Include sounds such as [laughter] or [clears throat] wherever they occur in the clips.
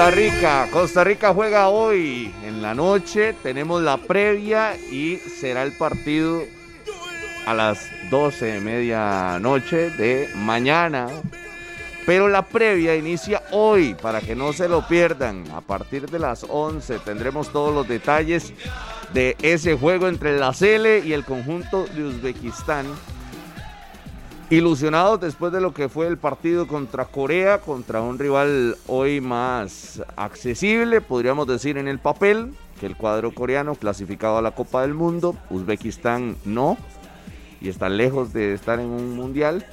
Costa Rica, Costa Rica juega hoy en la noche, tenemos la previa y será el partido a las 12 de medianoche de mañana. Pero la previa inicia hoy para que no se lo pierdan. A partir de las 11 tendremos todos los detalles de ese juego entre la Cele y el conjunto de Uzbekistán Ilusionados después de lo que fue el partido contra Corea, contra un rival hoy más accesible, podríamos decir en el papel, que el cuadro coreano clasificado a la Copa del Mundo, Uzbekistán no, y está lejos de estar en un mundial,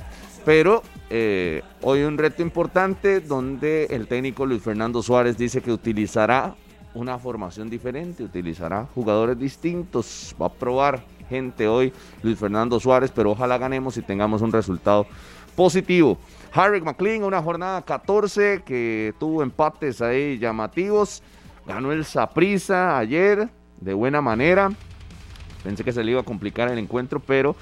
pero eh, hoy un reto importante donde el técnico Luis Fernando Suárez dice que utilizará una formación diferente, utilizará jugadores distintos, va a probar gente hoy, Luis Fernando Suárez, pero ojalá ganemos y tengamos un resultado positivo. Harry McLean, una jornada 14 que tuvo empates ahí llamativos. Ganó el Saprisa ayer de buena manera. Pensé que se le iba a complicar el encuentro, pero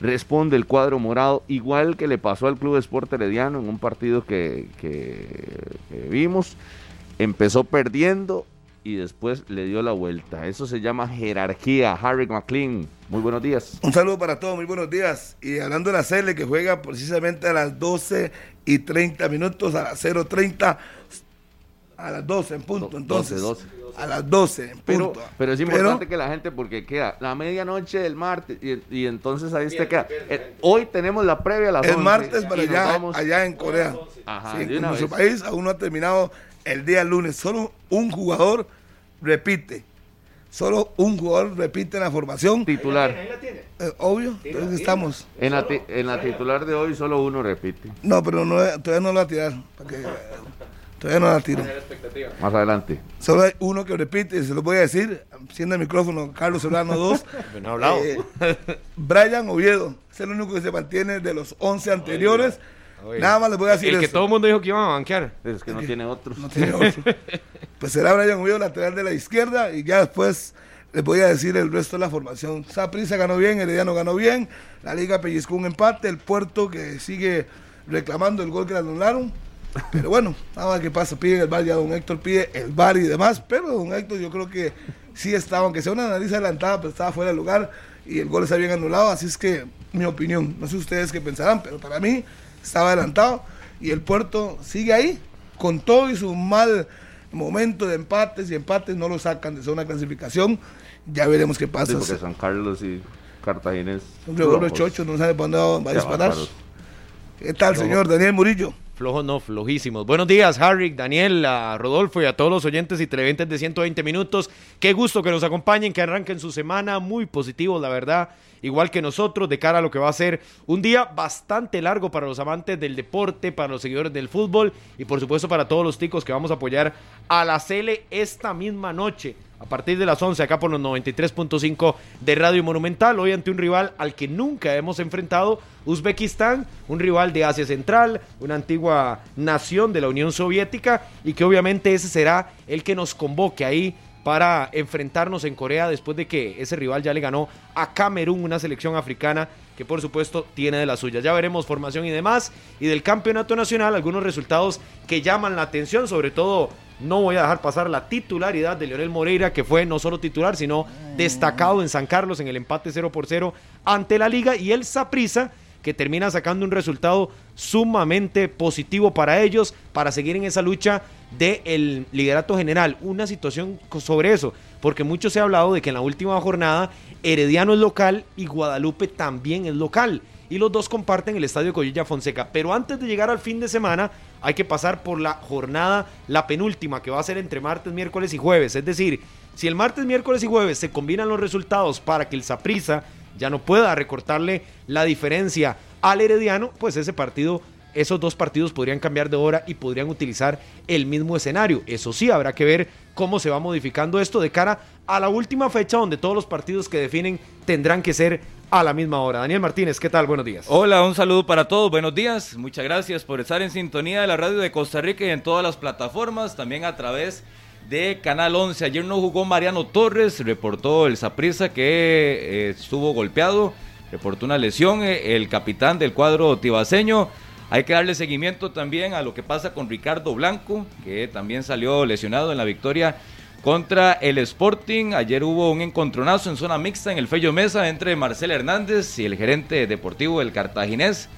responde el cuadro morado, igual que le pasó al Club Esporte Herediano en un partido que vimos. Empezó perdiendo, y después le dio la vuelta. Eso se llama jerarquía. Harry McLean, muy buenos días. Un saludo para todos, muy buenos días. Y hablando de la Cele que juega precisamente a las 12 y 30 minutos, a las 0.30, a las 12 en punto. Entonces, 12, a las 12 en punto. Pero, es importante que la gente, porque queda la medianoche del martes y, entonces ahí está queda. Eh, hoy tenemos la previa a las El martes para allá, allá en Corea. Ajá, en nuestro país aún no ha terminado el día lunes. Solo un jugador repite. Solo un jugador repite en la formación. Titular. Eh, obvio, entonces estamos. En la, en la titular de hoy solo uno repite. No, pero no, todavía no lo va a tirar. todavía no la tiro. Más adelante. Solo hay uno que repite, se lo voy a decir, siendo el micrófono Carlos Solano 2. [laughs] eh, Brian Oviedo, es el único que se mantiene de los 11 anteriores. Nada más les voy a decir. El que todo el mundo dijo que iban a banquear. Es que no tiene otros. No tiene otro. [laughs] pues será Brian Oviedo, lateral de la izquierda. Y ya después les voy a decir el resto de la formación. Saprisa ganó bien, Herediano ganó bien. La Liga pellizcó un empate. El Puerto que sigue reclamando el gol que le anularon. Pero bueno, nada más que pasa. Pide el bar, ya don Héctor pide el bar y demás. Pero don Héctor yo creo que sí estaba, aunque sea una nariz adelantada, pero estaba fuera de lugar. Y el gol está bien anulado. Así es que mi opinión. No sé ustedes qué pensarán, pero para mí estaba adelantado y el puerto sigue ahí, con todo y su mal momento de empates y empates no lo sacan de zona de clasificación. Ya veremos qué pasa. porque San Carlos y Cartagena Un chocho, no sabe para dónde va a disparar. ¿Qué tal, señor Daniel Murillo? Flojos no, flojísimos. Buenos días, Harry, Daniel, a Rodolfo y a todos los oyentes y televidentes de 120 minutos. Qué gusto que nos acompañen, que arranquen su semana muy positivos, la verdad igual que nosotros, de cara a lo que va a ser un día bastante largo para los amantes del deporte, para los seguidores del fútbol y por supuesto para todos los ticos que vamos a apoyar a la Cele esta misma noche. A partir de las 11 acá por los 93.5 de Radio Monumental, hoy ante un rival al que nunca hemos enfrentado, Uzbekistán, un rival de Asia Central, una antigua nación de la Unión Soviética y que obviamente ese será el que nos convoque ahí para enfrentarnos en Corea después de que ese rival ya le ganó a Camerún, una selección africana que por supuesto tiene de la suya. Ya veremos formación y demás. Y del campeonato nacional, algunos resultados que llaman la atención, sobre todo no voy a dejar pasar la titularidad de Leonel Moreira, que fue no solo titular, sino destacado en San Carlos en el empate 0 por 0 ante la liga. Y el Saprisa, que termina sacando un resultado sumamente positivo para ellos, para seguir en esa lucha del liderato general. Una situación sobre eso, porque mucho se ha hablado de que en la última jornada Herediano es local y Guadalupe también es local. Y los dos comparten el estadio Collilla Fonseca. Pero antes de llegar al fin de semana, hay que pasar por la jornada, la penúltima, que va a ser entre martes, miércoles y jueves. Es decir, si el martes, miércoles y jueves se combinan los resultados para que el Saprisa ya no pueda recortarle la diferencia al Herediano, pues ese partido esos dos partidos podrían cambiar de hora y podrían utilizar el mismo escenario. Eso sí, habrá que ver cómo se va modificando esto de cara a la última fecha donde todos los partidos que definen tendrán que ser a la misma hora. Daniel Martínez, ¿qué tal? Buenos días. Hola, un saludo para todos. Buenos días. Muchas gracias por estar en sintonía de la radio de Costa Rica y en todas las plataformas, también a través de Canal 11. Ayer no jugó Mariano Torres, reportó el Saprissa que eh, estuvo golpeado, reportó una lesión, eh, el capitán del cuadro tibaseño. Hay que darle seguimiento también a lo que pasa con Ricardo Blanco, que también salió lesionado en la victoria contra el Sporting. Ayer hubo un encontronazo en zona mixta en el Fello Mesa entre Marcel Hernández y el gerente deportivo del Cartaginés,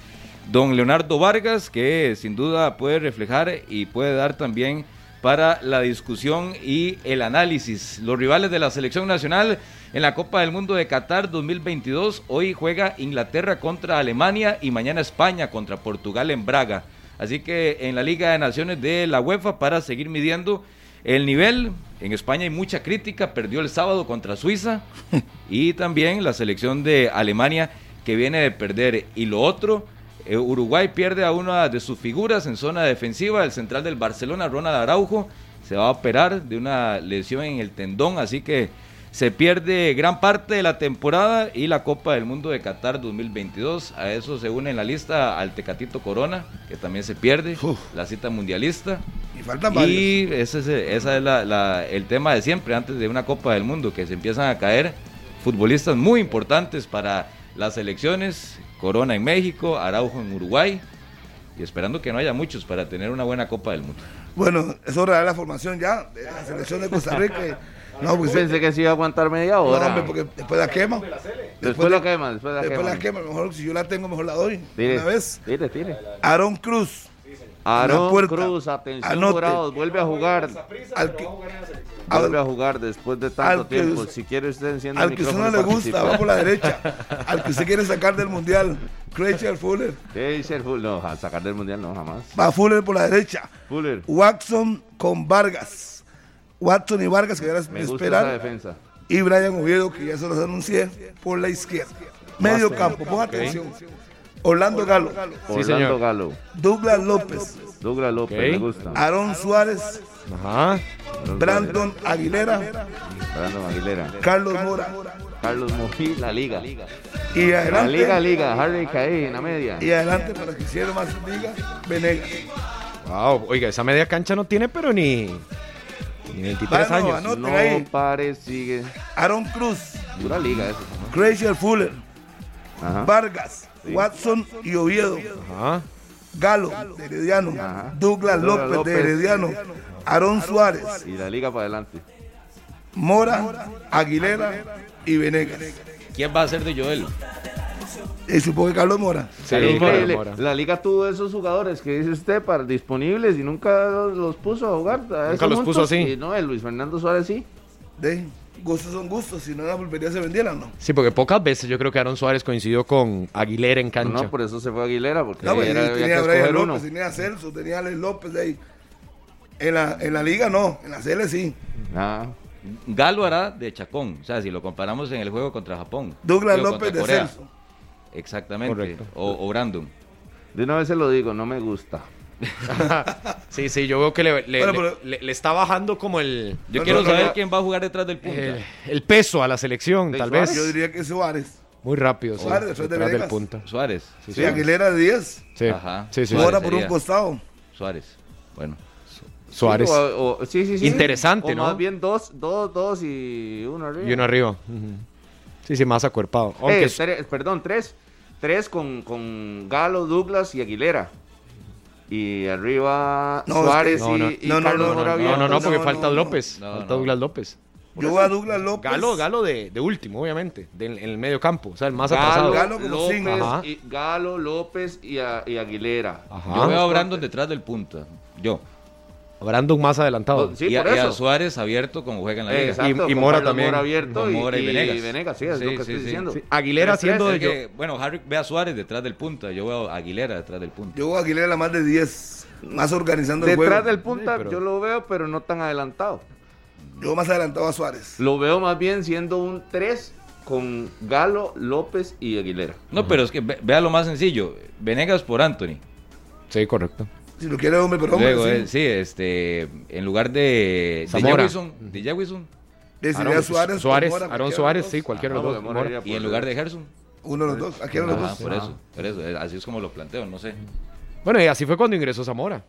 don Leonardo Vargas, que sin duda puede reflejar y puede dar también para la discusión y el análisis. Los rivales de la selección nacional en la Copa del Mundo de Qatar 2022, hoy juega Inglaterra contra Alemania y mañana España contra Portugal en Braga. Así que en la Liga de Naciones de la UEFA para seguir midiendo el nivel, en España hay mucha crítica, perdió el sábado contra Suiza [laughs] y también la selección de Alemania que viene de perder. Y lo otro, eh, Uruguay pierde a una de sus figuras en zona defensiva, el central del Barcelona, Ronald Araujo, se va a operar de una lesión en el tendón, así que se pierde gran parte de la temporada y la Copa del Mundo de Qatar 2022. A eso se une en la lista al Tecatito Corona, que también se pierde, la cita mundialista. Y faltan Y ese es, esa es la, el tema de siempre, antes de una Copa del Mundo, que se empiezan a caer futbolistas muy importantes para las elecciones. Corona en México, Araujo en Uruguay. Y esperando que no haya muchos para tener una buena Copa del Mundo. Bueno, es hora de la formación ya de la selección de Costa Rica. No, pues pensé que se iba a aguantar media hora. No, hombre, porque después la quema. Después, la quema, después la después quema. la quema. Mejor si yo la tengo, mejor la doy. Tire, Una vez. Tire, tire. Aaron Cruz. Aaron. Cruz, atención, Anote. Vuelve a jugar. Al que, Vuelve a jugar después de tanto tiempo. Si quiere usted enciende al que usted no le gusta, va por la derecha. [laughs] Al que usted quiere sacar del mundial, Rachel Fuller. ¿Qué dice el Fuller? No, sacar del mundial no, jamás. Va Fuller por la derecha. Fuller, Watson con Vargas. Watson y Vargas, que ya las me gusta esa esperar. defensa. Y Brian Oviedo, que ya se los anuncié, por la izquierda. Medio campo, ponga atención. Orlando Galo, Orlando señor. Galo, Douglas López, Douglas López, me gusta. Aaron Suárez, Ajá. Brandon Aguilera, Brandon Aguilera. Carlos Mora. Carlos Mojí, la liga. Y La adelante, liga, liga. Harry Caí en la media. y adelante para que hiciera más liga, Venegas. Wow, oiga, esa media cancha no tiene, pero ni, ni 23 Mano, años. No ahí. pare, sigue. Aaron Cruz, Pura liga eso. Rachel Fuller, Ajá. Vargas, Watson y Oviedo. Ajá. Galo, de Herediano. Ajá. Douglas Douglas López, López. de Herediano. Aaron Suárez, Y la liga para adelante. Mora, Aguilera y Venegas. ¿Quién va a ser de Joel? Y supongo que Carlos Mora. Sí, Increíble. Mora, Mora. La liga tuvo esos jugadores que dice usted para disponibles y nunca los, los puso a jugar. a Nunca los puso así. Y no, el Luis Fernando Suárez sí. De gustos son gustos, si no la pulpería se vendieran, ¿no? Sí, porque pocas veces yo creo que Aaron Suárez coincidió con Aguilera en cancha. No, por eso se fue Aguilera, porque No, pues, tenía que a Brian López, uno. tenía a Celso, tenía a Alex López de ahí. En la, en la liga no, en la CL sí. Ah, Galo hará de Chacón, o sea, si lo comparamos en el juego contra Japón. Douglas Digo, López de Corea. Celso. Exactamente. Correcto. O, o Brandon. de una vez se lo digo, no me gusta. [laughs] Sí, sí, yo veo que le, le- Bueno, le- pero- le- le está bajando como el, Yo No, quiero no, no, saber no. quién va a jugar detrás del punta. el, el peso a la selección, ¿De tal Suárez? vez. Yo diría que es Suárez. Muy rápido, sí. Suárez, detrás de detrás del punta. Suárez. Sí, Aguilera de 10. Sí, Ajá. sí, sí. Suárez Mora por un costado. Suárez. Bueno. Suárez. O- o- sí, sí, sí. Interesante, O ¿no? Más bien dos, dos, dos y uno arriba. Y uno arriba. Sí, sí, más acuerpado. Aunque Eh, tre- perdón, tres. Tres con, con Galo, Douglas y Aguilera. Y arriba No, es Suárez que- no, no, y, no, no, Carlos no, no, abiertos. no, no, porque no, falta no, López. no. falta. Douglas López. Yo voy a Douglas López. Galo, Galo de, de último, obviamente, de- en el medio campo, o sea, el más Galo, atrasado. Galo como López, y, Galo, López y, a- y Aguilera. Ajá. Yo veo a Brandon detrás del punta. Yo. Brandon más adelantado. Sí, y, a, y. Suárez abierto como juega en la liga. Exacto, Y- Mora también. Mora abierto Con y, Mora y y Venegas. sí, es Sí, lo que sí, estoy sí. diciendo. Sí, Aguilera haciendo de yo. que, bueno, Harry ve a Suárez detrás del punta. Yo veo a Aguilera detrás del punta. Yo voy a Aguilera más de 10. Más organizando el Detrás juego. del punta Sí, pero- yo lo veo, pero no tan adelantado. Yo más adelantado a Suárez. Lo veo más bien siendo un 3 con Galo, López y Aguilera. No, pero es que ve- vea lo más sencillo. Venegas por Anthony. Sí, correcto. Si lo quiere hombre por hombre, Luego, sí. eh, sí, este, en lugar de, de Zamora. Jewison, de Jewison, Decidiría Aaron Suárez, Suárez, de Suárez, sí, cualquiera de Ah, los dos. Mora y en lugar de Gerson. Uno de los dos, aquí eran los Ah, dos. por eso, por eso, eh, así es como lo planteo, no sé. Bueno, y así fue cuando ingresó Zamora.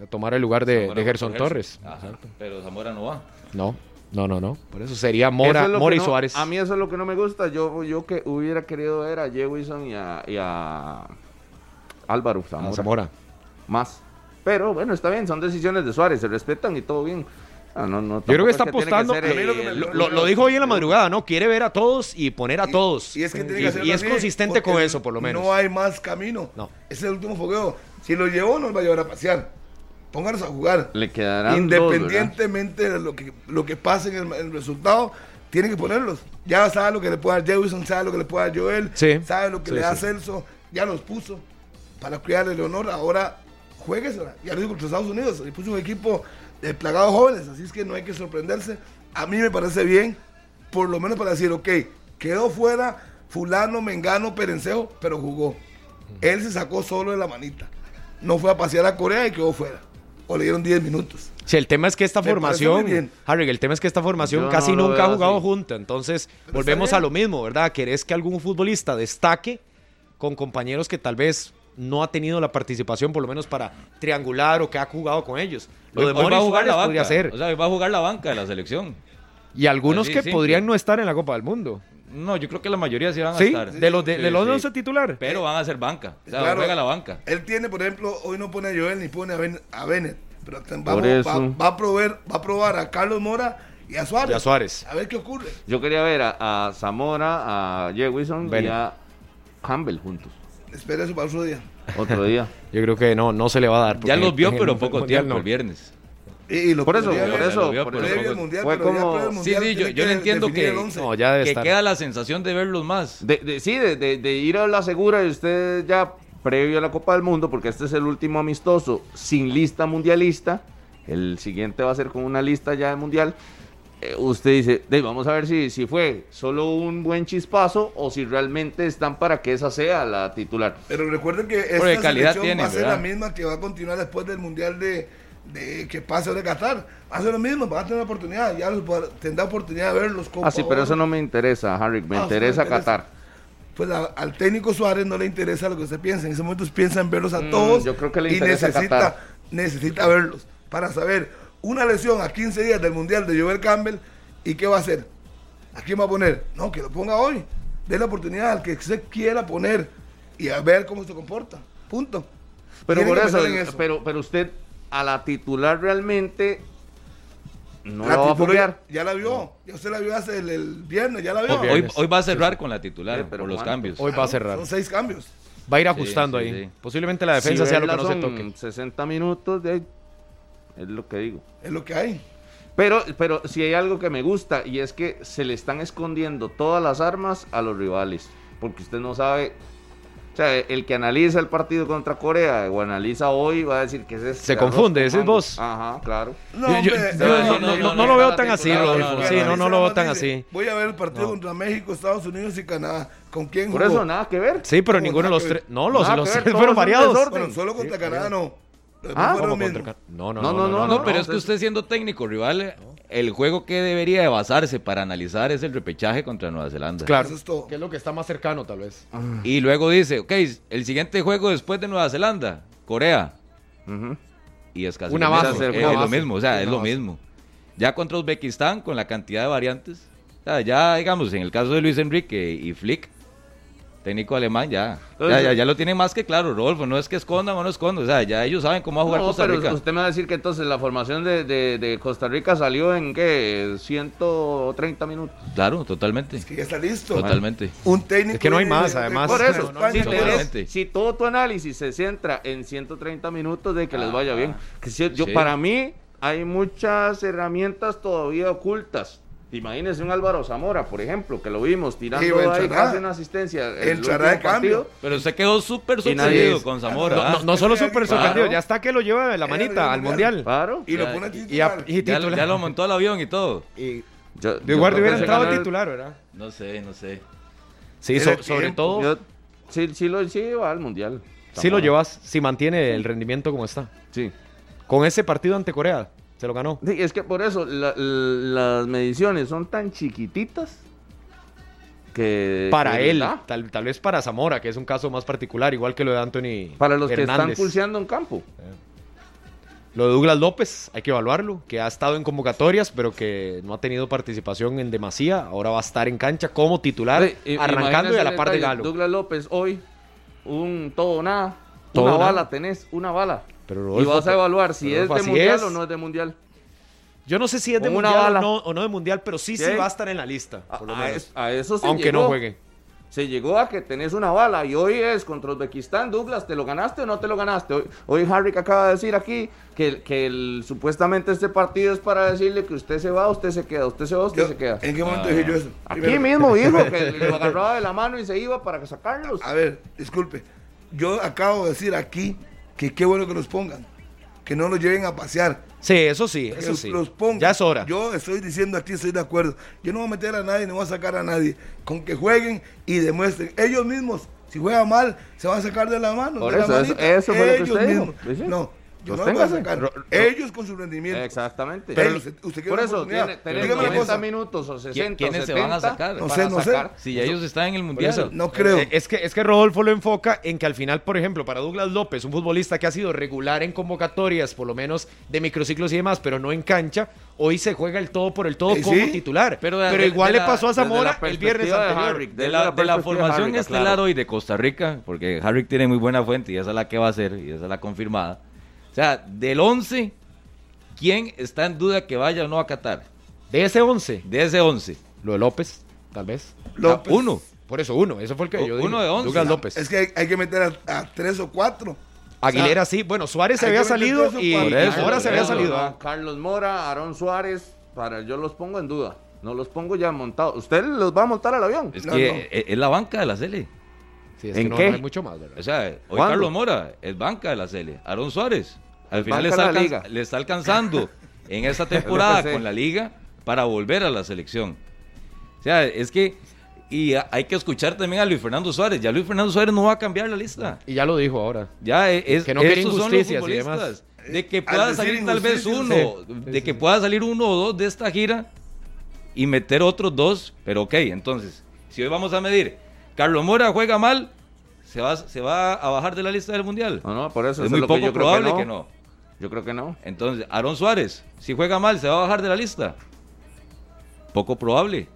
A tomar el lugar de, de Gerson. Torres. Ajá, pero Zamora no va. No, no, no, no. Por eso sería Mora, Eso es lo Mora y no- Suárez. A mí eso es lo que no me gusta. Yo, yo que hubiera querido ver a Jewison y a, y a Álvaro A Zamora. Zamora. Más. Pero bueno, está bien, son decisiones de Suárez, se respetan y todo bien. Ah, no, no, Yo creo que es está tiene apostando. ser, lo que me- eh, lo, lo- lo dijo hoy en la madrugada, ¿no? Quiere ver a todos y poner a Y- todos. Y, es que tiene Y- que y es consistente con eso, por lo menos. No hay más camino. No. Ese es el último fogueo. Si lo llevó, nos va a llevar a pasear. Pónganos a jugar. Le quedarán dos, Independientemente de lo que, lo que pase en el, en el resultado, tienen que ponerlos. Ya sabe lo que le puede dar Jefferson, sabe lo que le puede dar Joel, Sí. sabe lo que Sí, le da sí. Celso. Ya los puso para cuidarle el honor. Ahora jueguesela. Ya lo dijo contra Estados Unidos. Le puso un equipo de plagados jóvenes. Así es que no hay que sorprenderse. A mí me parece bien, por lo menos para decir, ok, quedó fuera fulano, mengano, perencejo, pero jugó. Él se sacó solo de la manita. No fue a pasear a Corea y quedó fuera. O le dieron 10 minutos. Sí, el tema es que esta Me formación. Harry, el tema es que esta formación Yo casi no nunca ha jugado así. junta. Entonces, Pero volvemos a lo mismo, ¿verdad? Querés que algún futbolista destaque con compañeros que tal vez no ha tenido la participación, por lo menos para triangular o que ha jugado con ellos. Lo Hoy- de va a jugar Suárez la podría banca. ser. O sea, hoy va a jugar la banca de la selección. y algunos así, que podrían no estar en la Copa del Mundo. No, yo creo que la mayoría sí van a ¿Sí? estar. De los, de, Sí, de los sí. 11 titular. Pero van a ser banca. O sea, Claro. juega la banca. Él tiene, por ejemplo, hoy no pone a Joel ni pone a, Ben- a Bennett. Pero vamos- va, va a proveer, va a probar a Carlos Mora y a Suárez. Y a Suárez. A ver qué ocurre. Yo quería ver a, a Zamora, a Jewison y Bennett. a Campbell juntos. Espera eso para otro día. Otro día. [laughs] Yo creo que no, no se le va a dar. Ya los vio, pero poco Mundial tiempo, no. el viernes. Y, y lo Por eso, por eso, lo vio, por pero eso. previo al poco- mundial, fue como- Sí, sí, yo- yo le entiendo que-. No, ya Que queda la sensación de verlos más. De, de- sí, de, de- de ir a la segura y usted ya previo a la Copa del Mundo, porque este es el último amistoso sin lista mundialista, el siguiente va a ser con una lista ya de mundial. Eh, usted dice, "De, vamos a ver si, si fue solo un buen chispazo o si realmente están para que esa sea la titular. Pero recuerden que Porque esta calidad selección tienen, va a ser ¿verdad? la misma que va a continuar después del mundial de, de que pase de Qatar. Va a ser lo mismo, va a tener oportunidad. Ya los tendrá oportunidad de verlos como Ah, sí, pero eso no me interesa, Harry, me Ah, interesa eso me interesa. Qatar. Pues a- al técnico Suárez no le interesa lo que usted piensa. En ese momento piensa en verlos a Mm, todos. yo creo que le y interesa necesita, Qatar. necesita verlos para saber una lesión a 15 días del mundial de Joel Campbell y qué va a hacer. ¿A quién va a poner? No, que lo ponga hoy. Dé la oportunidad al que se quiera poner y a ver cómo se comporta. Punto. Pero por eso, pero pero usted a la titular realmente no La la, va a foguear. Ya la vio. Ya usted la vio hace el, el viernes, ya la vio. Hoy, hoy- va a cerrar con la titular Sí, pero por los ¿cuánto? cambios. Hoy va a cerrar. Son seis cambios. Va a ir ajustando sí, ahí. sí. Posiblemente la defensa sea lo que no se toque. 60 minutos de ahí, es lo que digo. Es lo que hay. Pero, pero si hay algo que me gusta y es que se le están escondiendo todas las armas a los rivales. Porque usted no sabe. O sea, el que analiza el partido contra Corea o analiza hoy va a decir que ese es. Se confunde, con ese es vos. Ajá, claro. No, Yo- yo- hombre, yo no, no, no, no, no, no no, lo veo no, tan no, así, no, no, Rodolfo. no, Sí, no, no lo veo tan así. Voy a ver el partido No. contra México, Estados Unidos y Canadá. ¿Con quién Por jugó? eso nada que ver. Sí, pero No, ninguno de los tres. No, los, los tres fueron variados. Bueno, solo contra Canadá no. Ah, demás fueron ¿Cómo lo contra mismo. Ca- No, no, No, no. no, No, no, pero es que usted siendo técnico rival, el juego que debería de basarse para analizar es el repechaje contra Nueva Zelanda. Claro. Eso es todo. Que es lo que está más cercano, tal vez. Y luego dice, ok, el siguiente juego después de Nueva Zelanda, Corea. Y es casi Una base, Es, una es lo mismo, o sea, Una es lo base. mismo. Ya contra Uzbekistán, con la cantidad de variantes. o sea, ya, digamos, en el caso de Luis Enrique y Flick, técnico alemán, ya, ya, Entonces- ya, ya lo tienen más que claro, Rodolfo. No es que escondan o no escondan, o sea, ya ellos saben cómo va a jugar No, Costa pero Rica. usted me va a decir que entonces la formación de, de- de Costa Rica salió en qué? 130 minutos. Claro, totalmente. Es que ya está listo. Totalmente. Un técnico. Es que no hay más, de- además. Por eso, si, no, tenés- totalmente. si todo tu análisis se centra en 130 minutos de que les vaya Ah, bien. Que si- yo, sí. Para mí hay muchas herramientas todavía ocultas. Imagínese un Álvaro Zamora, por ejemplo, que lo vimos tirando Sí, ahí casi una asistencia. el Entrará de cambio. partido. Pero usted quedó súper sorprendido con Zamora. No, ¿ah? no, no solo súper Claro. sorprendido, ya está que lo lleva de la manita al mundial. Claro. Y lo Ya, pone y- titular. Y, a- y Ya, titular. ya lo montó al avión y todo. Y Yo- de hubiera entrado ganó el- titular, ¿verdad? No sé, no sé. Sí, so- sobre tiempo. todo. yo- sí, sí, lo, sí va al mundial. Sí lo llevas, si mantiene el rendimiento como está. Sí. Con ese partido ante Corea, se lo ganó. Sí, es que por eso la- la- las mediciones son tan chiquititas que... Para que él, tal, tal vez para Zamora, que es un caso más particular, igual que lo de Anthony Para los que están pulseando en campo. Lo de Douglas López, hay que evaluarlo, que ha estado en convocatorias, pero que no ha tenido participación en demasía. Ahora va a estar en cancha como titular, Sí, arrancando y a la par de Galo. Douglas López hoy, un todo o nada. Todo una nada. bala tenés, una bala. Pero y vas a evaluar si Rodolfo, es de mundial es. o no es de mundial. Yo no sé si es de una mundial o no, o no de mundial, pero sí, sí, Sí. va a estar en la lista. A, por lo a menos. a eso se Aunque llegó. no juegue. Se llegó a que tenés una bala y hoy es contra Uzbekistán, Douglas, ¿te lo ganaste o no te lo ganaste? Hoy, hoy Harry acaba de decir aquí que, que el- supuestamente este partido es para decirle que usted se va, usted se queda, usted se va, usted Yo- se queda. ¿En qué momento dije yo eso? Aquí Primero. mismo dijo que [laughs] lo agarraba de la mano y se iba para sacarlos. A ver, disculpe. Yo acabo de decir aquí que qué bueno que los pongan. Que no los lleven a pasear. Sí, eso sí, que eso los, sí. los pongan. Ya es hora. Yo estoy diciendo aquí, estoy de acuerdo. Yo no voy a meter a nadie, no voy a sacar a nadie. Con que jueguen y demuestren. Ellos mismos, si juegan mal, se van a sacar de la mano. Por de la eso, eso- manita. eso fue lo que Ellos usted mismos. No, yo no los voy a Sosténgase. sacar. Ellos con su rendimiento. Exactamente. Pero usted- usted quiere Por eso, tiene, Pero tenés dígame una 90 cosa. minutos o 60 ¿Quiénes se van a 70 sacar? No sé, no sé. Si ya ellos están en el mundial. eso, No creo. eh, Es que, es que Rodolfo lo enfoca en que al final, por ejemplo, para Douglas López, un futbolista que ha sido regular en convocatorias, por lo menos de microciclos y demás, pero no en cancha, hoy se juega el todo por el todo Eh, como sí. titular. Pero Pero, de- igual de le pasó a Zamora la el viernes de anterior. Harry. De Desde la, la de la formación Harrick, estelar claro. hoy de Costa Rica, porque Harrick tiene muy buena fuente y esa es la que va a ser y esa es la confirmada. O sea, del 11, ¿quién está en duda que vaya o no a Qatar? De ese 11, De ese 11. lo de López, tal vez. López. Uno. Por eso uno, eso fue el que yo dije. uno de 11. Douglas López. Es que hay, que meter a, a tres o cuatro. Aguilera sí, bueno, Suárez se había salido y, eso, por se había salido. Carlos Mora, Aaron Suárez, para yo los pongo en duda. No los pongo ya montados. ¿Usted los va a montar al avión? Es No, que no. e- es la banca de la Sele. Sí, es ¿En que no, qué? no hay mucho más, ¿verdad? O sea, hoy ¿Cuándo? Carlos Mora es banca de la Sele. Aaron Suárez. Al final le está, liga. le está alcanzando [laughs] en esta temporada con la liga para volver a la selección. O sea, es que. Y hay que escuchar también a Luis Fernando Suárez. Ya Luis Fernando Suárez no va a cambiar la lista. Y ya lo dijo ahora. Ya e- es, Que no esos son los injusticias y demás. futbolistas. De que pueda salir tal vez uno, de que pueda salir uno o dos de esta gira y meter otros dos. Pero ok, entonces, si hoy vamos a medir, Carlos Mora juega mal, se va, se va a bajar de la lista del mundial. No, no, por eso es eso muy lo que poco yo creo probable que no. Yo creo que no. Entonces, Aaron Suárez, si juega mal, se va a bajar de la lista. Poco probable.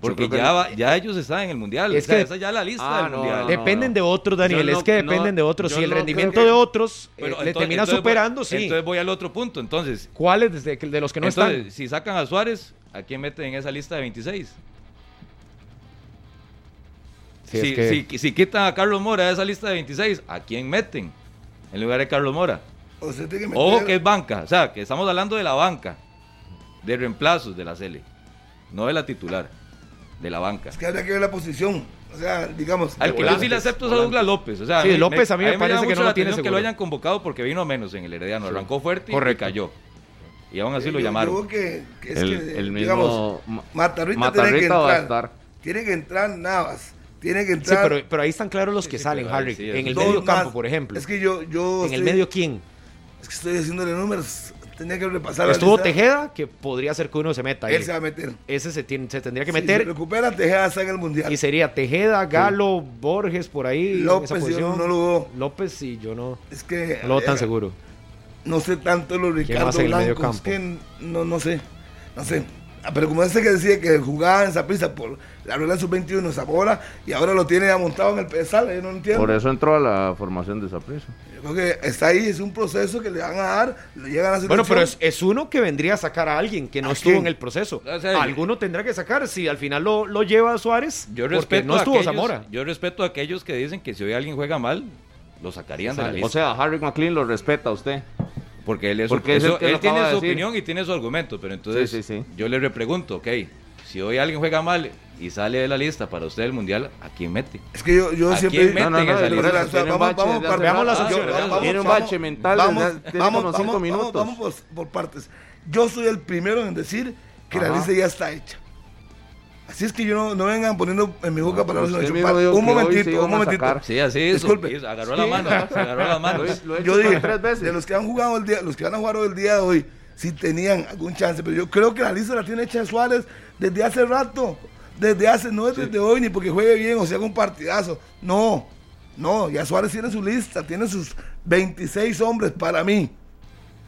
Porque creo que ya, va- ya ellos están en el mundial. Es o sea, que- esa ya es la lista Ah, del no, mundial. no, Dependen de otros, Daniel. Yo no- es que dependen no, de otros. yo Si el no rendimiento creo que- de otros eh, le entonces- termina entonces voy- superando, sí. Entonces voy al otro punto. Entonces, ¿Cuáles de, de los que no Entonces, están? si sacan a Suárez, ¿a quién meten en esa lista de 26? Si, que- si- si quitan a Carlos Mora de esa lista de 26, ¿a quién meten en lugar de Carlos Mora? O sea, que meter- Ojo que es banca, o sea, que estamos hablando de la banca, de reemplazos de la Sele, no de la titular, de la banca. Es que habría que ver la posición. O sea, digamos. Al que yo sí le acepto es a Douglas López. O sea, Sí, López a mí me parece que mucho no la lo tiene atención que lo seguro. hayan convocado porque vino menos en el Herediano. Arrancó fuerte Correcto. y cayó. Y aún así Eh, lo llamaron. yo creo que, que es El, que, el digamos, mismo Ma- Matarrita, tiene que Matarrita entrar. estar. Tiene que entrar Navas. Tiene que Sí, entrar. pero, pero ahí están claros los que sí, salen, Harry. sí, en el medio campo, por ejemplo. Es que yo. yo en el medio, ¿quién? Es que estoy haciéndole números. Tenía que repasar. la Estuvo lista. Tejeda, que podría ser que uno se meta ahí. Él se va a meter. Ese se, tiene- se tendría que Si meter. recupera, Tejeda está en el mundial. y sería Tejeda, Galo, Borges, por ahí. en López, yo no lo veo. López, sí, yo no, Es que. no lo veo tan seguro. No sé tanto los Ricardo más en el medio Blanco. Es campo? que no, no sé. No sé. Ah, Pero como ese que decía que jugaba en Zaprisa por la regla sub-21 Zamora y ahora lo tiene amontado en el pedestal, yo no entiendo. Por eso entró a la formación de esa prisa. Yo creo que está ahí, es un proceso que le van a dar, le llegan a la Bueno, pero es, es uno que vendría a sacar a alguien que no ¿A estuvo quién? en el proceso. O sea, Alguno tendrá que sacar. Si al final lo, lo lleva Suárez, Yo respeto, no a estuvo aquellos, Zamora. yo respeto a aquellos que dicen que si hoy alguien juega mal, lo sacarían de la lista. O sea, Harry McLean lo respeta a usted. Porque él, es porque es eso- él tiene de su decir. opinión y tiene su argumento. Pero entonces Sí, sí, sí. yo le repregunto, ok, si hoy alguien juega mal y sale de la lista para usted el mundial, ¿a quién mete? Es que yo, yo ¿A siempre. No, no, no, veamos las opciones. Tiene un bache mental Vamos, vamos, vamos, minutos. Vamos, por, por partes. Yo soy el primero en decir que la lista ya está hecha. Así es que yo no, no vengan poniendo en mi boca palabras. no, mismo pa- dijo un momentito, un momentito. Sí, así es. Disculpe. agarró la mano, se agarró. Lo lo he Yo dije, tres veces. de los que han jugado el día, los que van a jugar hoy el día de hoy, si tenían algún chance, pero yo creo que la lista la tiene hecha Suárez desde hace rato, desde hace, no es desde hoy ni porque juegue bien o sea haga un partidazo, no, no, ya Suárez tiene su lista, tiene sus 26 hombres para mí.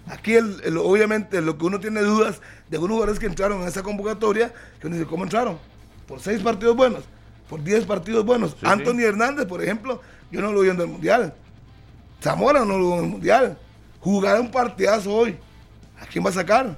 Aquí, el, el- obviamente, lo que uno tiene dudas de algunos jugadores que entraron en esa convocatoria, que uno dice, ¿cómo entraron? Por seis partidos buenos, por 10 partidos buenos. Anthony Hernández, por ejemplo, yo no lo vi en el Mundial. Zamora no lo vi en el Mundial. Jugar un partidazo hoy. ¿A quién va a sacar?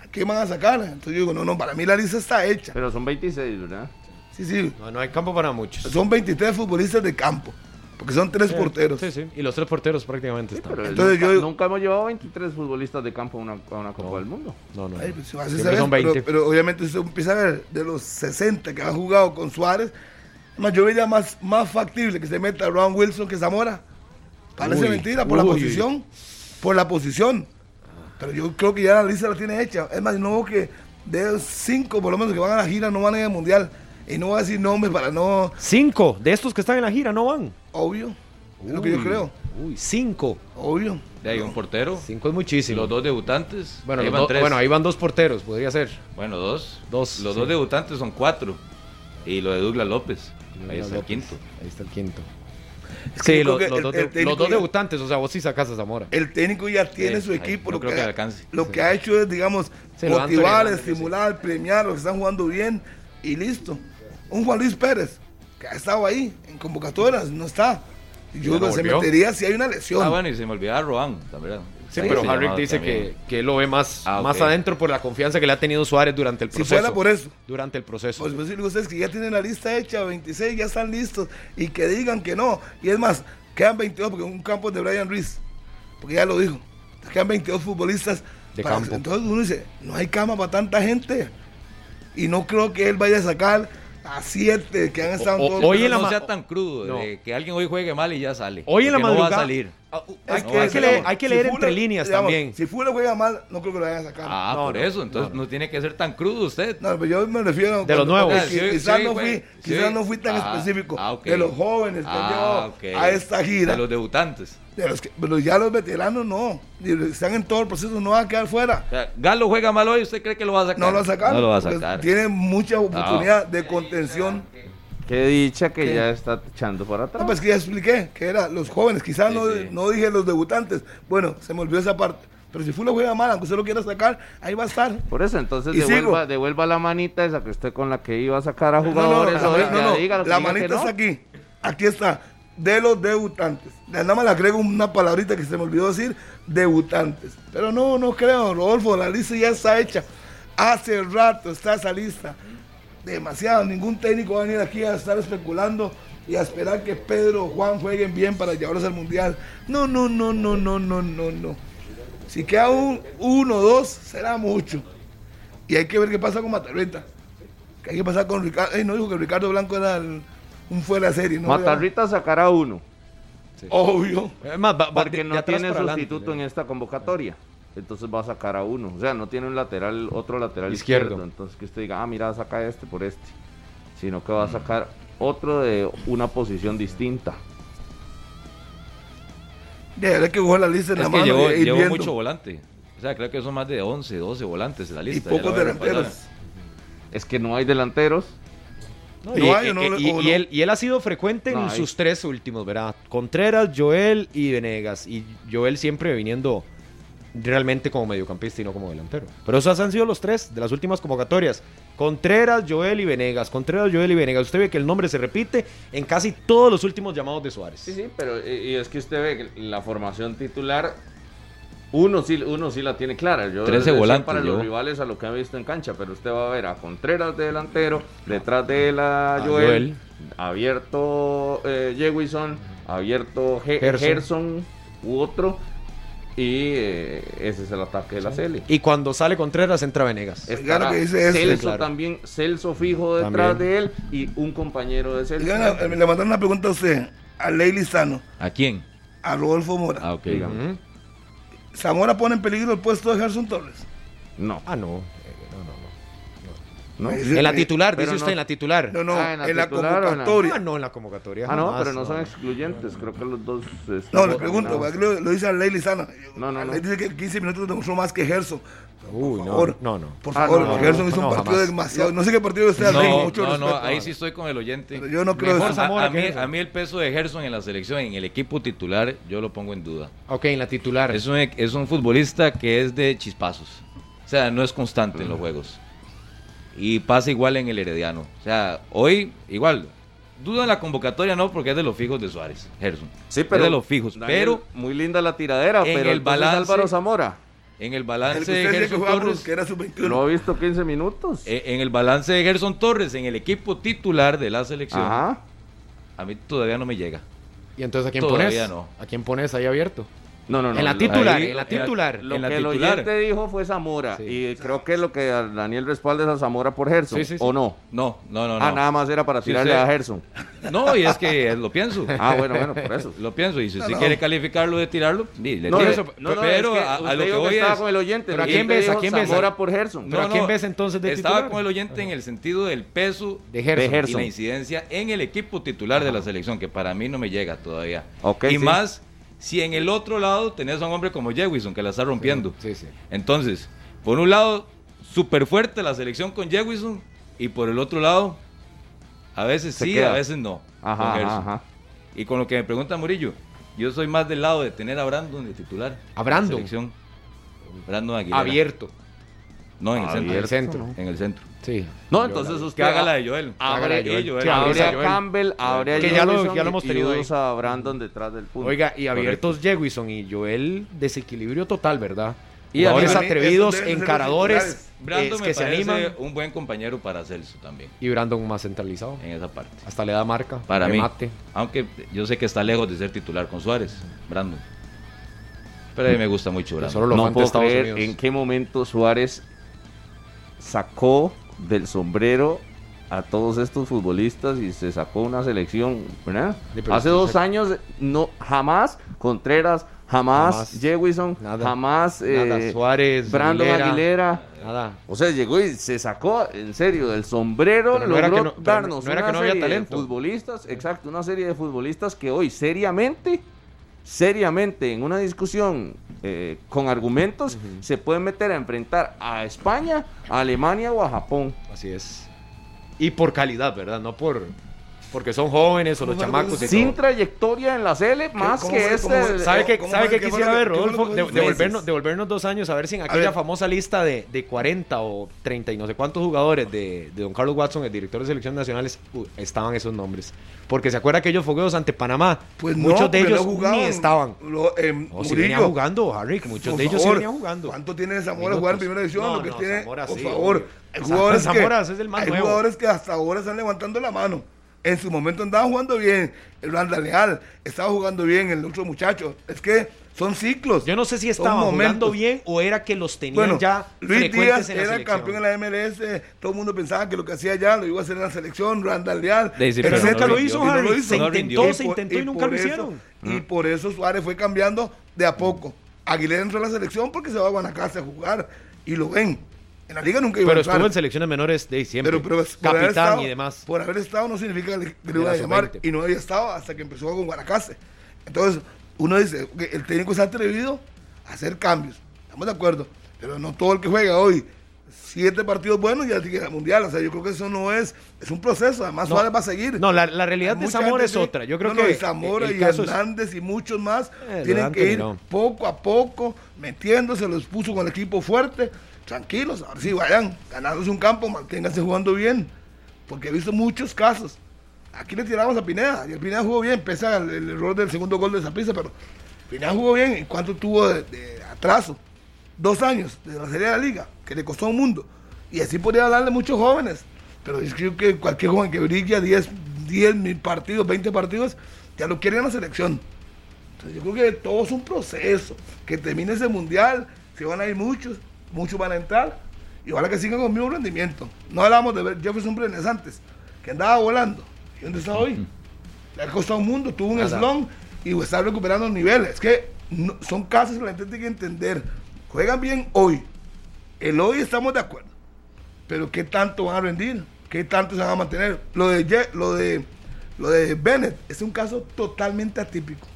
¿A quién van a sacar? Entonces yo digo, no, no, para mí la lista está hecha. Pero son 26, ¿verdad? Sí, sí. No, no hay campo para muchos. Son 23 futbolistas de campo, porque son tres porteros. Sí, sí. Y los tres porteros prácticamente están. Pero Entonces nunca, yo- nunca hemos llevado 23 futbolistas de campo a una, a una Copa del Mundo. No, no. Ay, pues, son vez, pero- 20. Pero, obviamente usted empieza a ver de los 60 que han jugado con Suárez, más yo veía más, más factible que se meta Ron Wilson que Zamora. Parece Uy, mentira por la uy. posición. Por la posición. Pero yo creo que ya la lista la tiene hecha. Es más, no que de los cinco por lo menos que van a la gira no van a ir al mundial. Y no voy a decir nombres para no. Cinco de estos que están en la gira no van. Obvio. Es lo que yo Uy, creo. Uy, cinco. Obvio. De ahí un portero. Cinco es muchísimo. Los dos debutantes. bueno, ahí van do- tres. bueno, ahí van dos porteros, podría ser. Bueno, dos. Dos, Los sí. dos debutantes son cuatro. Y lo de Douglas López. Ahí está el quinto. Ahí está el quinto. que Sí, creo los, que los el- dos, el los dos ya- debutantes, o sea, vos sí sacas a Zamora. El técnico ya tiene Sí, su ahí, equipo. no Lo, creo que, que ha- alcance. lo que ha hecho es, digamos, Sí, lo de Anthony motivar, estimular, premiar a los que están jugando bien y listo. Un Juan Luis Pérez, que ha estado ahí en convocatorias, no está. Y Yo no se metería si hay una lesión. Ah, bueno, y se me olvidaba Roan, también. Sí, Ahí pero llamaba dice que, que él lo ve más, Ah, más adentro por la confianza que le ha tenido Suárez durante el si proceso. fuera por eso. Durante el proceso. Pues, pues digo ustedes que ya tienen la lista hecha, 26 ya están listos y que digan que no. Y es más, quedan 22 porque un campo es de Brian Ruiz, porque ya lo dijo. Quedan 22 futbolistas. De para- campo. Entonces uno dice, no hay cama para tanta gente. Y no creo que él vaya a sacar a 7 que han estado O- todos hoy en la no sea tan crudo, No. de que alguien hoy juegue mal y ya sale. Hoy en la madrugada. No va a salir. Ah, uh, hay, no, que, hay leer, hay que entre líneas digamos, también. Si Fuller juega mal, no creo que lo vayan a sacar. Ah, No, por no, eso. Entonces no, no, tiene que ser tan crudo usted. No, pero yo me refiero De los nuevos. Ah, sí, quizás sí, no fui, Sí. quizás no fui tan Ah, específico. ah. De los jóvenes que han Ah, llevado ok. a esta gira. De los debutantes. De los que- pero ya los veteranos no. Están en todo el proceso, no van a quedar fuera. O sea, Galo juega mal hoy, ¿usted cree que lo va a sacar? No lo va a sacar. No lo va a porque sacar. Tiene mucha oportunidad de contención. Qué dicha que ¿Qué? ya está echando para atrás. No, pues que ya expliqué que era los jóvenes. Quizás Sí, no, sí. no dije los debutantes. Bueno, se me olvidó esa parte. Pero si Fulo juega mal, aunque usted lo quiera sacar, ahí va a estar. Por eso, entonces devuelva, devuelva la manita esa que usted con la que iba a sacar a No, no, jugadores la, no, no, diga la diga que manita no. está aquí. Aquí está. De los debutantes. Nada más le agrego una palabrita que se me olvidó decir. Debutantes. Pero no, no creo, Rodolfo. La lista ya está hecha. Hace rato está esa lista. Demasiado. Ningún técnico va a venir aquí a estar especulando y a esperar que Pedro o Juan jueguen bien para llevarlos al mundial. No, no, no, no, no, no, no, no. Si queda un uno o dos, será mucho. Y hay que ver qué pasa con Matarrita. Que hay que pasar con Ricardo. Ey, no dijo que Ricardo Blanco era el- un fuera de serie, ¿no? Matarrita sacará uno, Obvio. Es más, va- va porque no tiene adelante, sustituto en esta convocatoria. Entonces va a sacar a uno. O sea, no tiene un lateral, otro lateral Izquierdo. izquierdo. Entonces que usted diga, ah, mira, saca este por este. Sino que va a sacar otro de una posición distinta. Ya, hay que la lista en Es la que mano llevó, y llevó mucho volante. O sea, creo que son más de 11, 12 volantes en la y lista. ya pocos delanteros. Es que no hay delanteros. No, y, hay, y- no, y- o y no. él, y él ha sido frecuente en sus tres últimos, ¿verdad? Contreras, Joel y Venegas. Y Joel siempre viniendo realmente como mediocampista y no como delantero. Pero esos han sido los tres de las últimas convocatorias. Contreras, Joel y Venegas. Contreras, Joel y Venegas. Usted ve que el nombre se repite en casi todos los últimos llamados de Suárez. Sí, sí, pero y, y es que usted ve que la formación titular, uno sí, uno sí la tiene clara. Yo 13 decía volantes para los rivales a lo que ha visto en cancha, pero usted va a ver a Contreras de delantero, detrás de la A Joel, Joel. abierto eh, Jewison, abierto Ge- Gerson. Gerson u otro, y eh, ese es el ataque de la Cele. Y cuando sale Contreras entra Venegas. Que dice este. Celso Claro. también, Celso fijo detrás También. de él y un compañero de Celso. Eh, le mandaron una pregunta a usted, a Ley Lizano, ¿A quién? a Rodolfo Mora. Ah, ok. Ujú. ¿Zamora pone en peligro el puesto de Gerson Torres? No. Ah, no. Eh, no, no, no. ¿no? En la titular, Pero dice usted, no- en la titular. No, no, Ah, en en la, titular en la- convocatoria. Ah, no, en la convocatoria. Ah, no, jamás, pero no son excluyentes. Creo que los dos. están No, le pregunto, lo, lo dice a Ley Lizana. No, no, no. Dice que 15 minutos demostró más que Gerson. Uy, Por no, favor. no, no. Por Ah, favor, no, no, Gerson no, hizo no, un partido jamás. demasiado. No sé qué partido usted No, Ley, mucho no, no, respeto. ahí sí estoy con el oyente. Pero yo no creo Mejor eso. A, a mí, a mí el peso de Gerson en la selección, en el equipo titular, yo lo pongo en duda. Ok, en la titular. Es un, es un futbolista que es de chispazos. O sea, no es constante en los juegos. Y pasa igual en el Herediano. O sea, hoy igual. Duda en la convocatoria no, porque es de los fijos de Suárez, Gerson. Sí, pero. Es de los fijos. Daniel, pero Muy linda la tiradera, en pero el balance- Álvaro Zamora. en el balance que de Gerson Torres. que era sub-21. Lo he visto 15 minutos. eh, En el balance de Gerson Torres, en el equipo titular de la selección, Ajá. a mí todavía no me llega. ¿Y entonces a quién Todavía pones? no. ¿A quién pones ahí abierto? No, no, no. en la lo- titular, ahí- en la titular. Lo En la que el oyente dijo fue Zamora. Sí. Y creo que lo que Daniel respalda es a Zamora por Gerson. Sí, sí, sí. ¿O no? No, no, no. no. Ah, nada más era para tirarle sí. a Gerson. [laughs] No, y es que lo pienso. [laughs] Ah, bueno, bueno, por eso. Lo pienso, y si No, usted no. quiere calificarlo de tirarlo, le No, tiro. eso- no, no, pero es que a, lo que voy estaba es... con el oyente. ¿Pero a quién ves? ¿A quién ves? Zamora por Gerson. ¿Pero a quién ves entonces de Estaba titular? con el oyente en el sentido del peso De Gerson. De Gerson. y la incidencia en el equipo titular de la selección, que para mí no me llega todavía. Y más, si en el otro lado tenés a un hombre como Jewison, que la está rompiendo. Sí, sí. Entonces, por un lado, súper fuerte la selección con Jewison, y por el otro lado, a veces Se sí, queda. a veces no. con Ajá, Gerson. ajá, ajá. Y con lo que me pregunta Murillo, yo soy más del lado de tener a Brandon de titular. ¿A Brandon? en la selección. Brandon Aguilera. Abierto. No, en el centro. En el centro. Sí. No, entonces usted Que haga la de Joel. Abre, de Joel. Joel. Sí, abre Abre a Joel. Campbell, abre a Que ya lo- ya lo hemos y- tenido y a Brandon detrás del punto. Oiga, y abiertos Jewison y Joel, desequilibrio total, ¿verdad? Y a Jugadores atrevidos, encaradores, los Brandon es me que se parece animan. un buen compañero para Celso también, Y Brandon más centralizado. en esa parte. Hasta le da marca. Para remate. mí. Aunque yo sé que está lejos de ser titular con Suárez, Brandon. Pero a mí me gusta mucho Brandon. Solo lo no puedo creer Unidos. en qué momento Suárez sacó del sombrero a todos estos futbolistas y se sacó una selección, ¿verdad? Sí, Hace dos se- años no jamás Contreras, jamás, Jamás. Jewison, Nada. jamás Nada, eh, Suárez, Brandon Aguilera. Aguilera. Nada. O sea, llegó y se sacó en serio del sombrero, Pero no era logró que no- darnos no era una que no había serie de talento. futbolistas, exacto, una serie de futbolistas que hoy seriamente, seriamente en una discusión eh, con argumentos se pueden meter a enfrentar a España, a Alemania o a Japón. Así es. Y por calidad, ¿verdad? No por porque son jóvenes o los ¿Cómo fue- chamacos. y Sin todo. trayectoria en la Sele, más que fue- este. cómo ¿Sabe qué, ¿Cómo sabe fue quisiera ver, Rodolfo? que De- devolvernos, devolvernos dos años a ver si en aquella famosa lista de, de 40 o 30 y no sé cuántos jugadores de, de don Carlos Watson, el director de selecciones nacionales, uh, estaban esos nombres. Porque se acuerda aquellos fogueos ante Panamá. Pues no, muchos de ellos jugaban. ni estaban. Lo, eh, O si venía jugando, Harry, que muchos por de ellos favor, sí venían jugando. ¿Cuánto tiene Zamora jugar en primera división? No, lo que no, tiene, Zamora por sí, favor. Hay Zam- jugadores, Zamora que, es el más hay nuevo. jugadores que hasta ahora están levantando la mano. En su momento andaban jugando bien. El Randa Leal estaba jugando bien. El otro muchacho. Es que son ciclos. Yo no sé si son estaban jugando bien o era que los tenían Bueno, ya Luis frecuentes Díaz en la era selección. campeón en la MLS. Todo el mundo pensaba que lo que hacía allá lo iba a hacer en la selección. Randall Leal. Sí, sí, pero lo y hizo, no Harry. lo hizo. Se intentó, se por- intentó y, nunca lo eso- hicieron. Y por eso Suárez fue cambiando de a poco. Aguilera entró a la selección porque se va a Guanacaste a jugar. Y lo ven. En la liga nunca iba Pero a estuvo en selecciones menores de siempre. Pero, pero por Capitán estado- y demás. Por haber estado no significa que le, que iba a la llamar. sub-20. Y no había estado hasta que empezó con Guanacaste. Entonces, uno dice que el técnico se ha atrevido a hacer cambios. Estamos de acuerdo. Pero no todo el que juega hoy siete partidos buenos ya tiene el mundial. O sea, yo creo que eso no es. Es un proceso. Además, No. Suárez va a seguir. No, la, la realidad de Zamora es otra. Yo creo no, no, que y Zamora y es- Hernández y muchos más Eh, tienen que ir no. poco a poco metiéndose, los puso con el equipo fuerte, tranquilos, ahora sí vayan, ganándose un campo, manténganse jugando bien, porque he visto muchos casos. Aquí le tiramos a Pineda, y el Pineda jugó bien, pese al el error del segundo gol de Zaprisa, pero Pineda jugó bien, ¿y cuánto tuvo de, atraso? Dos años de la Serie de la Liga, que le costó un mundo. Y así podría darle muchos jóvenes. Pero creo que cualquier joven que brilla 10, 10 mil partidos, 20 partidos, ya lo quieren en la selección. Entonces yo creo que todo es un proceso. Que termine ese mundial, se van a ir muchos, muchos van a entrar. Y ojalá que sigan con el mismo rendimiento. No hablamos de ver Jefferson Brenes antes, que andaba volando. ¿Y dónde está hoy? Le ha costado un mundo, tuvo un slon y está recuperando niveles. Es que no- son casos que la gente tiene que entender. Juegan bien hoy. El hoy estamos de acuerdo. pero ¿qué tanto van a rendir? ¿Qué tanto se van a mantener? Lo de, lo de, lo de Bennett es un caso totalmente atípico.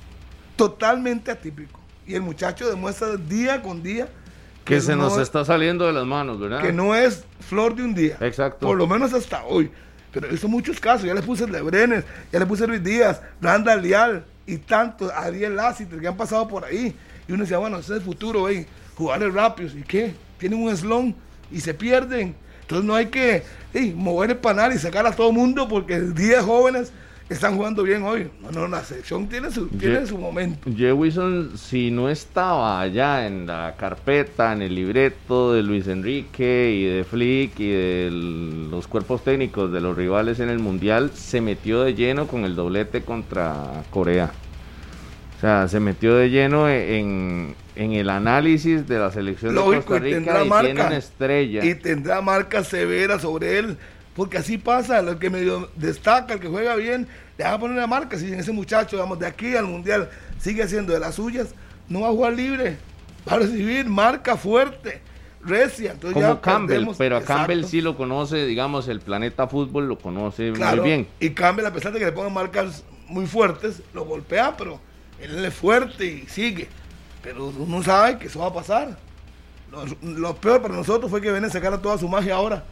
Totalmente atípico. Y el muchacho demuestra día con día que, se nos está saliendo de las manos, ¿verdad? Que no es flor de un día. Exacto. Por lo menos hasta hoy. Pero he visto muchos casos. Ya le puse el de Brenes, ya le puse Luis Díaz, Randa Leal y tantos, Ariel Lassiter que han pasado por ahí. Y uno decía, bueno, ese es el futuro, ¿eh? jugadores rápidos. ¿Y qué? Tienen un slon y se pierden. Entonces no hay que mover el panal y sacar a todo el mundo porque 10 jóvenes están jugando bien hoy. No, no, la selección tiene su, tiene su momento. Jay Wilson, si no estaba allá en la carpeta, en el libreto de Luis Enrique y de Flick y de los cuerpos técnicos de los rivales en el Mundial, se metió de lleno con el doblete contra Corea. O sea, se metió de lleno en, el análisis de la selección de Costa Rica y, tiene una estrella. Y tendrá marca severa sobre él porque así pasa, el que medio destaca, el que juega bien, le a poner la marca. Si ese muchacho, digamos, de aquí al mundial sigue haciendo de las suyas, no va a jugar libre. Va a recibir marca fuerte, recia. Entonces Como Campbell, pero a Campbell sí lo conoce, digamos, el planeta fútbol lo conoce muy bien. Y Campbell, a pesar de que le pongan marcas muy fuertes, lo golpea, pero él es fuerte y sigue. Pero uno sabe que eso va a pasar. Lo, peor para nosotros fue que viene a sacar toda su magia ahora.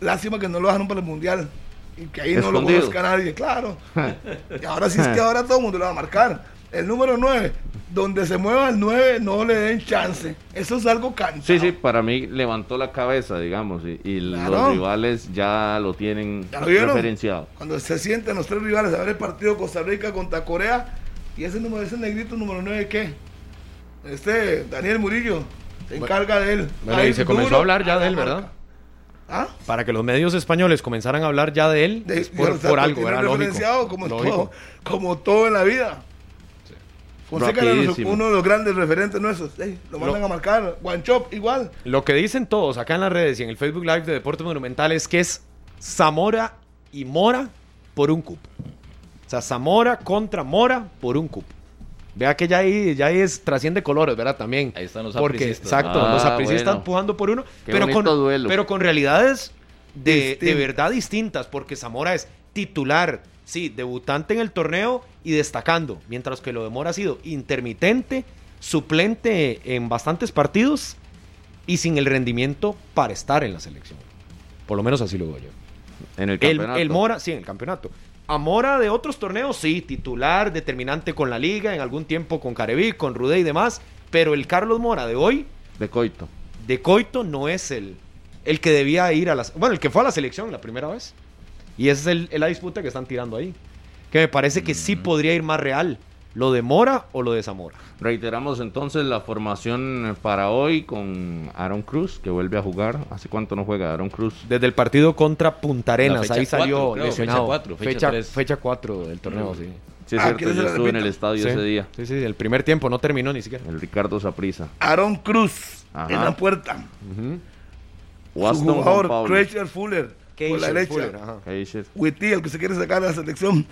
Lástima que no lo dejaron para el mundial. Y que ahí no lo conozca nadie, claro. [laughs] y ahora sí es que ahora todo el mundo lo va a marcar. El número 9, donde se mueva el 9, no le den chance. Eso es algo cantado. Sí, sí, para mí levantó la cabeza, digamos, y, los rivales ya lo tienen referenciado. Cuando se sienten los tres rivales a ver el partido Costa Rica contra Corea, y ese número, ese negrito número 9, ¿qué? Este, Daniel Murillo, se encarga de él. Bueno, y se comenzó a hablar ya de él, ¿verdad? ¿Ah? Para que los medios españoles comenzaran a hablar ya de él por, algo, era lógico. Como, Todo, como todo en la vida. Fonseca era uno de los grandes referentes nuestros. lo mandan a marcar. One Chop, igual. Lo que dicen todos acá en las redes y en el Facebook Live de Deportes Monumentales es que es Zamora y Mora por un cupo. O sea, Zamora contra Mora por un cupo. Vea que ya ahí, ya ahí es, trasciende colores, ¿verdad? También. Ahí están los Porque, Exacto, los ah, apricistas empujando por uno. pero con, pero con realidades de, de, verdad distintas, porque Zamora es titular, sí, debutante en el torneo y destacando, mientras que lo de Mora ha sido intermitente, suplente en bastantes partidos y sin el rendimiento para estar en la selección. Por lo menos así lo veo yo. En el campeonato. el Mora, sí, en el campeonato. Amora de otros torneos, sí, titular, determinante con la liga, en algún tiempo con Careví, con Rudé y demás, pero el Carlos Mora de hoy... De Coito. De Coito no es el, el que debía ir a las... Bueno, el que fue a la selección la primera vez. Y esa es la disputa que están tirando ahí. Que me parece que sí mm. podría ir más real. ¿Lo de Mora o lo de Zamora? Reiteramos entonces la formación para hoy con Aaron Cruz, que vuelve a jugar. ¿Hace cuánto no juega Aaron Cruz? Desde el partido contra Punta Arenas, ahí salió lesionado. Fecha 4, del torneo, sí. Sí, es ah, cierto, yo estuve en el estadio ese día. Sí, sí, el primer tiempo no terminó ni siquiera. El Ricardo Saprisa. Aaron Cruz en la puerta. Su jugador, Crasher Fuller, por la derecha. Witty, el que se quiere sacar de la selección.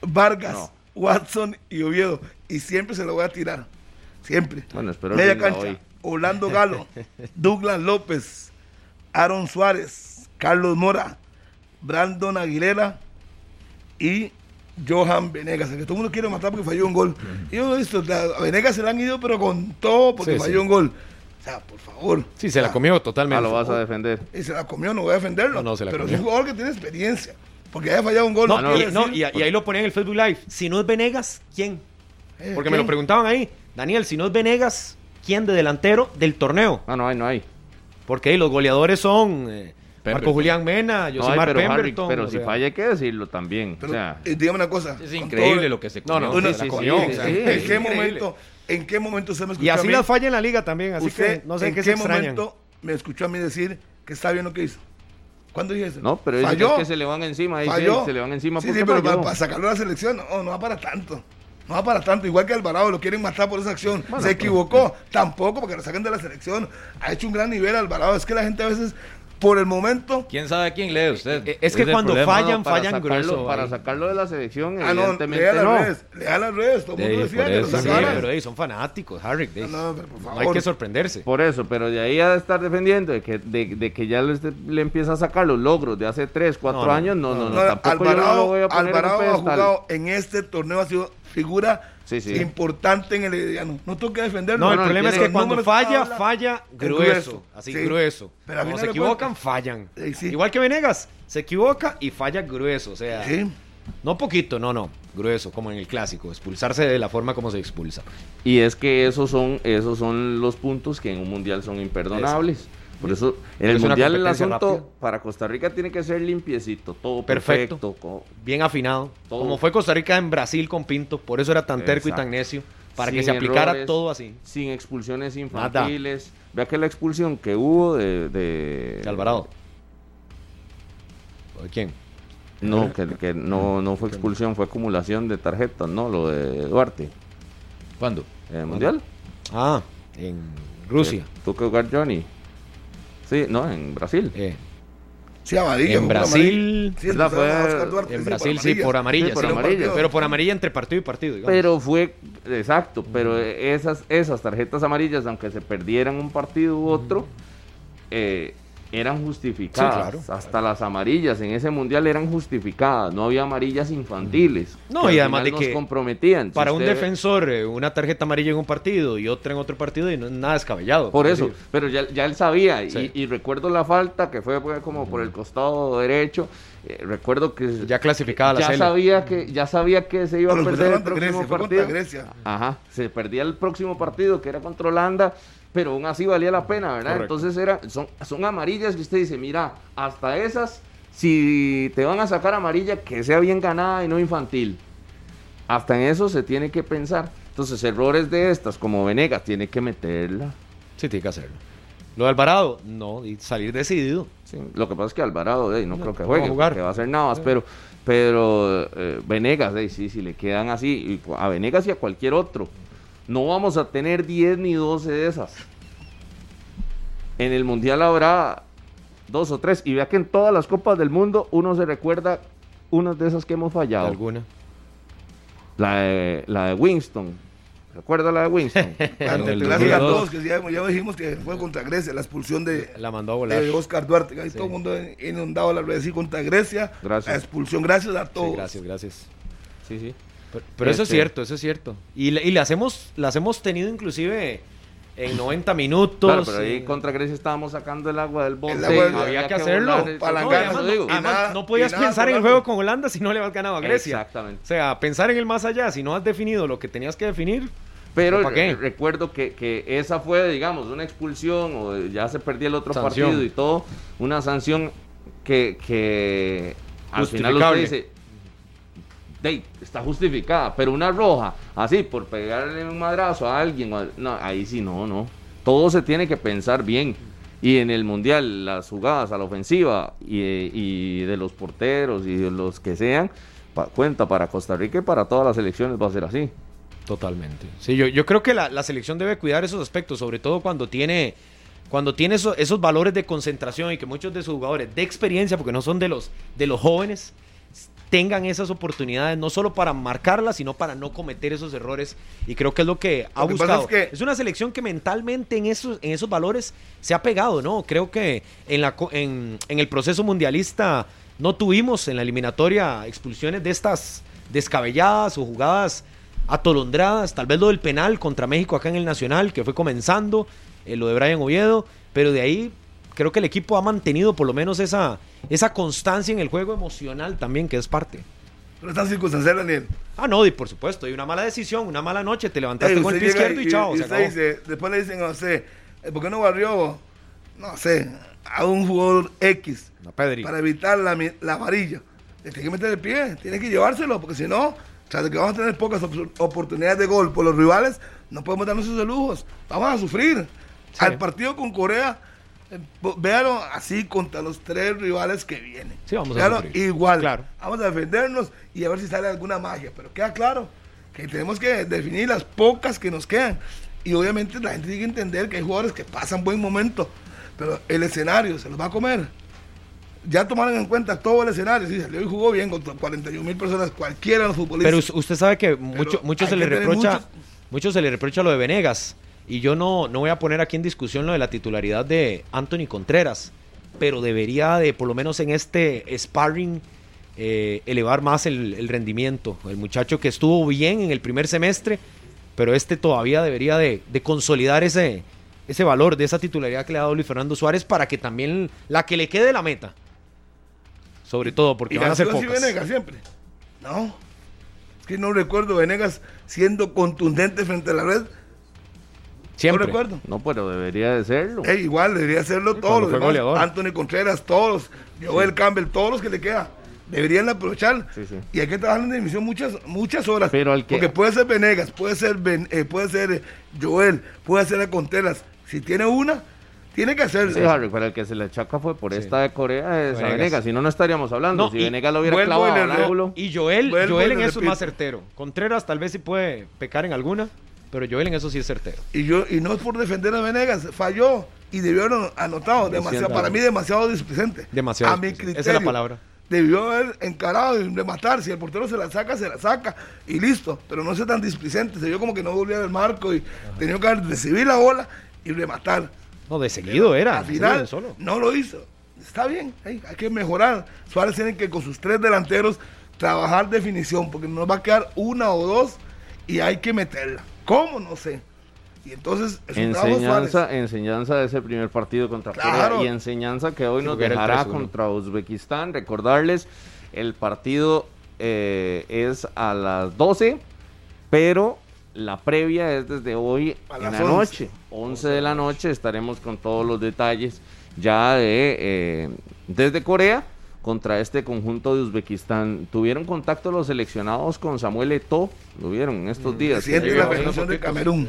Vargas. Watson y Oviedo. Y siempre se lo voy a tirar. Siempre. Bueno, espero Media cancha. Orlando [laughs] Galo, Douglas López, Aaron Suárez, Carlos Mora, Brandon Aguilera y Johan Venegas, que todo el mundo quiere matar porque falló un gol. Y yo visto, a Venegas se le han ido, pero con todo porque falló un gol. O sea, por favor. Sí, se la comió totalmente. Ah, lo vas a defender. Y se la comió, no voy a defenderlo. No, se la pero es un jugador que tiene experiencia. Porque haya fallado un gol. No, no, y, ahí lo ponía en el Facebook Live. Si no es Venegas, ¿quién? Eh, Porque me lo preguntaban ahí. Daniel, si no es Venegas, ¿quién de delantero del torneo? Ah, no hay, no hay. Porque ahí los goleadores son eh, Marco Julián Mena, Josimar no, pero, pero si falla hay que decirlo también. o sea, eh, dígame una cosa. Es increíble lo que se comió. No, no, comió. ¿En qué momento? ¿En qué momento se me escuchó Y así las falla en la liga también, así que no sé en qué, qué momento me escuchó a mí decir que está bien lo que hizo. ¿Cuándo dije eso? No, pero es que se le van encima. Dice, se le van encima sí, sí, pero para, sacarlo de la selección, no, no va para tanto. No va para tanto. Igual que Alvarado, lo quieren matar por esa acción. se equivocó. Tampoco porque lo saquen de la selección. Ha hecho un gran nivel Alvarado. Es que la gente a veces por el momento. ¿Quién sabe a quién lee usted? Eh, es que cuando problema. fallan, para fallan sacarlo, grueso. Para ahí. sacarlo de la selección, Ah, no, evidentemente lea las no. redes, lea las redes, todo el mundo Sí, decía que eso. Sí, pero ahí son fanáticos, Harry. No, no, pero por no hay que sorprenderse. Por eso, pero de ahí a estar defendiendo de que, de, de que ya le, esté- le empieza a sacar los logros de hace 3, 4 No, no, años, no, no, no, No, tampoco yo no lo Alvarado, voy a poner en Alvarado ha jugado en este torneo, ha sido figura Sí, sí. importante en el Herediano. No tengo que defenderlo. No, el no, problema es que cuando falla, falla Es grueso. Así sí. grueso. Pero Cuando se equivocan, fallan. Igual que Venegas, se equivoca y falla grueso. O sea, Sí. no poquito, no, no. Grueso, como en el clásico. Expulsarse de la forma como se expulsa. Y es que esos son, esos son los puntos que en un mundial son imperdonables. Por eso, en el mundial el asunto para Costa Rica tiene que ser limpiecito, todo Perfecto. Bien afinado. Todo. Como fue Costa Rica en Brasil con Pinto. Por eso era tan terco y tan necio. Para que se aplicara errores, todo así. Sin expulsiones infantiles. Vea que la expulsión que hubo de... De, De Alvarado. ¿O ¿De quién? No, que, que no, no fue expulsión, fue acumulación de tarjetas, ¿no? Lo de Duarte. ¿Cuándo? ¿En el mundial? Ah, en Rusia. Que Tuvo que jugar Johnny. Sí, no, en Brasil. Eh, Sí, amarilla. En Brasil- Duarte, en sí, Brasil sí, por amarilla. Sí, por sí. amarilla. Pero por amarilla entre partido y partido. digamos. Pero fue, exacto, pero esas, esas tarjetas amarillas, aunque se perdieran un partido u otro, eh, eran justificadas. Sí, claro. Hasta las amarillas en ese mundial eran justificadas, no había amarillas infantiles. No, que y además de nos que comprometían. Si Para un usted defensor, eh, una tarjeta amarilla en un partido y otra en otro partido, y no es nada descabellado. Por Es eso, decir, pero ya, ya él sabía, y- Sí. y, recuerdo la falta que fue, como por el costado derecho. eh, recuerdo que Ya clasificada la ya sabía que ya sabía que se iba a Pero lo perder el próximo Grecia, partido. contra Grecia. Ajá, se perdía el próximo partido que era contra Holanda, pero aún así valía la pena, ¿verdad? Correcto. Entonces era, son, son amarillas que usted dice, mira, hasta esas, si te van a sacar amarilla, que sea bien ganada y no infantil. Hasta en eso se tiene que pensar. Entonces, errores de estas, como Venegas, tiene que meterla. Sí, tiene que hacerlo. Lo de Alvarado, no, y salir decidido. Sí, Lo que pasa es que Alvarado, eh, no, No, creo que juegue, jugar. que va a ser Navas, pero, pero eh, Venegas, eh, sí, si le quedan así, a Venegas y a cualquier otro, no vamos a tener 10 ni 12 de esas. En el Mundial habrá dos o tres, y vea que en todas las copas del mundo uno se recuerda unas de esas que hemos fallado. Alguna. La de, la de Winston, ¿recuerda la de Winston? [laughs] Claro, del te las las 2002. dos, que ya, ya dijimos que fue contra Grecia, la expulsión de, La mandó a volar. de Oscar Duarte. Ahí todo el mundo inundado la red contra Grecia. Gracias. La expulsión, gracias a todos. Sí, gracias, gracias. sí, sí. Pero, pero eso es Este- cierto, eso es cierto. Y, le- y las, hemos, las hemos tenido inclusive en 90 minutos. Claro, pero ahí eh, contra Grecia estábamos sacando el agua del bote. Agua del- Había que hacerlo. volar No, además, Eso no, digo. además, nada- no podías nada pensar en el juego con Holanda si no le has ganado a Grecia. Exactamente. O sea, pensar en el más allá, si no has definido lo que tenías que definir. Pero ¿Para qué? re- recuerdo que, que esa fue, digamos, una expulsión o ya se perdía el otro Sanción. partido y todo, una sanción que, que al final usted dice, "Dey, está justificada, pero una roja, así, por pegarle un madrazo a alguien, no, ahí sí, no, no. Todo se tiene que pensar bien. Y en el Mundial, las jugadas a la ofensiva y, de los porteros y de los que sean, cuenta para Costa Rica y para todas las elecciones va a ser así. Totalmente. Sí, yo, yo creo que la, la selección debe cuidar esos aspectos, sobre todo cuando tiene, cuando tiene eso- esos valores de concentración y que muchos de sus jugadores de experiencia, porque no son de los, de los jóvenes, tengan esas oportunidades, no solo para marcarlas, sino para no cometer esos errores. Y creo que es lo que ha Lo que pasa buscado. es que- es una selección que mentalmente en esos, en esos valores se ha pegado, ¿no? Creo que en, la, en, en el proceso mundialista no tuvimos en la eliminatoria expulsiones de estas descabelladas o jugadas atolondradas, tal vez lo del penal contra México acá en el Nacional, que fue comenzando, eh, lo de Brian Oviedo, pero de ahí creo que el equipo ha mantenido por lo menos esa, esa constancia en el juego emocional también, que es parte. Pero están circunstancial, Daniel. Ah, no, y por supuesto, hay una mala decisión, una mala noche, te levantaste Ey, con el pie izquierdo y, chao, se usted acabó. dice- después le dicen, no sé, eh, ¿por qué no barrió, no sé, a un jugador X No, para evitar la, la amarilla? Le tiene que meter el pie, tiene que llevárselo, porque si no, tras de que vamos a tener pocas op- oportunidades de gol por los rivales, no podemos darnos esos lujos. Vamos a sufrir. Sí. Al partido con Corea, véalo así contra los tres rivales que vienen. Sí, vamos a igual. Claro. Vamos a defendernos y a ver si sale alguna magia. Pero queda claro que tenemos que definir las pocas que nos quedan. Y obviamente la gente tiene que entender que hay jugadores que pasan buen momento. pero el escenario se los va a comer. Ya tomaron en cuenta todo el escenario. Sí, salió y jugó bien contra 41 mil personas, cualquiera de los futbolistas. Pero us- usted sabe que mucho, mucho se le que reprocha, muchos- mucho se le reprocha lo de Venegas. Y yo no, no voy a poner aquí en discusión lo de la titularidad de Anthony Contreras. Pero debería de, por lo menos en este sparring, eh, elevar más el, el rendimiento. El muchacho que estuvo bien en el primer semestre, pero este todavía debería de, de consolidar ese, ese valor de esa titularidad que le ha dado Luis Fernando Suárez para que también la que le quede la meta. Sobre todo, porque y van a ser pocas. Venegas siempre. No. Es que no recuerdo Venegas siendo contundente frente a la red. Siempre. No recuerdo. No, pero debería de serlo. Eh, igual debería hacerlo Sí, todos los demás. goleador. Anthony Contreras, todos. Joel Campbell, todos los que le quedan. Deberían aprovechar. Sí, sí. Y hay que trabajar en división muchas, muchas horas. Pero al que- Porque puede ser Venegas, puede ser, Ben- eh, puede ser eh, Joel, puede ser Contreras. Si tiene una, tiene que hacerlo. Sí, Harry, pero el que se le achaca fue por Sí. esta de Corea, es a Venegas. Venegas. Si no, no estaríamos hablando. No, si Venegas lo hubiera clavado y al ángulo. Y Joel, Joel en eso es más certero. Contreras tal vez sí puede pecar en alguna, pero Joel en eso sí es certero. Y yo y no es por defender a Venegas, falló y debió haber anotado demasiado, para mí demasiado displicente. Demasiado A mi criterio. Esa es la palabra. Debió haber encarado y rematar. Si el portero se la saca, se la saca y listo. Pero no sea tan displicente. Se vio como que no volvía al marco y tenía que recibir la bola y rematar. No, de seguido era. Al final solo. no lo hizo. Está bien, hey, hay que mejorar. Suárez tiene que con sus tres delanteros trabajar definición porque nos va a quedar una o dos y hay que meterla. ¿Cómo? No sé. Y entonces es. Enseñanza, enseñanza de ese primer partido contra Claro. Corea y enseñanza que hoy Sí, nos dejará 3-1. contra Uzbekistán. Recordarles, el partido eh, es a las 12, pero la previa es desde hoy A en las la 11. noche. 11 de la noche estaremos con todos los detalles ya de eh, desde Corea contra este conjunto de Uzbekistán. ¿Tuvieron contacto los seleccionados con Samuel Eto'o? Lo vieron en estos días. Presidente de la. Federación de Camerún.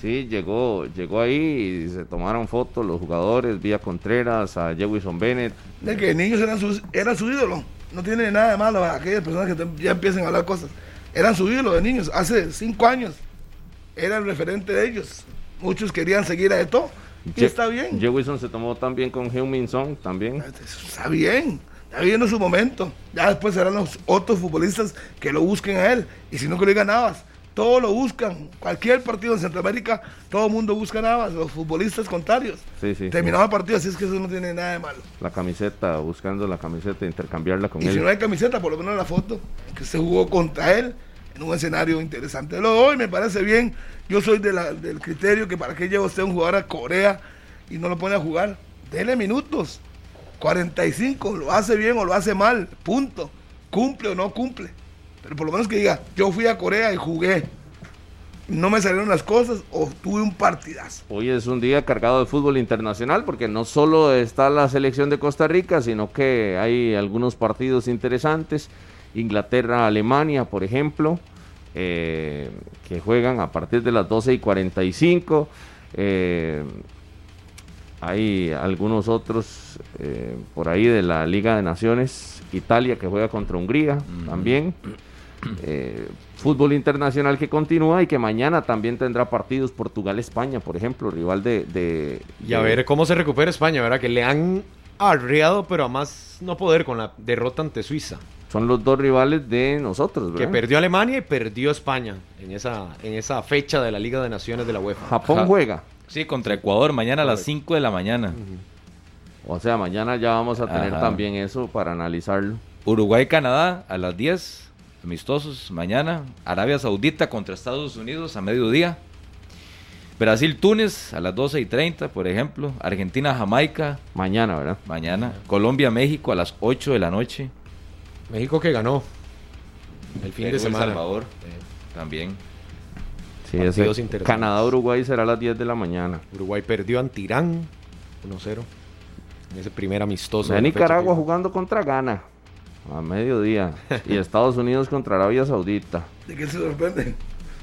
Sí, llegó, llegó ahí y se tomaron fotos los jugadores, vía Contreras, a Jewison Bennett. De que niños eran su, era su ídolo. No tiene nada de malo a aquellas personas que ya empiezan a hablar cosas. Eran su ídolo de niños. Hace cinco años era el referente de ellos. Muchos querían seguir a Eto. Y Je- está bien. Jewison se tomó también con Heung-Min Son, también. Está bien. Está viendo su momento. Ya después serán los otros futbolistas que lo busquen a él. Y si no que lo diga Navas. Todos lo buscan. Cualquier partido en Centroamérica, todo el mundo busca a Navas. Los futbolistas contrarios. Sí, sí. Terminaba el partido, así es que eso no tiene nada de malo. La camiseta, buscando la camiseta, intercambiarla con Y él. si no hay camiseta, por lo menos la foto que se jugó contra él en un escenario interesante. Lo de hoy me parece bien. Yo soy de la- del criterio que para qué lleva usted un jugador a Corea y no lo pone a jugar. Dele minutos. 45, lo hace bien o lo hace mal. Punto. Cumple o no cumple. Pero por lo menos que diga, yo fui a Corea y jugué. No me salieron las cosas o tuve un partidazo. Hoy es un día cargado de fútbol internacional porque no solo está la selección de Costa Rica, sino que hay algunos partidos interesantes. Inglaterra-Alemania, por ejemplo, eh, que juegan a partir de las 12 y 45. Eh, hay algunos otros eh, por ahí de la Liga de Naciones, Italia que juega contra Hungría también. Eh, fútbol internacional que continúa y que mañana también tendrá partidos Portugal-España, por ejemplo, rival de... de- Y a ver cómo se recupera España, ¿verdad? Que le han arreado, pero a más no poder con la derrota ante Suiza. Son los dos rivales de nosotros, Que ¿verdad? perdió Alemania y perdió España en esa, en esa fecha de la Liga de Naciones de la UEFA. Japón Ja- juega. Sí, contra Ecuador, mañana a las 5 de la mañana. O sea, mañana ya vamos a tener Ajá. también eso para analizarlo. Uruguay-Canadá a las 10, amistosos mañana. Arabia Saudita contra Estados Unidos a mediodía. Brasil-Túnez a las 12 y 30, por ejemplo. Argentina-Jamaica Mañana, ¿verdad? mañana. Colombia-México a las 8 de la noche. México que ganó el fin de Perú, El semana. Salvador también. Sí, Partidos. Canadá-Uruguay será a las 10 de la mañana. Uruguay perdió ante Irán 1-0 en ese primer amistoso. De Nicaragua jugando contra Ghana a mediodía y [laughs] Estados Unidos contra Arabia Saudita. ¿De qué se sorprende?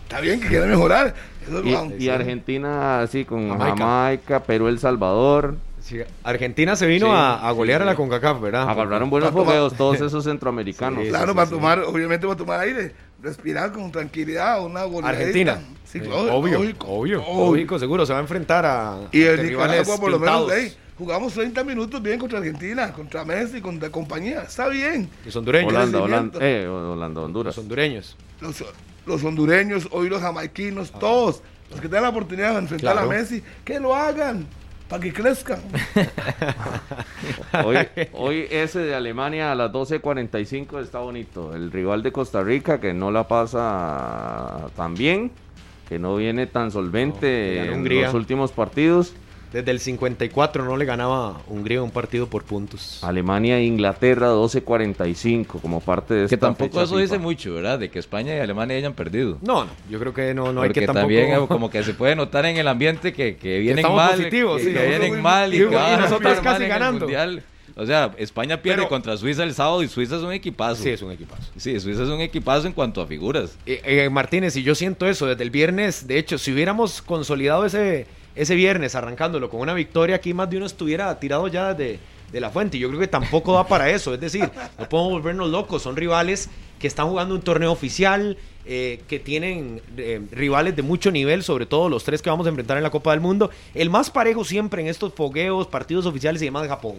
Está bien que quiera mejorar. Eso Y, Argentina así con Jamaica. Jamaica, Perú, El Salvador. Sí, Argentina se vino Sí, a, a sí, golear a la CONCACAF, ¿verdad? Agarraron buenos fogueos todos [laughs] esos centroamericanos. Sí, Claro, sí, para sí. tomar, obviamente para tomar aire, respirar con tranquilidad, una goleadita. Argentina. Sí, Sí, claro, obvio, lógico, obvio, lógico, seguro se va a enfrentar a Y el Nicaragua por lo menos pintados. ahí, Jugamos 30 minutos bien contra Argentina, contra Messi, contra compañía. Está bien. Los hondureños. Holanda. Holanda, eh, Holanda, Honduras. Los hondureños. Los, los hondureños, hoy los jamaiquinos, todos. Los que tengan la oportunidad de enfrentar Claro. a Messi, que lo hagan. Para que crezcan. [laughs] Hoy, hoy ese de Alemania a las 12.45 está bonito. El rival de Costa Rica que no la pasa tan bien, que no viene tan solvente en Hungría. los últimos partidos. Desde el 54 no le ganaba Hungría un partido por puntos. Alemania e Inglaterra 12.45 como parte de Que esta tampoco fecha eso dice mucho, ¿verdad? De que España y Alemania hayan perdido. No, no, yo creo que no, no hay que tampoco... también eh, como que se puede notar en el ambiente que, que vienen estamos mal, positivos, que, sí, que nosotros vienen muy- mal y, y que van a nosotros casi ganando. Mundial. O sea, España pierde Pero- contra Suiza el sábado y Suiza es un equipazo. Sí, es un equipazo. Sí, Suiza es un equipazo en cuanto a figuras. Eh, eh, Martínez, y yo siento eso desde el viernes. De hecho, si hubiéramos consolidado ese, ese viernes arrancándolo con una victoria, aquí más de uno estuviera tirado ya de, de la fuente. Yo creo que tampoco da para eso. Es decir, no podemos volvernos locos. Son rivales que están jugando un torneo oficial, eh, que tienen eh, rivales de mucho nivel, sobre todo los tres que vamos a enfrentar en la Copa del Mundo. El más parejo siempre en estos fogueos, partidos oficiales y demás es Japón.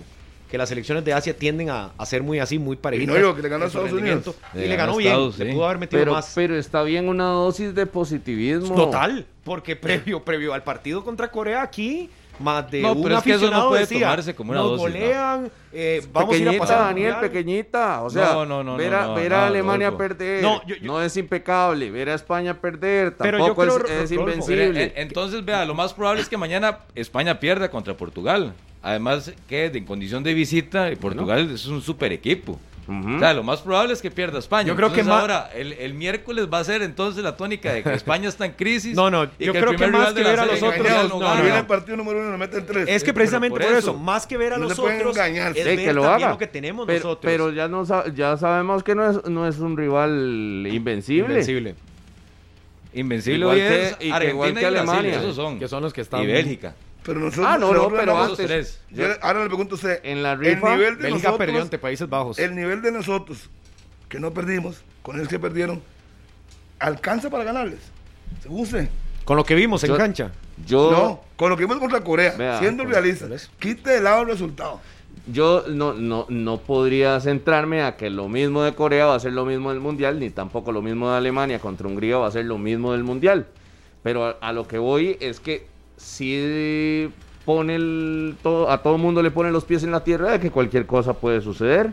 Que las selecciones de Asia tienden a, a ser muy así, muy parejitas. no digo que le ganó a Estados. Unidos. Y Le le ganó bien. Estados, Le sí. pudo haber metido Pero, más. pero está bien una dosis de positivismo. Total, porque previo, previo al partido contra Corea aquí, más de No, un pero es que eso no aficionado puede decía, tomarse como una dosis, golean, eh, vamos a ir a pequeñita, pasar Daniel, Mundial". pequeñita. O sea, No, no, no, ver no, a, no, ver a no, Alemania Rodolfo. perder No, no, yo- es impecable. Ver a España perder Pero yo tampoco creo, es, es invencible. Pero, entonces, vea, lo más probable es que mañana España pierda contra Portugal. Además, que en condición de visita, Portugal es un super equipo. Ujú. O sea, lo más probable es que pierda España. Yo creo que Entonces, ma- ahora, el, el miércoles va a ser entonces la tónica de que [laughs] España está en crisis. No, no, y yo el creo que más que ver a los otros, no, no, viene no. el partido número uno, meten tres. Es que precisamente por por eso, eso. más que ver a No los le pueden otros, engañar. es Sí, ver que lo haga. lo que tenemos pero, nosotros. pero ya, no, ya sabemos que no es, no es un rival invencible. Invencible. Invencible Igual que- es que Argentina igual que y Brasil, Alemania. esos son. Que son los que están- Y Bélgica. Pero nosotros, Ah, no, no, pero antes- tres. Yo ahora le pregunto a usted. En la el rifa, nivel de Bélgica nosotros, perdió ante Países Bajos. El nivel de nosotros, que no perdimos, con ellos que perdieron, alcanza para ganarles. Según usted. Con lo que vimos en Yo- cancha. Yo, No, con lo que vimos contra Corea, Vea, siendo con- realistas, quite de lado el resultado. yo no, no, no podría centrarme a que lo mismo de Corea va a ser lo mismo del Mundial, ni tampoco lo mismo de Alemania contra Hungría va a ser lo mismo del Mundial. Pero a, a lo que voy es que si pone el, todo, a todo el mundo le pone los pies en la tierra de que cualquier cosa puede suceder.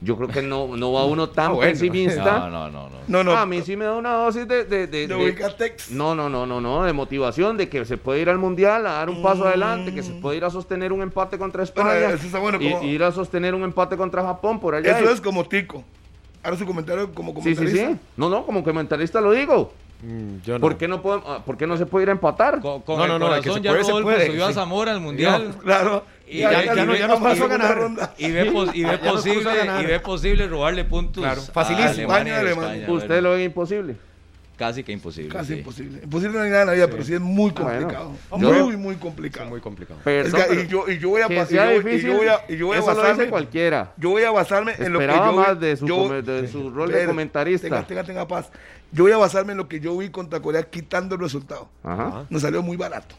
Yo creo que no, no va uno [laughs] tan Ah, bueno. pesimista. No, no, no, no. No, no. a mí sí me da una dosis de... de, de- de de- Ubicatex. no, no, no, no, no, de motivación, de que se puede ir al mundial a dar un paso adelante, que se puede ir a sostener un empate contra España, Bueno, eso está bueno, y, como- y ir a sostener un empate contra Japón por allá. Eso Y- es como Tico. Ahora su comentario como sí, sí, comentarista. sí. No, no, como comentarista lo digo. Mm, yo no. ¿Por, qué no podemos, ah, ¿Por qué no se puede ir a empatar? Con, con No, el no, no, de que corazón se ya puede, se Rodolfo puede, subió a. Zamora al Mundial. [laughs] Claro. Y ya- ya no- ya nos pasó a ganar. ronda. Y ve, pos- y ve Ya posible, y ve posible robarle puntos Claro, a facilísimo. Alemania España, Alemania. Usted lo ve imposible. Casi que imposible. Casi sí. imposible. Imposible no hay nada en la vida, pero sí es muy Ah, bueno. complicado. Yo- muy, muy complicado. Es muy complicado. Es Perdón, que- pero y, yo, y yo voy a que pa- y yo- y difícil, yo voy a y yo voy a basarme cualquiera. yo voy a basarme en lo que yo más de su yo- come- de su rol de comentarista. Tenga, tenga, tenga paz. Yo voy a basarme en lo que yo vi contra Corea quitando el resultado. Ajá. Nos salió muy barato.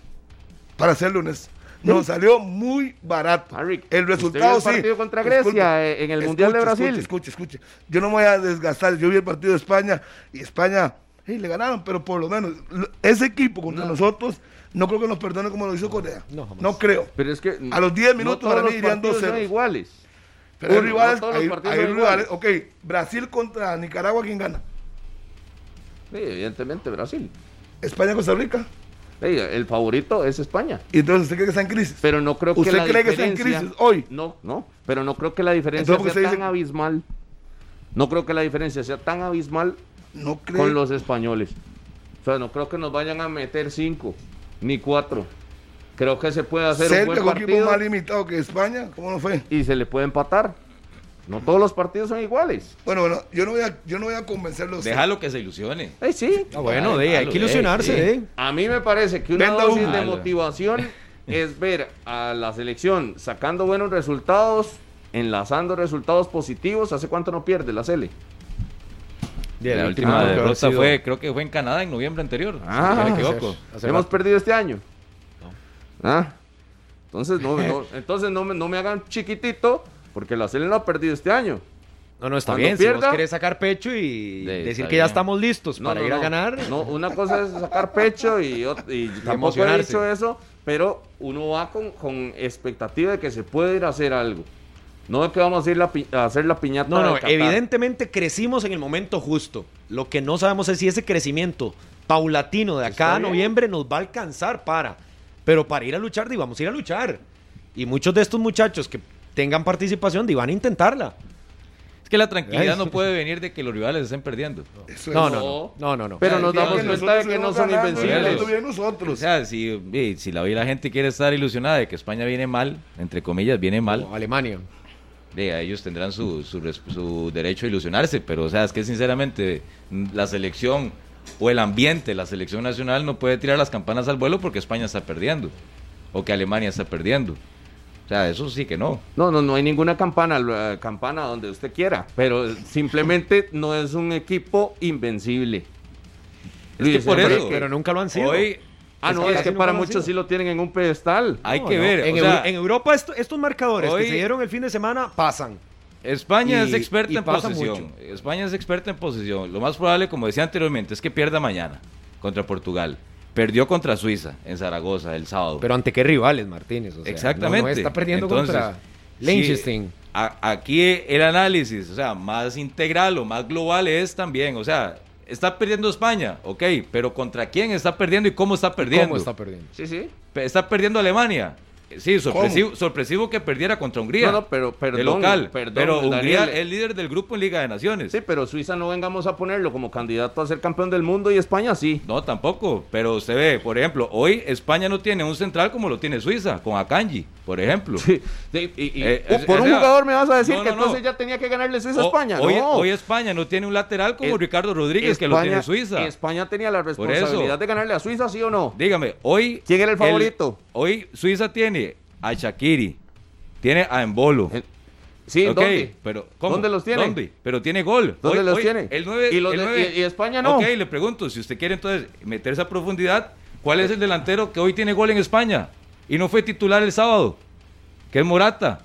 Para ser lunes. Nos salió muy barato. Harry, el ¿usted resultado vio el sí. partido contra Grecia, eh, en el Mundial de Brasil? Escuche, escuche, escuche. Yo no me voy a desgastar. Yo vi el partido de España y España hey, le ganaron, pero por lo menos ese equipo contra nosotros no creo que nos perdone como lo hizo Corea. No, jamás. No creo. Pero es que A los 10 no minutos todos para mí irían partidos 2-0. son iguales. Pero hay rivales, no todos los hay, partidos hay son rivales. Ok, Brasil contra Nicaragua, ¿quién gana? Sí, evidentemente Brasil. España, Costa Rica. Sí, el favorito es España. Y entonces usted cree que está en crisis. Pero no creo que ¿Usted la cree que está en crisis hoy? No, no. Pero no creo que la diferencia Entonces, sea ¿por qué tan dice- abismal. No creo que la diferencia sea tan abismal No cree. con los españoles. O sea, no creo que nos vayan a meter cinco, ni cuatro. Creo que se puede hacer un Serbia, buen un equipo partido más limitado que España, ¿cómo no fue? y se le puede empatar. No todos los partidos son iguales. Bueno, bueno, yo no voy a, yo no voy a convencerlo. a usted. Déjalo que se ilusione. Eh, sí. Ah, bueno, Ay, de, hay que eh, ilusionarse, sí. eh. A mí me parece que una Venda dosis de motivación [laughs] es ver a la selección sacando buenos resultados, enlazando resultados positivos. ¿Hace cuánto no pierde la Sele? La última habrá derrota sido- fue, creo que fue en Canadá en noviembre anterior. Ah, si no me equivoco. hace ¿Hemos rato. perdido este año? ¿Ah? Entonces no, no- [laughs] entonces no, me, no me hagan chiquitito porque la Sele no ha perdido este año. No, no, está Cuando bien. Si vos querés sacar pecho y De- decir que ya bien. estamos listos No, para no, ir a no. ganar. No, una cosa es sacar pecho y, [laughs] y tampoco he dicho eso, pero uno va con, con expectativa de que se puede ir a hacer algo. No de que vamos a ir la pi- a hacer la piñata. No, no, de Qatar. evidentemente crecimos en el momento justo. Lo que no sabemos es si ese crecimiento paulatino de acá a noviembre nos va a alcanzar para. Pero para ir a luchar, di, vamos a ir a luchar. Y muchos de estos muchachos que tengan participación, di, van a intentarla. Es que la tranquilidad no puede venir de que los rivales estén perdiendo. Eso No, es. no, no, no, no. Pero nos damos cuenta de que no son invencibles. O sea, si, si la, la gente quiere estar ilusionada de que España viene mal, entre comillas, viene mal, Alemania. De, ellos tendrán su, su, su derecho a ilusionarse, pero o sea, es que sinceramente la selección o el ambiente, la selección nacional no puede tirar las campanas al vuelo porque España está perdiendo o que Alemania está perdiendo. O sea, eso sí que no. No, no, no hay ninguna campana, eh, campana donde usted quiera, pero simplemente no es un equipo invencible. Es que por pero eso- que- Pero nunca lo han sido. Hoy ah, es no, que- es que para muchos sido. sí lo tienen en un pedestal. hay No, que no. ver. En, o sea, en Europa esto- estos marcadores hoy- que se dieron el fin de semana pasan. España Y- es experta en posesión. España es experta en posesión. Lo más probable, como decía anteriormente, es que pierda mañana contra Portugal. Perdió contra Suiza en Zaragoza el sábado. Pero ante qué rivales, Martínez. O sea, Exactamente. No, no está perdiendo Entonces, contra Liechtenstein. aquí el análisis, o sea, más integral o más global es también, o sea, está perdiendo España, ok, pero ¿contra quién está perdiendo y cómo está perdiendo? ¿Cómo está perdiendo? Sí, sí. Está perdiendo Alemania. Sí, sorpresivo, sorpresivo que perdiera contra Hungría. No, no, pero perdón, local. perdón, pero Hungría Daniel. es líder del grupo en Liga de Naciones. Sí, pero Suiza no vengamos a ponerlo como candidato a ser campeón del mundo y España sí. No, tampoco. Pero usted ve, por ejemplo, hoy España no tiene un central como lo tiene Suiza, con Akanji, por ejemplo. Sí, sí, y- y- Eh, uh, es- por un sea, jugador me vas a decir no, que entonces ya tenía que ganarle Suiza a España. Hoy, hoy España no tiene un lateral como Es- Ricardo Rodríguez, que lo tiene Suiza. España tenía la responsabilidad de ganarle a Suiza, ¿sí o no? Dígame, hoy. ¿Quién era el favorito? Hoy Suiza tiene a Shakiri, tiene a Embolo. Sí, ¿dónde? Pero, ¿cómo? ¿Dónde los tiene? ¿Dónde? Pero tiene gol. ¿Dónde Hoy- los hoy tiene? El 9, ¿Y los de- y- y España no? Ok, le pregunto, si usted quiere entonces meterse a profundidad, ¿cuál es el delantero que hoy tiene gol en España? Y no fue titular el sábado, que es Morata.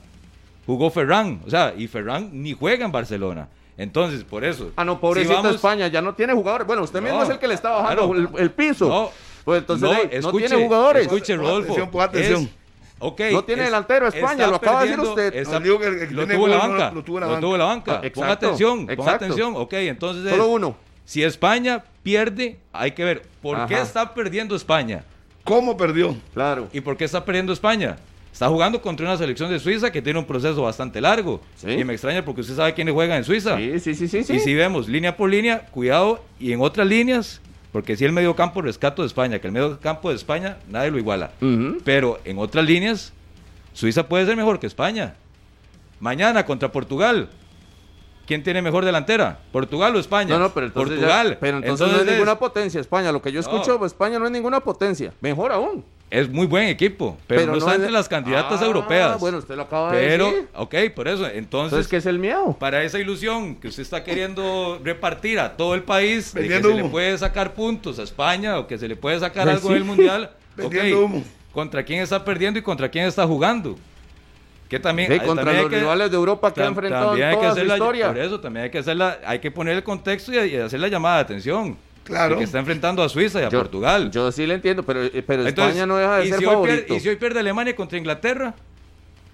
Jugó Ferran, o sea, y Ferran ni juega en Barcelona. Entonces, por eso. Ah, no, si pobrecito vamos- España, ya no tiene jugadores. Bueno, usted mismo es el que le está bajando claro. el, el piso. No, pues entonces no, hey, no escuche, tiene jugadores. Escuche, Ponga Rodolfo. atención, ponga atención. es- ok, No tiene delantero España, lo acaba de decir usted. está- No, digo que el- el que lo tuvo en la banca. lo tuvo en la Lo banca. tuvo en la banca. Ah, Ponga exacto, atención, ponga exacto. atención. Ok, entonces. Solo uno. Si España pierde, hay que ver por qué está perdiendo España. ¿Cómo perdió? Claro. ¿Y por qué está perdiendo España? Está jugando contra una selección de Suiza que tiene un proceso bastante largo. Sí. Y me extraña porque usted sabe quiénes juegan en Suiza. Sí, sí, sí, sí. sí. Y si vemos línea por línea, cuidado, y en otras líneas, porque si el medio campo rescato de España, que el medio campo de España nadie lo iguala. Pero en otras líneas, Suiza puede ser mejor que España. Mañana contra Portugal. ¿Quién tiene mejor delantera? ¿Portugal o España? No, no, pero entonces, ya- Portugal. pero entonces, no es ninguna potencia España. Lo que yo escucho, No. España no es ninguna potencia. Mejor aún. Es muy buen equipo, pero, no, está es entre de- las candidatas Ah, europeas. Bueno, usted lo acaba de pero, decir. ok, por eso. Entonces, Entonces, ¿qué es el miedo? para esa ilusión que usted está queriendo repartir a todo el país, de que se le puede sacar puntos a España o que se le puede sacar Pues algo sí. del Mundial, [laughs] ok, Vendiendo humo. ¿contra quién está perdiendo y contra quién está jugando? Que también, Sí, contra también los que- rivales de Europa que ha enfrentado hay que toda hacer su la- historia. Por eso también hay que, hacer la- hay que poner el contexto y, y hacer la llamada de atención. Claro. Que está enfrentando a Suiza y a Yo- Portugal. Yo sí le entiendo, pero, eh, pero Entonces, España no deja de ¿y ser si favorito. pierde- ¿Y si hoy pierde Alemania contra Inglaterra?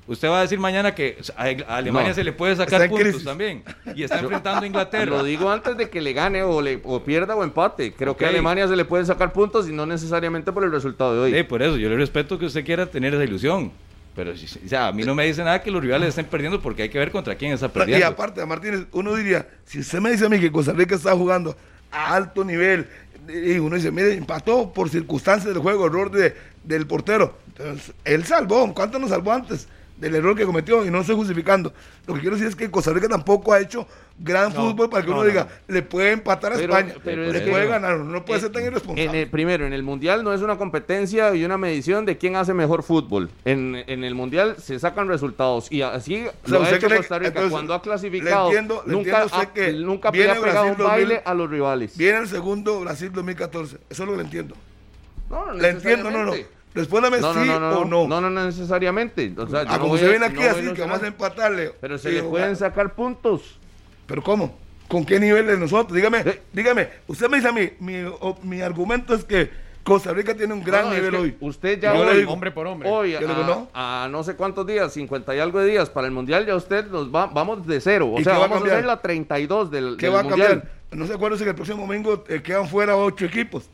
Usted va a decir mañana que a Alemania No. se le puede sacar puntos crisis. también. Y está enfrentando a Inglaterra. Lo digo antes de que le gane o, le, o pierda o empate. Creo que a. Alemania se le pueden sacar puntos y no necesariamente por el resultado de hoy. Sí, por eso, yo le respeto que usted quiera tener esa ilusión. Pero si- o sea, a mí no me dice nada que los rivales estén perdiendo porque hay que ver contra quién está [laughs] Y perdiendo. aparte, Martínez, uno diría, si usted me dice a mí que Costa Rica está jugando a alto nivel, y uno dice, mire, empató por circunstancias del juego, error de, del portero. Entonces, él salvó, ¿cuánto nos salvó antes del error que cometió? Y no estoy justificando. Lo que quiero decir es que Costa Rica tampoco ha hecho gran fútbol para que no, uno no, diga, le puede empatar a Pero- España, pero es le que- puede ganar, no puede Eh, ser tan irresponsable. En el, primero, en el Mundial no es una competencia y una medición de quién hace mejor fútbol. En, en el Mundial se sacan resultados y así O sea, lo ha hecho cree- Costa Rica. entonces, Cuando ha le clasificado, entiendo- le nunca, usted ha, que nunca le ha pegado un Brasil 2000, baile a los rivales. Viene el segundo Brasil 2014, eso es lo que le entiendo. No, no Le entiendo, no, no. Respóndame No, sí no, no, o no, no. no, no, necesariamente. O sea, yo ah, como se a- viene aquí a así, que vamos a empatarle. Pero se le pueden sacar puntos. ¿Pero cómo? ¿Con qué nivel de nosotros? Dígame, Eh. dígame. Usted me dice a mí, mi, o- mi argumento es que Costa Rica tiene un gran No, no, es nivel hoy. Usted ya hoy, digo, hombre por hombre. hoy a, digo, no. a no sé cuántos días, 50 y algo de días para el Mundial, ya usted nos va, vamos de cero. O ¿Y sea, a vamos a cambiar? hacer la 32 del, ¿Qué del va a Mundial. cambiar? No se acuerdan que el próximo domingo eh, quedan fuera ocho equipos.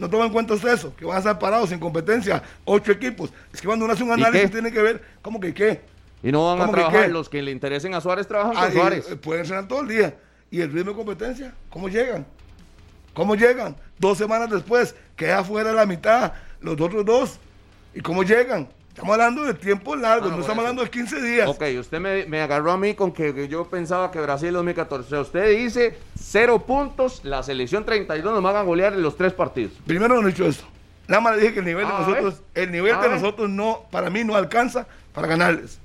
No toman en cuenta eso, que van a estar parados sin competencia, ocho equipos. Es que cuando uno hace un ¿Y análisis tiene que ver, ¿cómo que qué? Y no van a ¿Cómo que trabajar los que le interesen a Suárez, trabajan Ah, con Suárez. pueden entrenar todo el día. ¿Y el ritmo de competencia? ¿Cómo llegan? ¿Cómo llegan? Dos semanas después, queda fuera la mitad, los otros dos. ¿Y cómo llegan? Estamos hablando de tiempo largo, Ah, no estamos eso. hablando de 15 días. Ok, usted me, me agarró a mí con que, que yo pensaba que Brasil 2014. Usted dice cero puntos, la selección 32 nos van a golear en los tres partidos. Primero no he dicho esto. Nada más le dije que el nivel de A nosotros, ver. el nivel A de ver. nosotros no, para mí no alcanza para ganarles.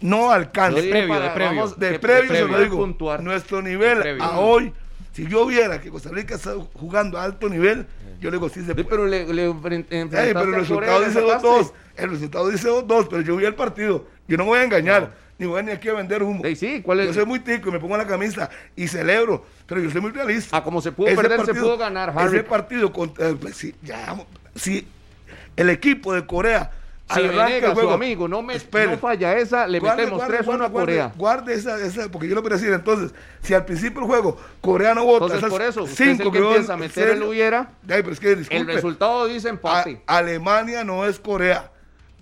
No alcanza. De previo, de previo. vamos, de previo, que se lo digo. puntuar. Nuestro nivel De previo. a hoy, si yo viera que Costa Rica está jugando a alto nivel, yo le digo sí se Sí, puede. pero le, le enfren- Ey, enfrentaste pero el resultado dice sacaste. 2-2. El resultado dice 2-2, pero yo vi el partido. Yo no me voy a engañar, ni voy a ni aquí a vender humo. Ey, sí, ¿cuál es? Yo soy muy tico y me pongo la camisa y celebro, pero yo soy muy realista. Ah, como se pudo Ese perder, se pudo ganar, Harry. Ese partido contra. eh, pues, si, ya, si el equipo de Corea. Si Venegas, su amigo, no, me, no falla esa, le Guarde, metemos guarde, 3-1 a Corea. Guarde esa, esa, porque yo lo voy a decir. Entonces, si al principio del juego Corea no vota, Entonces, por eso, usted es el que que yo- empieza a ¿en meter el hubiera. Ay, pero es que, El resultado dice empate. a- Alemania no es Corea.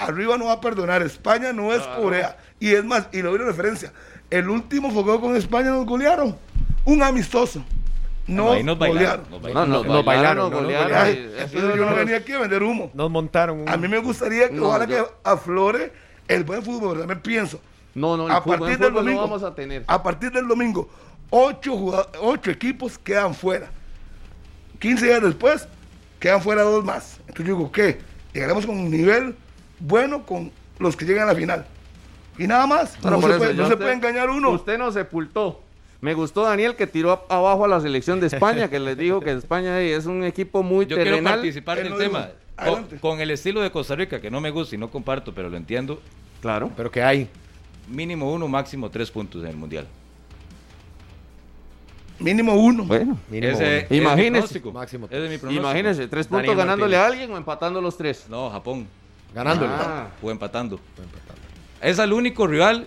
Arriba no va a perdonar. España no es Corea. Y es más, y le doy una referencia. El último fogueo con España nos golearon. Un amistoso. No ahí nos bailaron, nos no, bailaron. no, nos bailaron, golearon. Entonces yo no venía aquí a vender humo. Nos montaron. A mí me gustaría que No, ojalá yo- que aflore el buen fútbol. También pienso. No, no, el a partir del domingo. no vamos a tener. A partir del domingo, ocho, ocho equipos quedan fuera. 15 días después, quedan fuera dos más. Entonces yo digo, ¿qué? Llegaremos con un nivel bueno con los que llegan a la final. Y nada más. No se, eso, puede, yo no se usted- puede engañar uno. Usted nos sepultó. Me gustó Daniel que tiró a- abajo a la selección de España, que les dijo que España es un equipo muy Yo quiero participar del tema. Con, el estilo de Costa Rica, que no me gusta y no comparto, pero lo entiendo. Claro. Pero que hay. Mínimo uno, máximo tres puntos en el Mundial. Mínimo uno. Bueno, Mínimo Ese uno. es mi Imagínese. pronóstico. Máximo Ese es mi pronóstico. imagínense, tres puntos Daniel ganándole Martínez. a alguien o empatando los tres. No, Japón. Ganándole. Ah. O empatando. Es el único rival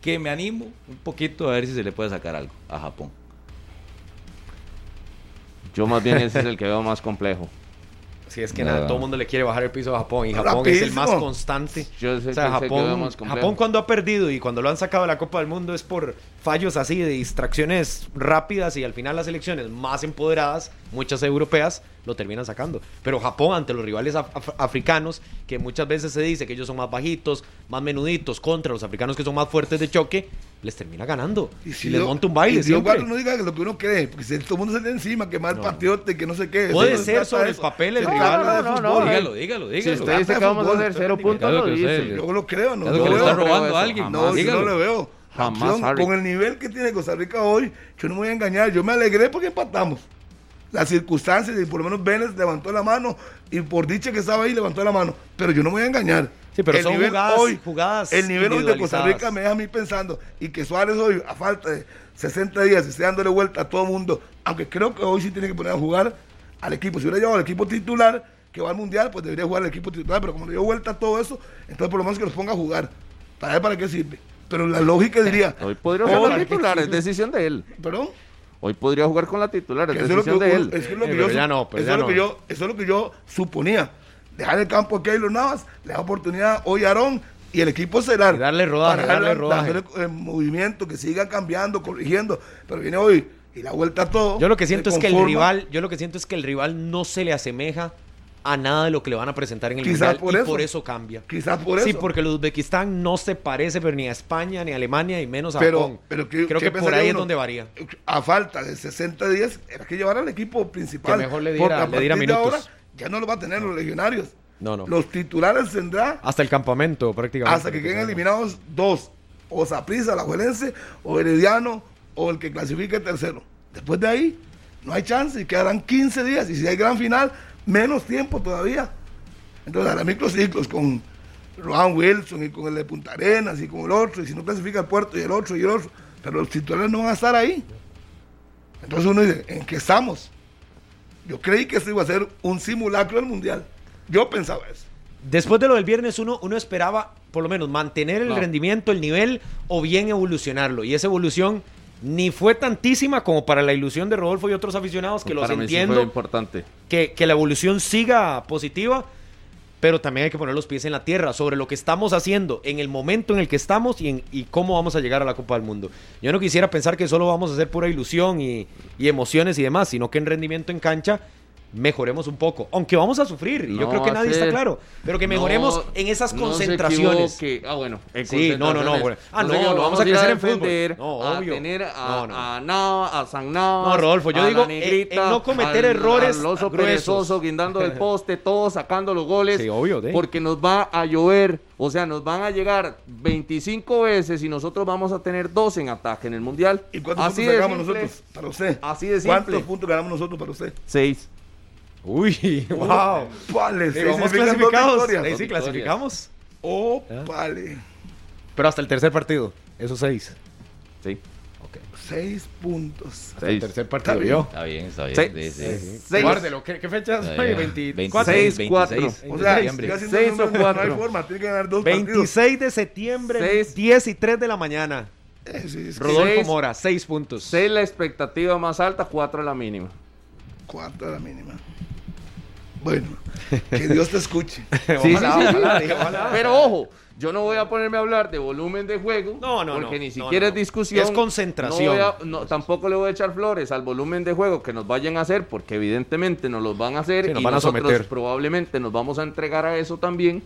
que me animo un poquito a ver si se le puede sacar algo a Japón. Yo más bien ese es el que veo más complejo. Si es que nada, todo el mundo le quiere bajar el piso a Japón y Japón es el más constante. Yo sé O sea, que Japón, más complejo. Japón cuando ha perdido y cuando lo han sacado de la Copa del Mundo es por fallos así de distracciones rápidas y al final las elecciones más empoderadas, muchas europeas, lo terminan sacando. Pero Japón ante los rivales af- af- africanos, que muchas veces se dice que ellos son más bajitos, más menuditos contra los africanos que son más fuertes de choque, les termina ganando. Y, les Dios- monta un baile y siempre. guarde, no diga lo que uno cree, porque si todo el mundo se le encima, que mal patriota, y que no sé qué. Puede no ser sobre el papel el rival. No, no, no, dígalo, dígalo, Si dígalo. usted trata dice de que vamos a hacer cero puntos, lo usted- dice. Yo lo creo, no, Es lo yo que le está creo robando a alguien. No, yo no lo veo. Jamás, con el nivel que tiene Costa Rica hoy, yo no me voy a engañar. Yo me alegré porque empatamos. Las circunstancias, y por lo menos Vélez levantó la mano, y por dicha que estaba ahí, levantó la mano. Pero yo no me voy a engañar. Sí, pero son jugadas- jugadas El nivel hoy de Costa. Rica me deja a mí pensando, y que Suárez hoy, a falta de 60 días, esté dándole vuelta a todo el mundo, aunque creo que hoy sí tiene que poner a jugar al equipo. Si hubiera llevado al equipo titular, que va al mundial, pues debería jugar al equipo titular, pero como le dio vuelta a todo eso, entonces por lo menos que los ponga a jugar. Para ver para qué sirve. Pero la lógica diría, Hoy podría la titular, es decisión de él. perdón, Hoy podría jugar con la titular, es eso es lo decisión que, de él. yo, pero ya sup- no, pero eso ya es lo que no. yo, eso es lo que yo suponía. Dejar el campo a Keylor Navas, le da oportunidad hoy a Aarón y el equipo celar. Y darle rodaje, Para darle rodaje. darle, eh, movimiento, que siga cambiando, corrigiendo. Pero viene hoy y la vuelta a todo. Yo lo que siento es que el rival, yo lo que siento es que el rival no se le asemeja a nada de lo que le van a presentar en el Quizás mundial por y eso. por eso cambia. Quizás por eso. Sí, porque el Uzbekistán no se parece pero ni a España ni a Alemania y menos a Pero- Japón. pero ¿qué- Creo que por ahí es donde varía. a falta de 60 días, era que llevar al equipo principal. Que mejor le diera- a le diera minutos. ahora ya no lo va a tener los legionarios. No, no. Los titulares tendrá Hasta el campamento prácticamente. hasta que queden eliminados dos, o Saprissa, la Juelense, o Herediano, o el que clasifique tercero. Después de ahí, no hay chance y quedarán 15 días. Y si hay gran final, menos tiempo todavía. Entonces, a los microciclos con Rohan Wilson y con el de Punta Arenas y con el otro, y si no clasifica el puerto y el otro y el otro, pero los titulares no van a estar ahí. Entonces uno dice, ¿en qué estamos? Yo creí que esto iba a ser un simulacro del mundial. Yo pensaba eso. Después de lo del viernes, uno, uno esperaba, por lo menos, mantener el No. rendimiento, el nivel, o bien evolucionarlo. Y esa evolución ni fue tantísima como para la ilusión de Rodolfo y otros aficionados, que los Para sí entiendo, fue importante. que, que la evolución siga positiva, pero también hay que poner los pies en la tierra sobre lo que estamos haciendo en el momento en el que estamos y, en- y cómo vamos a llegar a la Copa del Mundo. Yo no quisiera pensar que solo vamos a hacer pura ilusión y, y emociones y demás, sino que en rendimiento en cancha mejoremos un poco, aunque vamos a sufrir, y yo No creo que a nadie está ser- claro, pero que mejoremos No, en esas no se concentraciones. equivoque. ah, bueno. en Sí, no, no, no, bueno. Ah, no, lo vamos a crecer en fútbol. No, a obvio. tener a, No, no. a Nava, a San Nava. No, Rodolfo, yo a digo, en- Negrita, en no cometer al- errores al oso gruesos. perezoso guindando del [laughs] poste, todos sacando los goles. Sí, obvio, de. Porque nos va a llover. O sea, nos van a llegar 25 veces y nosotros vamos a tener dos en ataque en el Mundial. ¿Y cuántos Así puntos ganamos nosotros para usted? Así de ¿Cuántos simple. puntos ganamos nosotros para usted? Seis. Uy, [laughs] wow. Seis vamos clasificados. Ahí sí, clasificamos. Oh, vale. Pero hasta el tercer partido, esos seis. Sí. Seis puntos. Hasta el tercer partido, bien. yo. Está bien, está bien. Seis. Sí, sí. Seis. Guárdelo, ¿qué, qué fecha es Está hoy? bien. 24. 26, 26, cuatro. 26 O de sea, septiembre. sigue haciendo Seis números, o no hay cuatro. forma, tiene que ganar dos partidos. 26 de septiembre, Seis. 10 y 3 de la mañana. Eh, es que Rodolfo Seis. Mora, 6 puntos. Seis la expectativa más alta, cuatro la mínima. Cuatro a la mínima. Bueno, que Dios te escuche. [laughs] Sí, Ojalá, sí. ojalá, ojalá. Pero ojo, yo no voy a ponerme a hablar de volumen de juego. No, no, Porque no. ni siquiera no, es discusión. Es concentración. A- no, tampoco le voy a echar flores al volumen de juego que nos vayan a hacer, porque evidentemente nos los van a hacer Sí, nos y van a nosotros someter. probablemente nos vamos a entregar a eso también,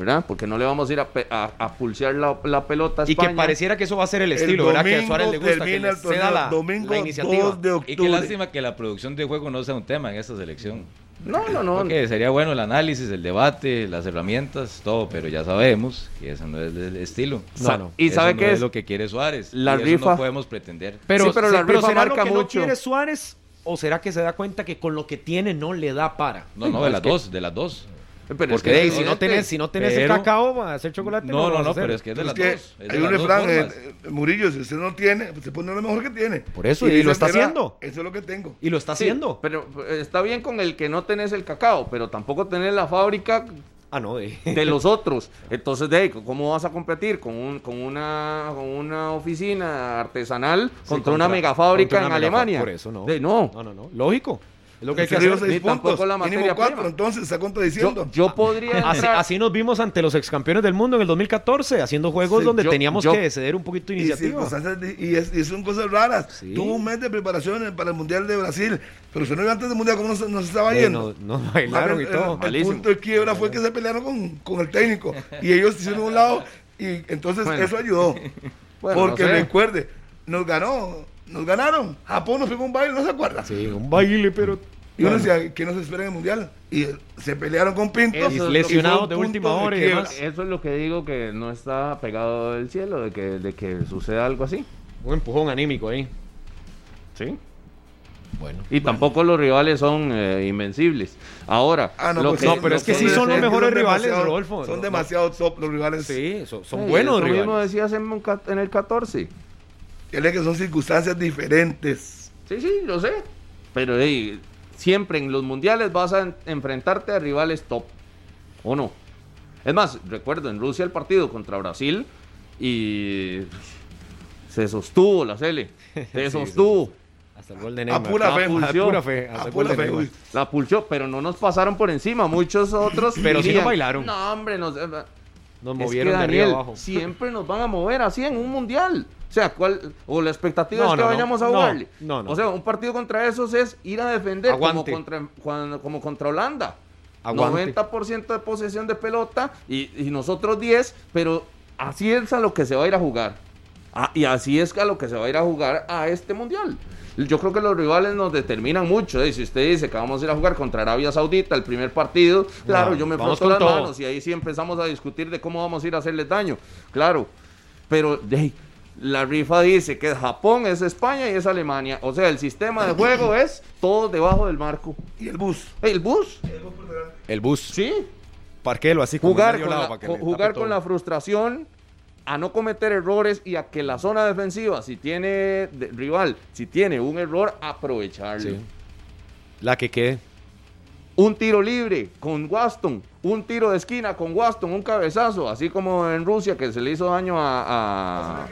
¿verdad? Porque no le vamos a ir a, pe- a, a pulsear la, la pelota a Y que pareciera que eso va a ser el El estilo, ¿verdad? Que a Suárez le gusta que le el ceda la, domingo la iniciativa. 2 de Y octubre. qué lástima que la producción de juego no sea un tema en esta selección. No, no, no. Porque sería bueno el análisis, el debate, las herramientas, todo, pero ya sabemos que ese no es el estilo. No, no. ¿Y Eso sabe no qué es es? lo que quiere Suárez. La y eso rifa- no podemos pretender. Pero, Sí, pero la rifa ¿será marca lo que no quiere Suárez o será que se da cuenta que con lo que tiene no le da para? No, no, de las dos, de las dos. Pero es Porque que hey, es si no tenés, si no tenés Pero- el cacao, va a hacer chocolate. No, no, no, pero es que es de Es las que dos. es hay un refrán, eh, Murillo, si usted no tiene, pues se pone lo mejor que tiene. Por eso, y lo está "Mira, haciendo". Eso es lo que tengo. Y lo está Sí, haciendo. pero eh, está bien con el que no tenés el cacao, pero tampoco tenés la fábrica Ah, no, de... de los [laughs] otros. Entonces, de ¿cómo vas a competir con, un, con, una, con una oficina artesanal Sí, contra, una megafábrica contra en Alemania? Por eso no. De, no. No, no, no. Lógico. Es lo que hay que hacer. seis tampoco puntos, la mínimo materia cuatro, prima. entonces está contradiciendo. Yo, yo podría Así, así nos vimos ante los ex campeones del mundo en el 2014, haciendo juegos Sí, donde yo- teníamos yo- que ceder un poquito de y, iniciativa. y, es- y son cosas raras. Sí. Tuvo un mes de preparación para el Mundial de Brasil, pero si no iba antes del Mundial, ¿cómo nos, nos estaba Eh, yendo? no, no bailaron y El- todo. El, punto de quiebra fue que se pelearon con, con el técnico y ellos se hicieron a un lado y entonces Bueno. eso ayudó. [laughs] Bueno, porque no sé. recuerde, nos ganó, nos ganaron. Japón nos pegó un baile, ¿no se acuerda? Sí, un baile, pero... Y uno decía, ¿qué nos espera en el Mundial? Y eh, se pelearon con Pinto. Eso es y lo fue que- lesionados de última hora y quiebra. demás. Eso es lo que digo que no está pegado del cielo, de que, de que suceda algo así. Un empujón anímico ahí. Sí. Bueno. Y tampoco los rivales son eh, invencibles. Ahora, Ah, no, lo pues que- no, pero es que sí son los es mejores rivales, Rodolfo. Son No, demasiado top los rivales. Sí, son, son Sí, buenos eso mismo rivales. decías en el 14. Él es que son circunstancias diferentes. Sí, sí, lo sé. Pero hey, siempre en los mundiales vas a en- enfrentarte a rivales top. ¿O no? Es más, recuerdo en Rusia el partido contra Brasil y se sostuvo la Sele. [laughs] Se Sí, sostuvo. Hasta el gol de A Neymar. pura Ah, fe. A pura fe. Hasta A el gol pura de fe. La pulsó, pero no nos pasaron por encima. Muchos otros. Pero sí nos bailaron. No, hombre, nos, Nos es que, movieron de Daniel, arriba abajo. Siempre nos van a mover así en un mundial. O sea, ¿cuál, o la expectativa No, es que no, no. vayamos a No, jugarle. no, no. O sea, un partido contra esos es ir a defender como contra, cuando- como contra Holanda. Aguante. 90% de posesión de pelota y, y nosotros 10, pero así es a lo que se va a ir a jugar. Ah, y así es a lo que se va a ir a jugar a este mundial. Yo creo que los rivales nos determinan mucho. ¿eh? Si usted dice que vamos a ir a jugar contra Arabia Saudita el primer partido, claro, No, yo me froto las todo. manos y ahí sí empezamos a discutir de cómo vamos a ir a hacerles daño. Claro, pero la rifa dice que es Japón, es España y es Alemania. O sea, el sistema de juego [clears throat] es todo debajo del marco. Y el bus. El bus, El bus. sí. parquelo así como Jugar, con, lado la, para que co- le jugar con todo. la frustración a no cometer errores y a que la zona defensiva, si tiene de- rival, si tiene un error, aprovecharlo. Sí. La que quede. Un tiro libre con Waston, un tiro de esquina con Waston, un cabezazo, así como en Rusia que se le hizo daño a... a-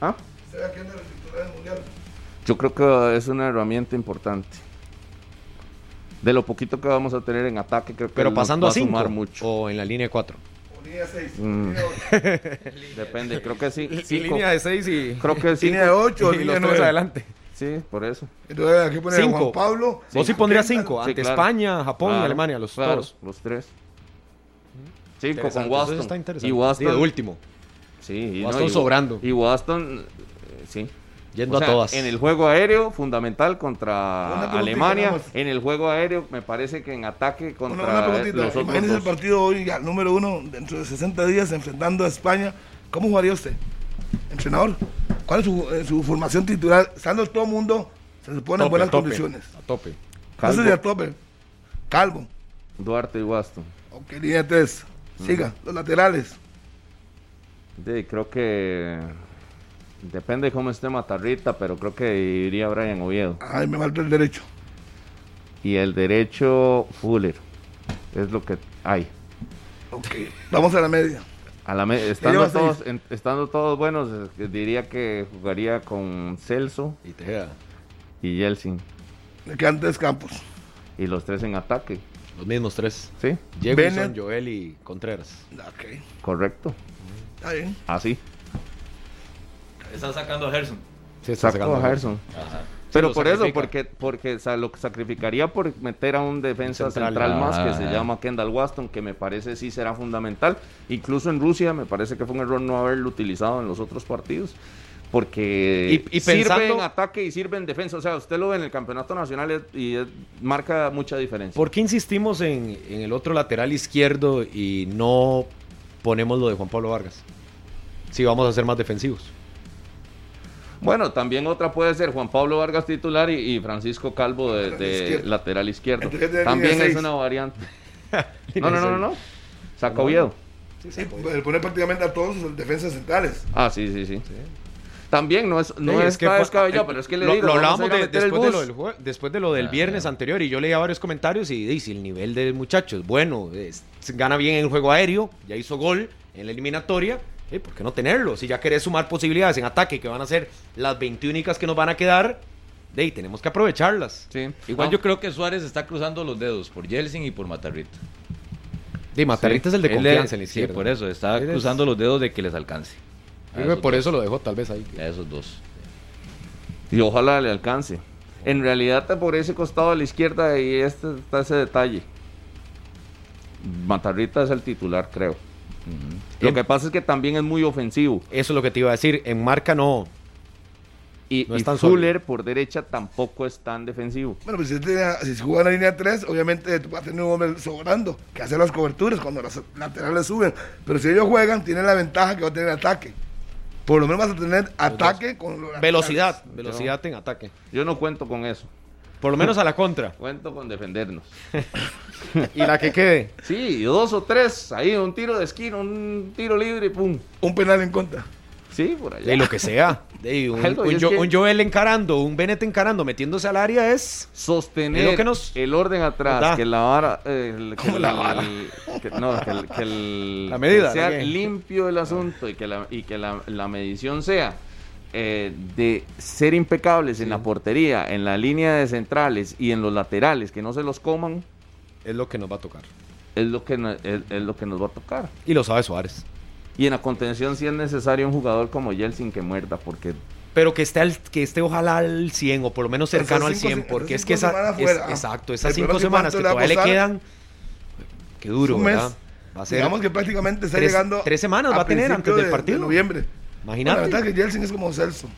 ¿Ah? Yo creo que es una herramienta importante. De lo poquito que vamos a tener en ataque, creo que Pero pasando va a 5 sumar mucho. o en la línea 4. Mm. [laughs] Depende, creo que sí. Cinco. Línea de 6 y, Creo que sí. Línea de 8 o y línea los tres 9. adelante. Sí, por eso. Entonces aquí pone Cinco. Juan Pablo. Vos sí pondrías Kendall. 5 Sí, ante claro. España, Japón y Alemania, los claro, todos. Los tres. Cinco con Waston. eso está interesante. Y Waston. Sí, de último. Sí, y Waston y- sobrando. Y Waston. Yendo O sea, a todas. En el juego aéreo, fundamental Una contra Alemania. En el juego aéreo, me parece que en ataque Una, contra una preguntita. los otros Imagínese el dos. partido hoy, ya, número uno, dentro de 60 días, enfrentando a España. ¿Cómo jugaría usted? Entrenador. ¿Cuál es su, eh, su formación titular? Estando todo el mundo, se supone en buenas tope, condiciones. A tope. Calvo. Eso ya tope. Calvo. Duarte y Waston. Ok, línea 3. Siga. Los laterales. Sí, creo que depende de cómo esté Matarrita, pero creo que iría Brian Oviedo. Ay, me falta el derecho. Y el derecho, Fuller. Es lo que hay. Ok. Vamos a la media. A la me- estando, todos, en- estando todos buenos, diría que jugaría con Celso Y Tejeda. y Yeltsin. Le quedan tres campos. Y los tres en ataque. Los mismos tres. ¿Sí? Jefferson. Joel y Contreras. Ok. Correcto. Está bien. Así. Está sacando a Gerson. Sí, está sacando a Gerson. Ajá. Pero por eso, porque, porque o sea, lo que sacrificaría por meter a un defensa Central. central, más que se Ah. llama Kendall Waston, que me parece sí será fundamental. Incluso en Rusia me parece que fue un error no haberlo utilizado en los otros partidos. Porque Y- y sirve en ataque y sirve en defensa. O sea, usted lo ve en el campeonato nacional y es- marca mucha diferencia. ¿Por qué insistimos en, en el otro lateral izquierdo y no ponemos lo de Juan Pablo Vargas? Si vamos a ser más defensivos. Bueno, también otra puede ser Juan Pablo Vargas titular y, y Francisco Calvo de, de Izquierdo. lateral izquierdo. De También es una variante. [laughs] No, no, no, no. no. Saca Oviedo. Sí, pues, poner prácticamente a todos sus defensas centrales. Ah, sí, sí, sí. También no es, no Sí, es que descabellado, eh, pero es que le lo, digo, lo hablábamos de- después, de lo del jue- después de lo del Ah, viernes ya. anterior y yo leía varios comentarios y dice el nivel del muchacho es bueno, es- gana bien en el juego aéreo, ya hizo gol en la eliminatoria, eh, ¿por qué no tenerlo? Si ya querés sumar posibilidades en ataque que van a ser las 20 únicas que nos van a quedar, de ahí tenemos que aprovecharlas. Sí. Igual No, yo creo que Suárez está cruzando los dedos por Yeltsin y por Matarrita. De Matarrita es el de Él confianza es- en la Sí, por eso, está Él es- cruzando los dedos de que les alcance. A creo que por dos. eso lo dejó tal vez ahí. A esos dos. Y ojalá le alcance. En realidad, por ese costado de la izquierda, y este está ese detalle. Matarrita es el titular, creo. Lo que pasa es que también es muy ofensivo. Eso es lo que te iba a decir, en marca no. Y, No y Fuller por derecha tampoco es tan defensivo. Bueno, pues si, si se juega en la línea 3, obviamente va a tener un hombre sobrando que hace las coberturas cuando los laterales suben. Pero si ellos juegan, tienen la ventaja que va a tener ataque. Por lo menos vas a tener ataque con. Velocidad, velocidad en ataque. Yo no cuento con eso. Por lo menos a la contra. [laughs] Cuento con defendernos. [laughs] Y la que quede. Sí, dos o tres. Ahí un tiro de esquina, un tiro libre y pum. Un penal en contra. Sí, por allá. De lo que sea. De [laughs] un, Algo, y un que- Joel encarando, un Bennett encarando, metiéndose al área es. sostener lo que nos- el orden atrás, Da. que la vara, eh, el- que ¿Cómo el- la vara? que- no, que, el- que el- La medida, que sea limpio el asunto y que la, y que la, la medición sea eh, de ser impecables en la portería, en la línea de centrales y en los laterales, que no se los coman, Es lo que nos va a tocar. es lo que, es, es lo que nos va a tocar. Y lo sabe Suárez. Y en la contención sí es necesario un jugador como Yeltsin que muerda, porque Pero que esté, al- que esté ojalá al 100 o por lo menos cercano al Esas cinco 100. se- Porque es que esa, es- exacto, esas cinco semanas que todavía le quedan. Qué duro. ¿verdad? Va a ser. Digamos que prácticamente está tres- llegando. tres semanas va a tener antes del de- partido. De noviembre. Imagínate. Bueno, la verdad que Jelsin es como Celso.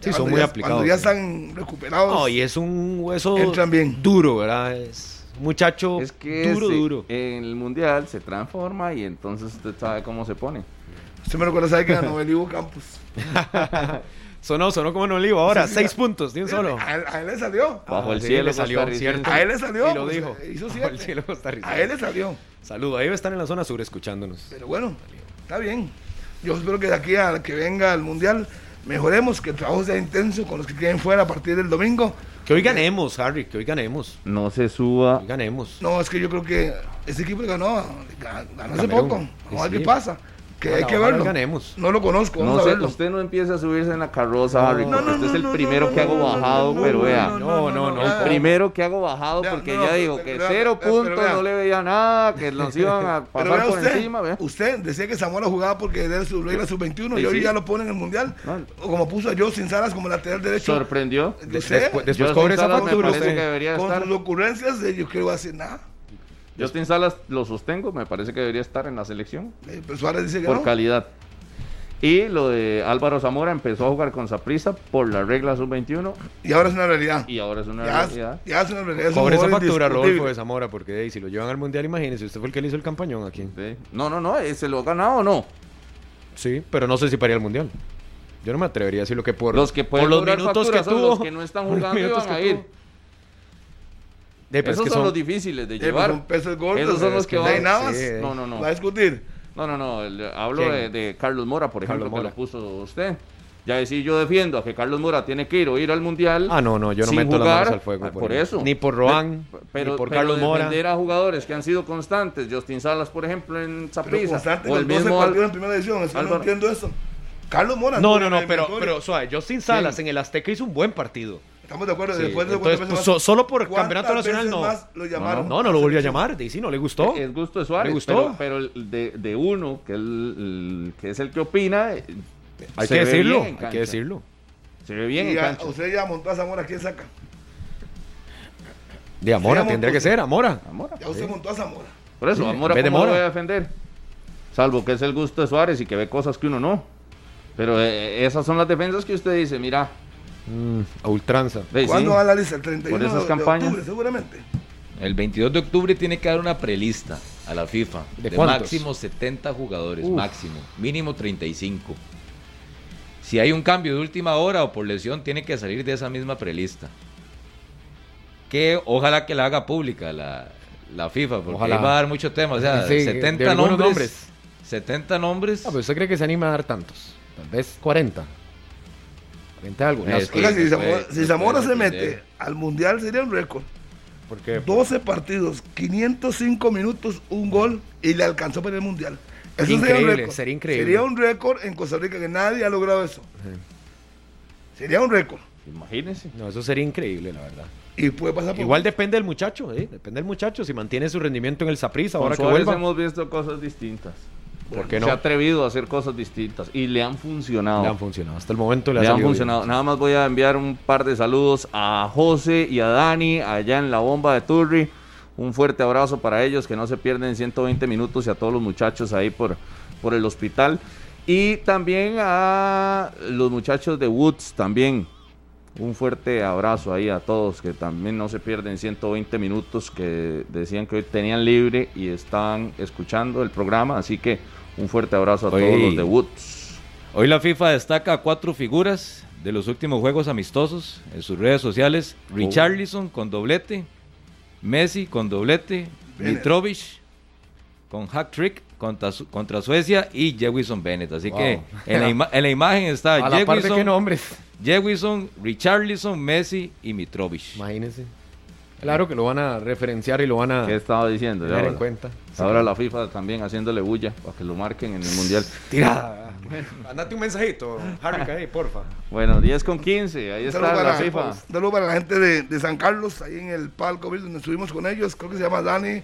Sí, son cuando muy ya- aplicados. Cuando ya están recuperados. No, y es un hueso Entran bien. duro, ¿verdad? Es un muchacho es que duro, ese, duro. en el mundial se transforma y entonces usted sabe cómo se pone. Usted me recuerda, sabe que ganó el Ivo Campos. [laughs] Sonó, sonó como en olivo ahora. Seis puntos, de un solo. A él, a él le salió. Bajo el sí, cielo le salió, cierto. A él le salió. Y lo pues, dijo. Hizo Bajo el cielo costarricense. A él le salió. Saludo, ahí debe estar en la zona sur escuchándonos. Pero bueno, está bien. Yo espero que de aquí a que venga el Mundial mejoremos, que el trabajo sea intenso con los que queden fuera a partir del domingo. Que hoy ganemos, Harry, que hoy ganemos. No se suba. Hoy ganemos. No, es que yo creo que ese equipo ganó, ganó hace poco. Vamos a ver qué pasa. Que hay que verlo. ganemos. No lo conozco, No a sé, usted no empieza a subirse en la carroza, Harry, No, porque no, usted es el primero que hago bajado, pero vea. No, no, no. El primero que hago bajado porque ya digo que cero pero puntos no le veía nada, que nos [laughs] iban a Pero pasar vea por usted, encima, vea. usted decía que Zamora jugaba porque era su regla sub-21 Sí, y hoy ya lo pone en el Mundial. O como puso a Justin Salas como lateral derecho. Sorprendió. Después, cobre esa factura que con sus ocurrencias, eh, yo quiero decir nada. Justin Salas lo sostengo, me parece que debería estar en la selección Eh, Pero Suárez dice que por no. calidad. Y lo de Álvaro Zamora empezó a jugar con Saprissa por la regla sub-21 Y ahora es una realidad. y ahora es una Ya, realidad. ya es una realidad. Cobre esa factura. Rodolfo de Zamora, porque si lo llevan al mundial, imagínese, usted fue el que le hizo el campañón aquí. Sí. No, no, no, eh, ¿se lo ha ganado o no? Sí, pero no sé si para ir al mundial. Yo no me atrevería a decir lo que por Los que pueden por los minutos que tuvo. los que no están jugando van a que ir. tuvo. De, es Esos que son, son- los difíciles de llevar. son pesos gordos. Esos son los que van- nada más. sí. No, no, no. Va a discutir. No, no, no. el- hablo de, de Carlos Mora, por ejemplo, que lo puso usted. Ya decir, yo defiendo a que Carlos Mora tiene que ir o ir al mundial. Ah, no, no, yo no sin meto las jugar, manos al fuego. ah, por eso. Ni por Roan, Pero, ni por pero Carlos Mora. defender a jugadores que han sido constantes, Justin Salas, por ejemplo, en constante o el 12 mismo Al- en primera división. Es que no entiendo eso. Carlos Mora. No, no, no, pero, pero suave, Justin Salas Sí. en el Azteca hizo un buen partido. Estamos de acuerdo. Sí, Después de entonces, pues, más- solo por ¿cuántas campeonato nacional no. más lo llamaron? No, no lo volvió a llamar, y sí, no le gustó. Es gusto de Suárez. ¿Le gustó? Pero, de, de uno, que, el, el- que es el que opina, eh, Hay que decirlo, hay que decirlo. Se ve bien Y en ya- cancha. usted ya montó a Zamora, ¿quién saca? De Amora, Sí, tendría que ser, Amora. Amora. Ya usted montó a Zamora. Por eso, Sí, Amora, vez de ¿cómo lo voy a defender? Salvo que es el gusto de Suárez y que ve cosas que uno no. Pero eh, esas son las defensas que usted dice, mira. Mm, a ultranza. ve, sí, ¿Cuándo va la lista? El 31 Por esas de campañas. octubre, seguramente. El 22 de octubre tiene que dar una prelista a la FIFA ¿De máximo 70 jugadores, Uf. máximo, mínimo 35. Si hay un cambio de última hora o por lesión, tiene que salir de esa misma prelista. Que ojalá que la haga pública la, la FIFA, porque Ojalá. ahí va a dar mucho tema. O sea, Sí, de 70 algunos nombres, nombres. 70 nombres. Ah, pero usted cree que se anima a dar tantos. Tal vez 40. 40 algo. Es que- Oiga, si Zamora, puede- si se Zamora mete al Mundial sería un récord. Porque 12 partidos, 505 minutos, un gol y le alcanzó para el Mundial. Eso sería un Increíble, récord. sería increíble. Sería un récord en Costa Rica que nadie ha logrado eso. Sería un récord. Imagínese. No, eso sería increíble, la verdad. Y puede pasar por Igual depende del muchacho, ¿eh? Depende del muchacho. Si mantiene su rendimiento en el Saprissa, ahora que vuelva. hemos visto cosas distintas. ¿Por qué no? Se ha atrevido a hacer cosas distintas y le han funcionado. Le han funcionado. Hasta el momento le, Le ha han funcionado. bien. Nada más voy a enviar un par de saludos a José y a Dani allá en la bomba de Turri. Un fuerte abrazo para ellos, que no se pierden 120 minutos y a todos los muchachos ahí por, por el hospital. Y también a los muchachos de Woods también. Un fuerte abrazo ahí a todos que también no se pierden 120 minutos que decían que hoy tenían libre y están escuchando el programa. Así que un fuerte abrazo a todos los de Woods. Hoy la FIFA destaca a cuatro figuras de los últimos juegos amistosos en sus redes sociales. Oh. Richarlison con doblete, Messi con doblete. Mitrovic con hack trick contra, Su- contra Suecia y Jewison Bennett. Así Wow. que en la, ima- en la imagen está [laughs] A la par de qué Jewison, nombres. Jewison, Richarlison, Messi y Mitrovic. Imagínense. Claro que lo van a referenciar y lo van a ¿Qué estaba diciendo? tener en Ahora, cuenta. ahora la FIFA también haciéndole bulla para que lo marquen en el Mundial. Tirada. Andate un mensajito, Harry, ahí, porfa. Bueno, 10 con 15, ahí Un está la FIFA. un saludo para la gente de, de San Carlos, ahí en el palco donde estuvimos con ellos. Creo que se llama Dani,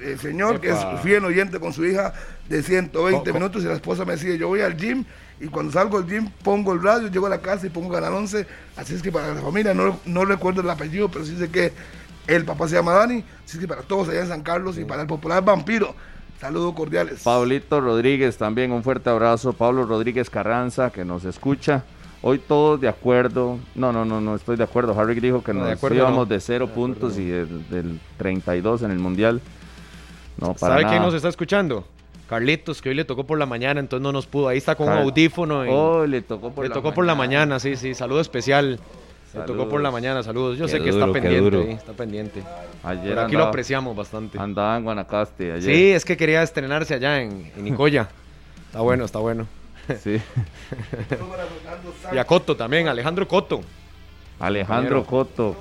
eh, señor, que es fiel oyente con su hija de 120 Co- co- minutos. Y la esposa me decía: Yo voy al gym y cuando salgo del gym pongo el radio, llego a la casa y pongo Canal 11. Así es que para la familia, no, no recuerdo el apellido, pero sí sé que el papá se llama Dani. Así que para todos allá en San Carlos y para el popular vampiro, saludos cordiales. Pablito Rodríguez también, un fuerte abrazo. Pablo Rodríguez Carranza, que nos escucha. Hoy todos de acuerdo. No, no, no, no estoy de acuerdo. Harry dijo que No, nos acuerdo íbamos no. de 0 De puntos y del, del 32 en el Mundial. No, para ¿Sabe nada. quién nos está escuchando? Carlitos, que hoy le tocó por la mañana, entonces no nos pudo. Ahí está con un audífono. y- Oh, le tocó por le la tocó por la mañana, sí, sí. Saludo especial. Le tocó por la mañana, saludos. Yo Qué sé que duro, está pendiente, está pendiente. Ayer Pero aquí lo apreciamos bastante. andaba en Guanacaste ayer. Sí, es que quería estrenarse allá en, en Nicoya. [laughs] Está bueno, está bueno. Sí. Y a Coto también, Alejandro Coto. Alejandro Coto.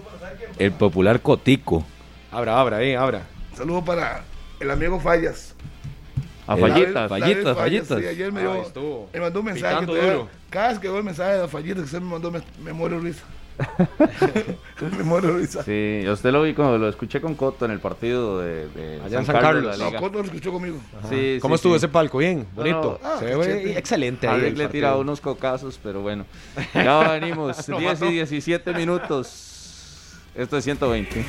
El popular Cotico. Abra, abra, ahí, abra. Saludo para el amigo Fallas. A Eh, fallitas. Fallitas, Fallas, fallitas. sí, ayer me, dio- estuvo. me mandó un mensaje. Duro. cada vez que veo el mensaje de Fallitas que usted me mandó, me, me muero risa. Me muero de risa. Sí, yo usted lo vi cuando lo escuché con Coto en el partido de, de Allá en San Carlos. la No. Coto lo escuchó conmigo. Sí, ¿Cómo sí, estuvo sí. ese palco? Bien, bonito. Ah, Se ve excelente ahí. Le partido. tiraba unos cocazos, pero bueno. Ya venimos, [laughs] 10 y 17 minutos. Esto es 120.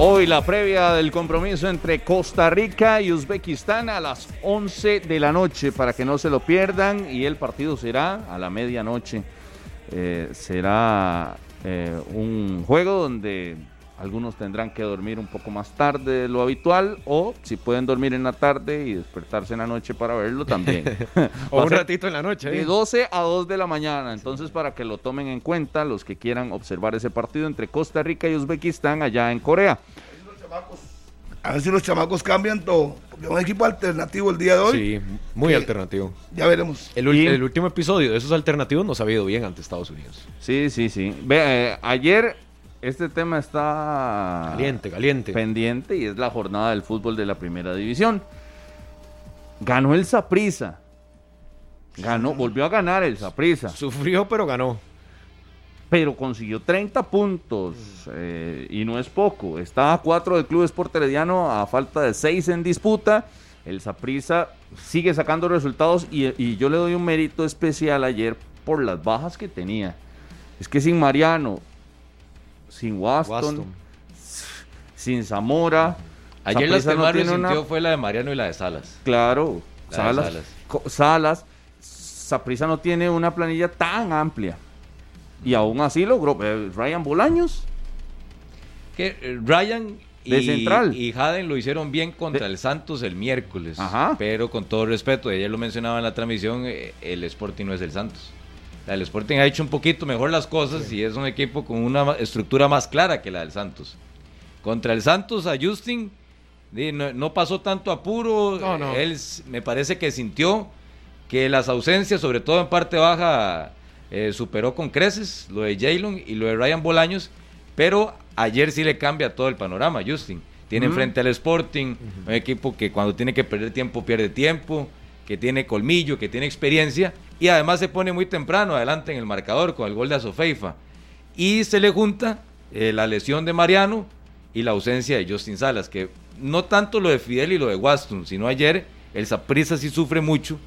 Hoy la previa del compromiso entre Costa Rica y Uzbekistán a las 11 de la noche para que no se lo pierdan y el partido será a la medianoche. Eh, será eh, un juego donde algunos tendrán que dormir un poco más tarde de lo habitual o si pueden dormir en la tarde y despertarse en la noche para verlo también. [laughs] [laughs] O un ratito en la noche. de ¿eh? 12 a 2 de la mañana. Entonces, para que lo tomen en cuenta los que quieran observar ese partido entre Costa Rica y Uzbekistán allá en Corea. A ver si los chamacos cambian todo. Porque es un equipo alternativo el día de hoy. Sí, muy alternativo. Ya veremos. El, ul- Y- el último episodio de esos alternativos nos ha ido bien ante Estados Unidos. Sí, sí, sí. Ve, eh, ayer este tema está Caliente, caliente. pendiente y es la jornada del fútbol de la primera división. Ganó el Saprissa. Ganó, volvió a ganar el Saprissa. Sufrió, pero ganó. Pero consiguió 30 puntos eh, y no es poco. Está a 4 del Club Sport Herediano a falta de 6 en disputa. El Saprissa sigue sacando resultados y, y yo le doy un mérito especial ayer por las bajas que tenía. Es que sin Mariano, sin Waston, Waston. sin Zamora. Ayer las que no una- resintió fue la de Mariano y la de Salas. Claro, La de Salas. Salas. Salas. Saprissa no tiene una planilla tan amplia. Y aún así logró. eh, Ryan Bolaños. Que eh, Ryan y, De central. y Haden lo hicieron bien contra De- el Santos el miércoles. Ajá. Pero con todo respeto, ayer lo mencionaba en la transmisión, eh, el Sporting no es el Santos. El Sporting ha hecho un poquito mejor las cosas y es un equipo con una estructura más clara que la del Santos. Contra el Santos a Justin no, no pasó tanto apuro. No, no. Él me parece que sintió que las ausencias, sobre todo en parte baja, eh, superó con creces lo de Jalen y lo de Ryan Bolaños, pero ayer sí le cambia todo el panorama, Justin. Tiene Ujú. enfrente al Sporting, un equipo que cuando tiene que perder tiempo, pierde tiempo, que tiene colmillo, que tiene experiencia, y además se pone muy temprano adelante en el marcador con el gol de Azofeifa. Y se le junta eh, la lesión de Mariano y la ausencia de Justin Salas, que no tanto lo de Fidel y lo de Waston, sino ayer el Saprissa sí sufre mucho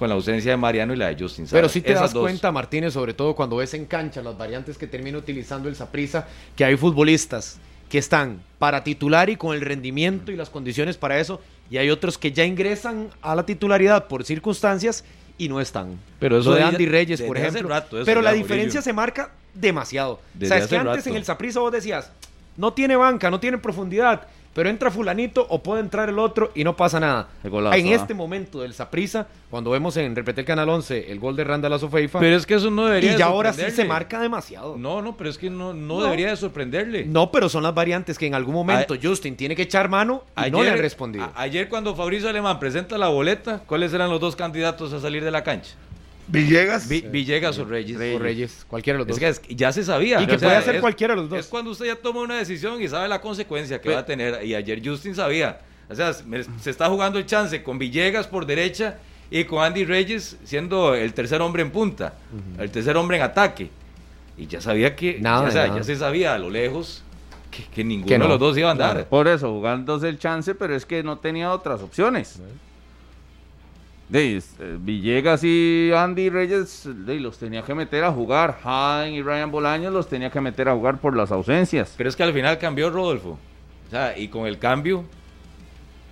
con la ausencia de Mariano y la de Justin. Pero sí te Esas das dos. cuenta, Martínez, sobre todo cuando ves en cancha las variantes que termina utilizando el Saprissa, que hay futbolistas que están para titular y con el rendimiento y las condiciones para eso, y hay otros que ya ingresan a la titularidad por circunstancias y no están. Pero eso Lo de ya- Andy Reyes, por ejemplo. rato, eso Pero ya, la Murillo. diferencia se marca demasiado. Desde Sabes hace que antes rato. en el Saprissa vos decías, no tiene banca, no tiene profundidad, pero entra fulanito o puede entrar el otro y no pasa nada. Golazo, en este momento del Saprissa, cuando vemos en Repetir Canal 11 el gol de Randall Azofeifa, Pero es que eso no debería y ya ahora sí se marca demasiado. No. No, no, pero es que no, no, No. debería de sorprenderle. pero son las variantes que en algún momento Justin tiene que echar mano y no le han respondido. a- ayer cuando Fabricio Alemán presenta la boleta, ¿cuáles eran los dos candidatos a salir de la cancha? Villegas. Vi- Villegas o Reyes. O Reyes, cualquiera de los Es dos. que es- ya se sabía. Y que O sea, puede hacer es- cualquiera de los dos. Es cuando usted ya toma una decisión y sabe la consecuencia que Pe- va a tener. Y ayer Justin sabía. O sea, me- se está jugando el chance con Villegas por derecha y con Andy Reyes siendo el tercer hombre en punta, el tercer hombre en ataque. Y ya sabía que, Nada, ya, o sea, nada. ya se sabía a lo lejos que, que ninguno Que no. de los dos iba a andar. Claro. Por eso, jugándose el chance, pero es que no tenía otras opciones. De, eh, Villegas y Andy Reyes de, los tenía que meter a jugar. Haden y Ryan Bolaños los tenía que meter a jugar por las ausencias. Pero es que al final cambió Rodolfo. O sea, y con el cambio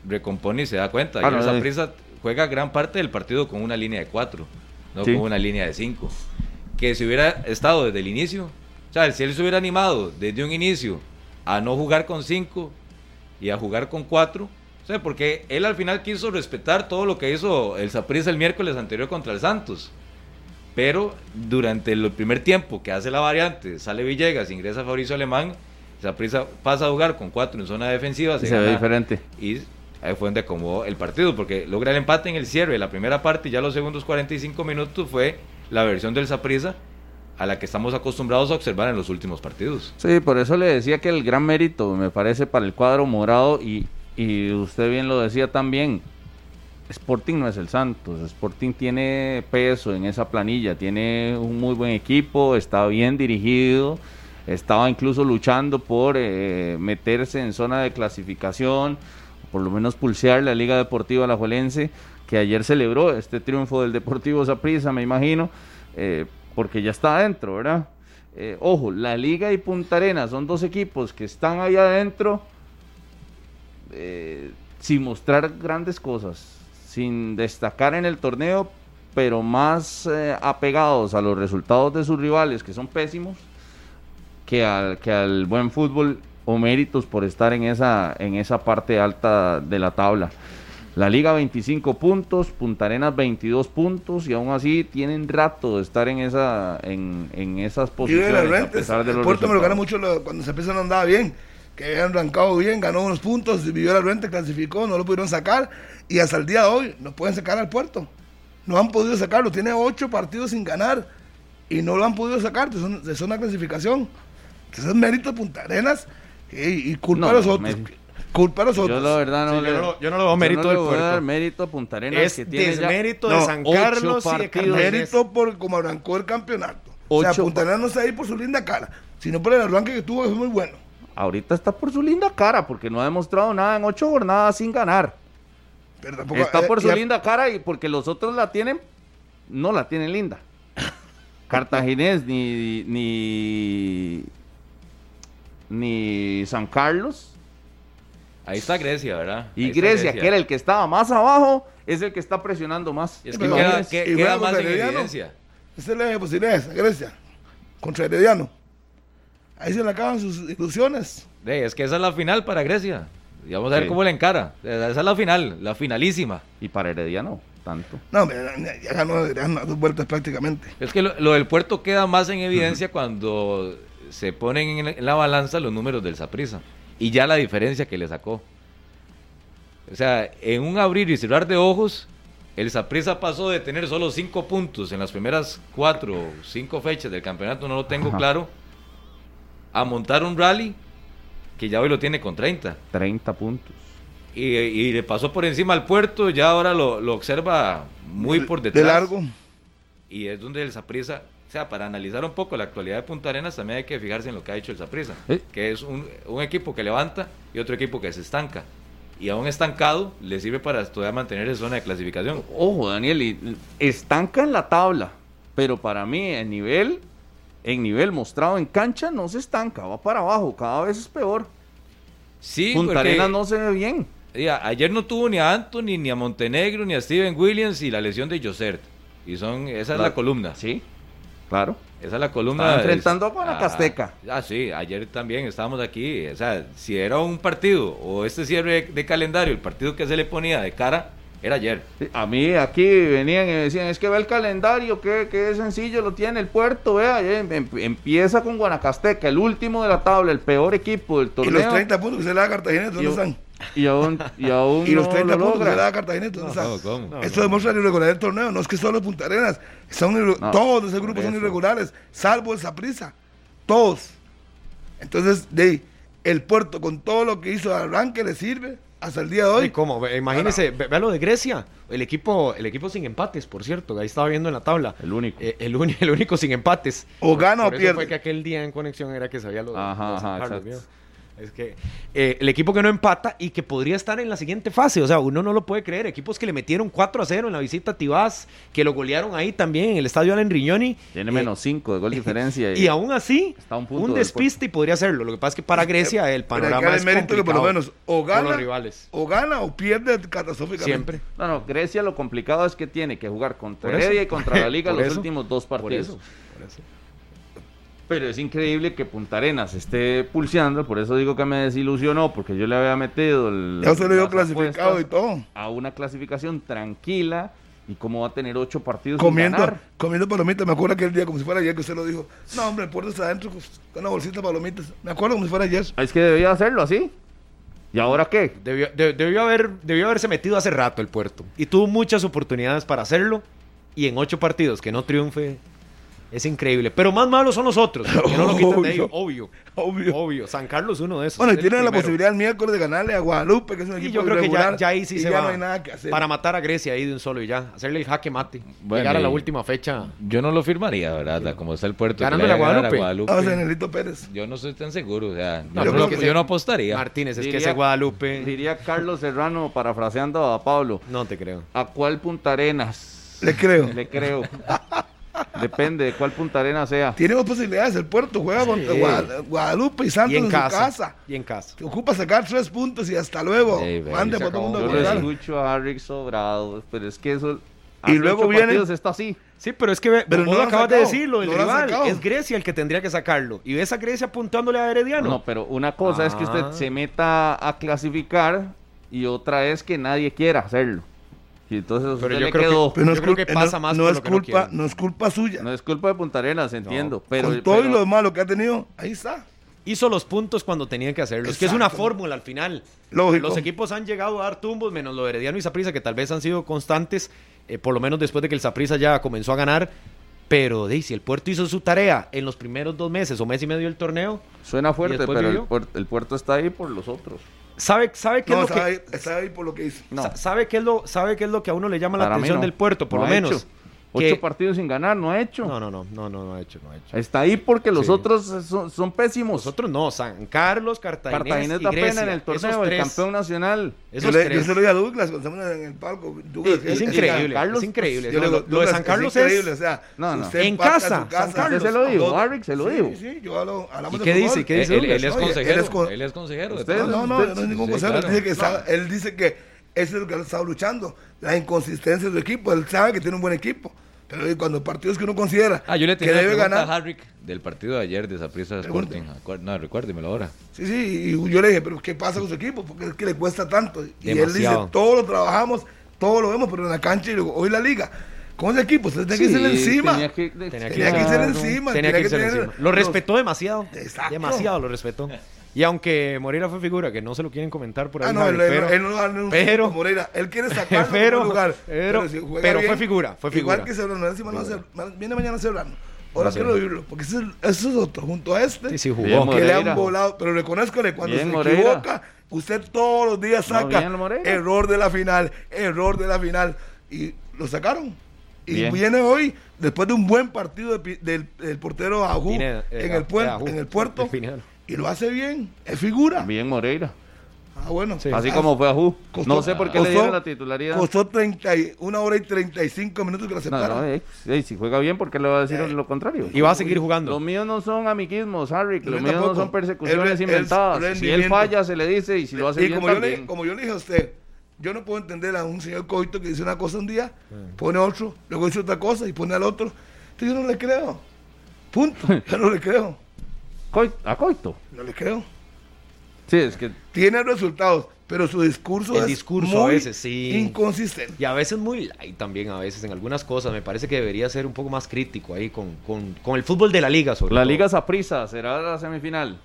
recompone y se da cuenta. Ah, Ayer no, eh. Saprissa juega gran parte del partido con una línea de cuatro, no Sí. con una línea de cinco. Que si hubiera estado desde el inicio, o sea, si él se hubiera animado desde un inicio a no jugar con cinco y a jugar con cuatro, sea, porque él al final quiso respetar todo lo que hizo el Saprissa el miércoles anterior contra el Santos. Pero durante el primer tiempo que hace la variante, sale Villegas, ingresa Fabricio Alemán, Saprissa pasa a jugar con cuatro en zona defensiva. Se, se ve diferente. Y ahí fue donde acomodó el partido, porque logra el empate en el cierre. La primera parte y ya los segundos 45 minutos fue la versión del Saprissa a la que estamos acostumbrados a observar en los últimos partidos. Sí, por eso le decía que el gran mérito, me parece, para el cuadro morado, y, y usted bien lo decía también, Sporting no es el Santos, Sporting tiene peso en esa planilla, tiene un muy buen equipo, está bien dirigido, estaba incluso luchando por eh, meterse en zona de clasificación, por lo menos pulsear la Liga Deportiva Alajuelense, que ayer celebró este triunfo del Deportivo Saprissa, me imagino, eh, porque ya está adentro, ¿verdad? Eh, ojo, la Liga y Punta Arenas son dos equipos que están ahí adentro eh, sin mostrar grandes cosas, sin destacar en el torneo, pero más eh, apegados a los resultados de sus rivales, que son pésimos, que al, que al buen fútbol o méritos por estar en esa, en esa parte alta de la tabla. La Liga 25 puntos, Punta Arenas 22 puntos y aún así tienen rato de estar en esa en, en esas Y posiciones. de a pesar de los Puerto me lo gana resultados. mucho lo- cuando se empieza no andaba bien. Que habían arrancado bien, ganó unos puntos, vivió la renta, clasificó, no lo pudieron sacar. Y hasta el día de hoy no pueden sacar al puerto. No han podido sacarlo. Tiene ocho partidos sin ganar. Y no lo han podido sacar de zona, de zona clasificación. Eso es mérito de Punta Arenas. Y, y culpa No, a los no, otros. me- Culpa a los Yo otros. la verdad no Sí, le yo no lo- yo no le veo mérito no del le voy a Puerto. dar mérito a Punta Arenas Es que tiene ya desmérito de No, San ocho Carlos y de. Cartaginés. Mérito por como arrancó el campeonato. o sea, Ocho Punta Arenas no está ahí por su linda cara, sino por el arranque que tuvo, que fue muy bueno. Ahorita está por su linda cara porque no ha demostrado nada en ocho jornadas sin ganar. Pero tampoco, Está eh, por su ya- linda cara y porque los otros la tienen, no la tienen linda. [laughs] Cartaginés ni ni ni San Carlos Ahí está Grecia, ¿verdad? y Grecia, que era el que estaba más abajo, es el que está presionando más. Es Sí, que pero queda, es- que- y queda juega más en Herediano. evidencia. Esa es la posibilidad a Grecia, contra Herediano. Ahí se le acaban sus ilusiones. Es que esa es la final para Grecia. Y vamos a ver Sí. cómo le encara. Esa es la final, la finalísima. Y para Herediano, tanto. No, ya, ya ganó Herediano a dos vueltas prácticamente. Es que lo, lo del puerto queda más en evidencia cuando se ponen en, la balanza los números del Saprisa. Y ya la diferencia que le sacó. O sea, en un abrir y cerrar de ojos, el Saprisa pasó de tener solo cinco puntos en las primeras cuatro o cinco fechas del campeonato, no lo tengo Ajá. claro, a montar un rally que ya hoy lo tiene con 30. 30 puntos. Y, y le pasó por encima al puerto, ya ahora lo, lo observa muy por De detrás. largo. Y es donde el Saprissa, o sea, para analizar un poco la actualidad de Punta Arenas, también hay que fijarse en lo que ha hecho el Saprissa, Eh. que es un, un equipo que levanta y otro equipo que se estanca. Y a un estancado le sirve para todavía mantener en zona de clasificación. Ojo, Daniel, y- estanca en la tabla, pero para mí en nivel, en nivel mostrado en cancha no se estanca, va para abajo, cada vez es peor. Sí, Punta Arenas no se ve bien. ya, ayer no tuvo ni a Anthony, ni a Montenegro, ni a Steven Williams y la lesión de Josert. Y son, esa es La- columna. Sí, claro. Esa es la columna. Estaba enfrentando es- a Guanacasteca. Ah, ah, sí, ayer también estábamos aquí. O sea, si era un partido o este cierre de, de calendario, el partido que se le ponía de cara, era ayer. A mí aquí venían y me decían, es que ve el calendario, que, que sencillo lo tiene el puerto, vea, em- em- empieza con Guanacasteca, el último de la tabla, el peor equipo del Y torneo. los 30 puntos que se le da a Cartagena, ¿dónde Yo- están? y aún, y aún [laughs] Y los no 30 lo puntos que se le da a Cartagena, ¿dónde están? ¿cómo? Esto demuestra la irregularidad del torneo. No es que solo Punta Arenas. Son No, todos esos grupos son irregulares, salvo el Saprissa. Todos. Entonces, de ahí, el puerto con todo lo que hizo de arranque le sirve hasta el día de ¿Y hoy. cómo? Imagínese, ve- vea lo de Grecia. El equipo, el equipo sin empates, por cierto. Ahí estaba viendo en la tabla. El único. Eh, el, uni- [laughs] el único sin empates. O gana Por o pierde. fue que aquel día en conexión era que sabía lo de, Ajá, lo de San ajá, Carlos, exacto. ¿vio? Es que eh, el equipo que no empata y que podría estar en la siguiente fase, o sea, uno no lo puede creer. Equipos que le metieron 4 a 0 en la visita a Tibás, que lo golearon ahí también en el estadio Alan Riñoni. Tiene eh, menos 5 de gol [laughs] diferencia. Y aún así, Está un punto un del despiste y podría hacerlo. Lo que pasa es que para Grecia el Pero hay que panorama es mérito que por lo complicado menos o gana, los rivales. o gana o pierde catastróficamente. Siempre. No, no, Grecia lo complicado es que tiene que jugar contra. Heredia y contra la [laughs] Liga los eso. últimos dos Por partidos. eso. por eso. Pero es increíble que Punta Arenas esté pulseando, por eso digo que me desilusionó, porque yo le había metido el, Ya se lo dio las clasificado y todo. a una clasificación tranquila y cómo va a tener ocho partidos Comiendo, sin ganar. comiendo palomitas. Me acuerdo aquel día, como si fuera ayer, que usted lo dijo. No, hombre, el puerto está adentro pues, con una bolsita de palomitas. Me acuerdo como si fuera ayer. Es que debía hacerlo así. ¿Y ahora qué? Debió, de- debió haber, debió haberse metido hace rato el puerto. Y tuvo muchas oportunidades para hacerlo. Y en ocho partidos que no triunfe es increíble. Pero más malos son los otros. Que no lo quitan de ahí. [laughs] Obvio. Obvio. Obvio. San Carlos uno de esos. Bueno, y es tienen la posibilidad el miércoles de ganarle a Guadalupe, que es un Y equipo yo creo que ya, ahí sí y se ya va. no hay nada que hacer. Para matar a Grecia ahí de un solo y ya. Hacerle el jaque mate. Bueno, Llegar a la y- última fecha. Yo no lo firmaría, ¿verdad? Como está el puerto. que Ganándole le a Guadalupe. A Nelito Pérez. Yo no estoy tan seguro, o sea, No, yo, no, es que yo se- no apostaría. Martínez, es que Diría- ese Guadalupe. Diría Carlos Serrano, parafraseando a Pablo, No te creo. ¿a cuál Punta Arenas? Le creo. Le creo. [laughs] Depende de cuál Punta Arenas sea. Tiene dos posibilidades. El puerto juega contra Guada- Guadalupe y Santos Y en en, casa. su casa. Y en casa. Te ocupa sacar tres puntos y hasta luego. Sí, Mande para todo el mundo Yo escucho a Rick Sobrado, pero es que eso. Y luego viene- está así. Sí, pero es que Pero no lo acabas de decirlo, el no rival es Grecia el que tendría que sacarlo. Y ves a Grecia apuntándole a Herediano. No, pero una cosa es que usted Ah. se meta a clasificar y otra es que nadie quiera hacerlo. Y entonces Pero yo le creo que- quedó. Pero no Yo es, creo cul- que pasa no- más no por es lo que no culpa, no es culpa suya. No es culpa de Punta Arenas, entiendo. Pero, Con todo y lo malo que ha tenido, ahí está. Hizo los puntos cuando tenía que hacerlos. Que es una fórmula al final. Lógico. Los equipos han llegado a dar tumbos, menos lo de Herediano y Saprissa, que tal vez han sido constantes, eh, por lo menos después de que el Saprissa ya comenzó a ganar. Pero de, si el puerto hizo su tarea en los primeros dos meses o mes y medio del torneo, suena ¿Y fuerte, pero el, vivió? puer- el puerto está ahí por los otros. ¿Sabe, sabe qué No, es lo está, que... ahí por lo que hizo. No. sa- ¿Sabe qué, es lo, ¿Sabe qué es lo que a uno le llama la Para mí atención no. del puerto, por lo menos? hecho. Que- Ocho partidos sin ganar, no ha hecho. No, no, no, no, no, no ha hecho, no ha hecho. Está ahí porque los Sí. otros son, son pésimos. Nosotros no, San Carlos, Cartaginés, Cartagena y Grecia. apenas en el torneo, el campeón nacional. Yo, Esos le, yo tres. se lo dije a Douglas cuando estamos en el palco. Douglas, Es increíble, Carlos, es increíble. yo No, le lo, digo, lo de San Carlos increíble, es... o sea, No, no. usted En casa, su San casa, Carlos. ¿Usted se lo todo- Warwick se lo sí, dijo. Sí, yo hablo, hablamos ¿Y de qué fútbol. dice? ¿Qué Él, dice él- es consejero. Él es consejero. de Usted- todo. No, no, no es ningún consejero. él dice que eso es lo que ha estado luchando, la inconsistencia de su equipo. Él sabe que tiene un buen equipo, pero cuando partidos que uno considera Ah, yo le que tenía debe ganar, a Harrick del partido de ayer de Saprissa Sporting. No, recuérdemelo ahora. Sí, sí, y yo le dije, pero ¿qué pasa con su equipo? Porque es que le cuesta tanto. Y él dice, Demasiado. todo lo trabajamos, todo lo vemos, pero en la cancha y luego, hoy la liga. ¿Cómo es el equipo? Usted tiene que irse encima. Tenía que, Tenía Tenía que irse encima. Tenía que irse encima. Lo respetó demasiado. Exacto. Demasiado lo respetó. Y aunque Moreira fue figura, que no se lo quieren comentar por ahí, Ah, no, Javi, él, él- pero, él no va a dar un pero- Moreira. Él quiere sacarlo en pero- lugar. pero- si juega pero fue figura, fue figura. Igual que Serrano, encima no hace- viene mañana Serrano. Ahora quiero oírlo, porque ese es, ese es otro, junto a este, Sí, sí, jugó. Bien, que le han volado, pero reconozcale, cuando Bien, se Moreira. equivoca, usted todos los días No, saca bien, Moreira. error de la final, error de la final, y lo sacaron. Y Bien. viene hoy, después de un buen partido de del, del portero Ajú Tiene, eh, en, el puer- eh, Ajú, en el puerto. Y lo hace bien, es figura. Bien Moreira. Ah, bueno. Sí. Así Ah, como fue a Ju. costó- No sé por qué le dieron la titularidad. Costó 30 y, una hora y 35 minutos que la No, separaron. no, eh, eh, si juega bien, ¿por qué le va a decir lo contrario? Y va a seguir jugando. Los míos no son amiguismos, Harry. Yo Los míos no son persecuciones El- el inventadas. si él falla, se le dice. Y si lo hace y bien, como yo, también. le, como yo le dije a usted, yo no puedo entender a un señor coito que dice una cosa un día, pone otro, luego dice otra cosa y pone al otro. Entonces yo no le creo. Punto. [laughs] Yo no le creo. Coi- a Coito. No le creo. Sí, es que Tiene resultados, pero su discurso El es discurso a muy veces, sí. inconsistente. Y a veces muy light también, a veces en algunas cosas. Me parece que debería ser un poco más crítico ahí con, con, con el fútbol de la liga, sobre la todo. Liga Saprissa será la semifinal.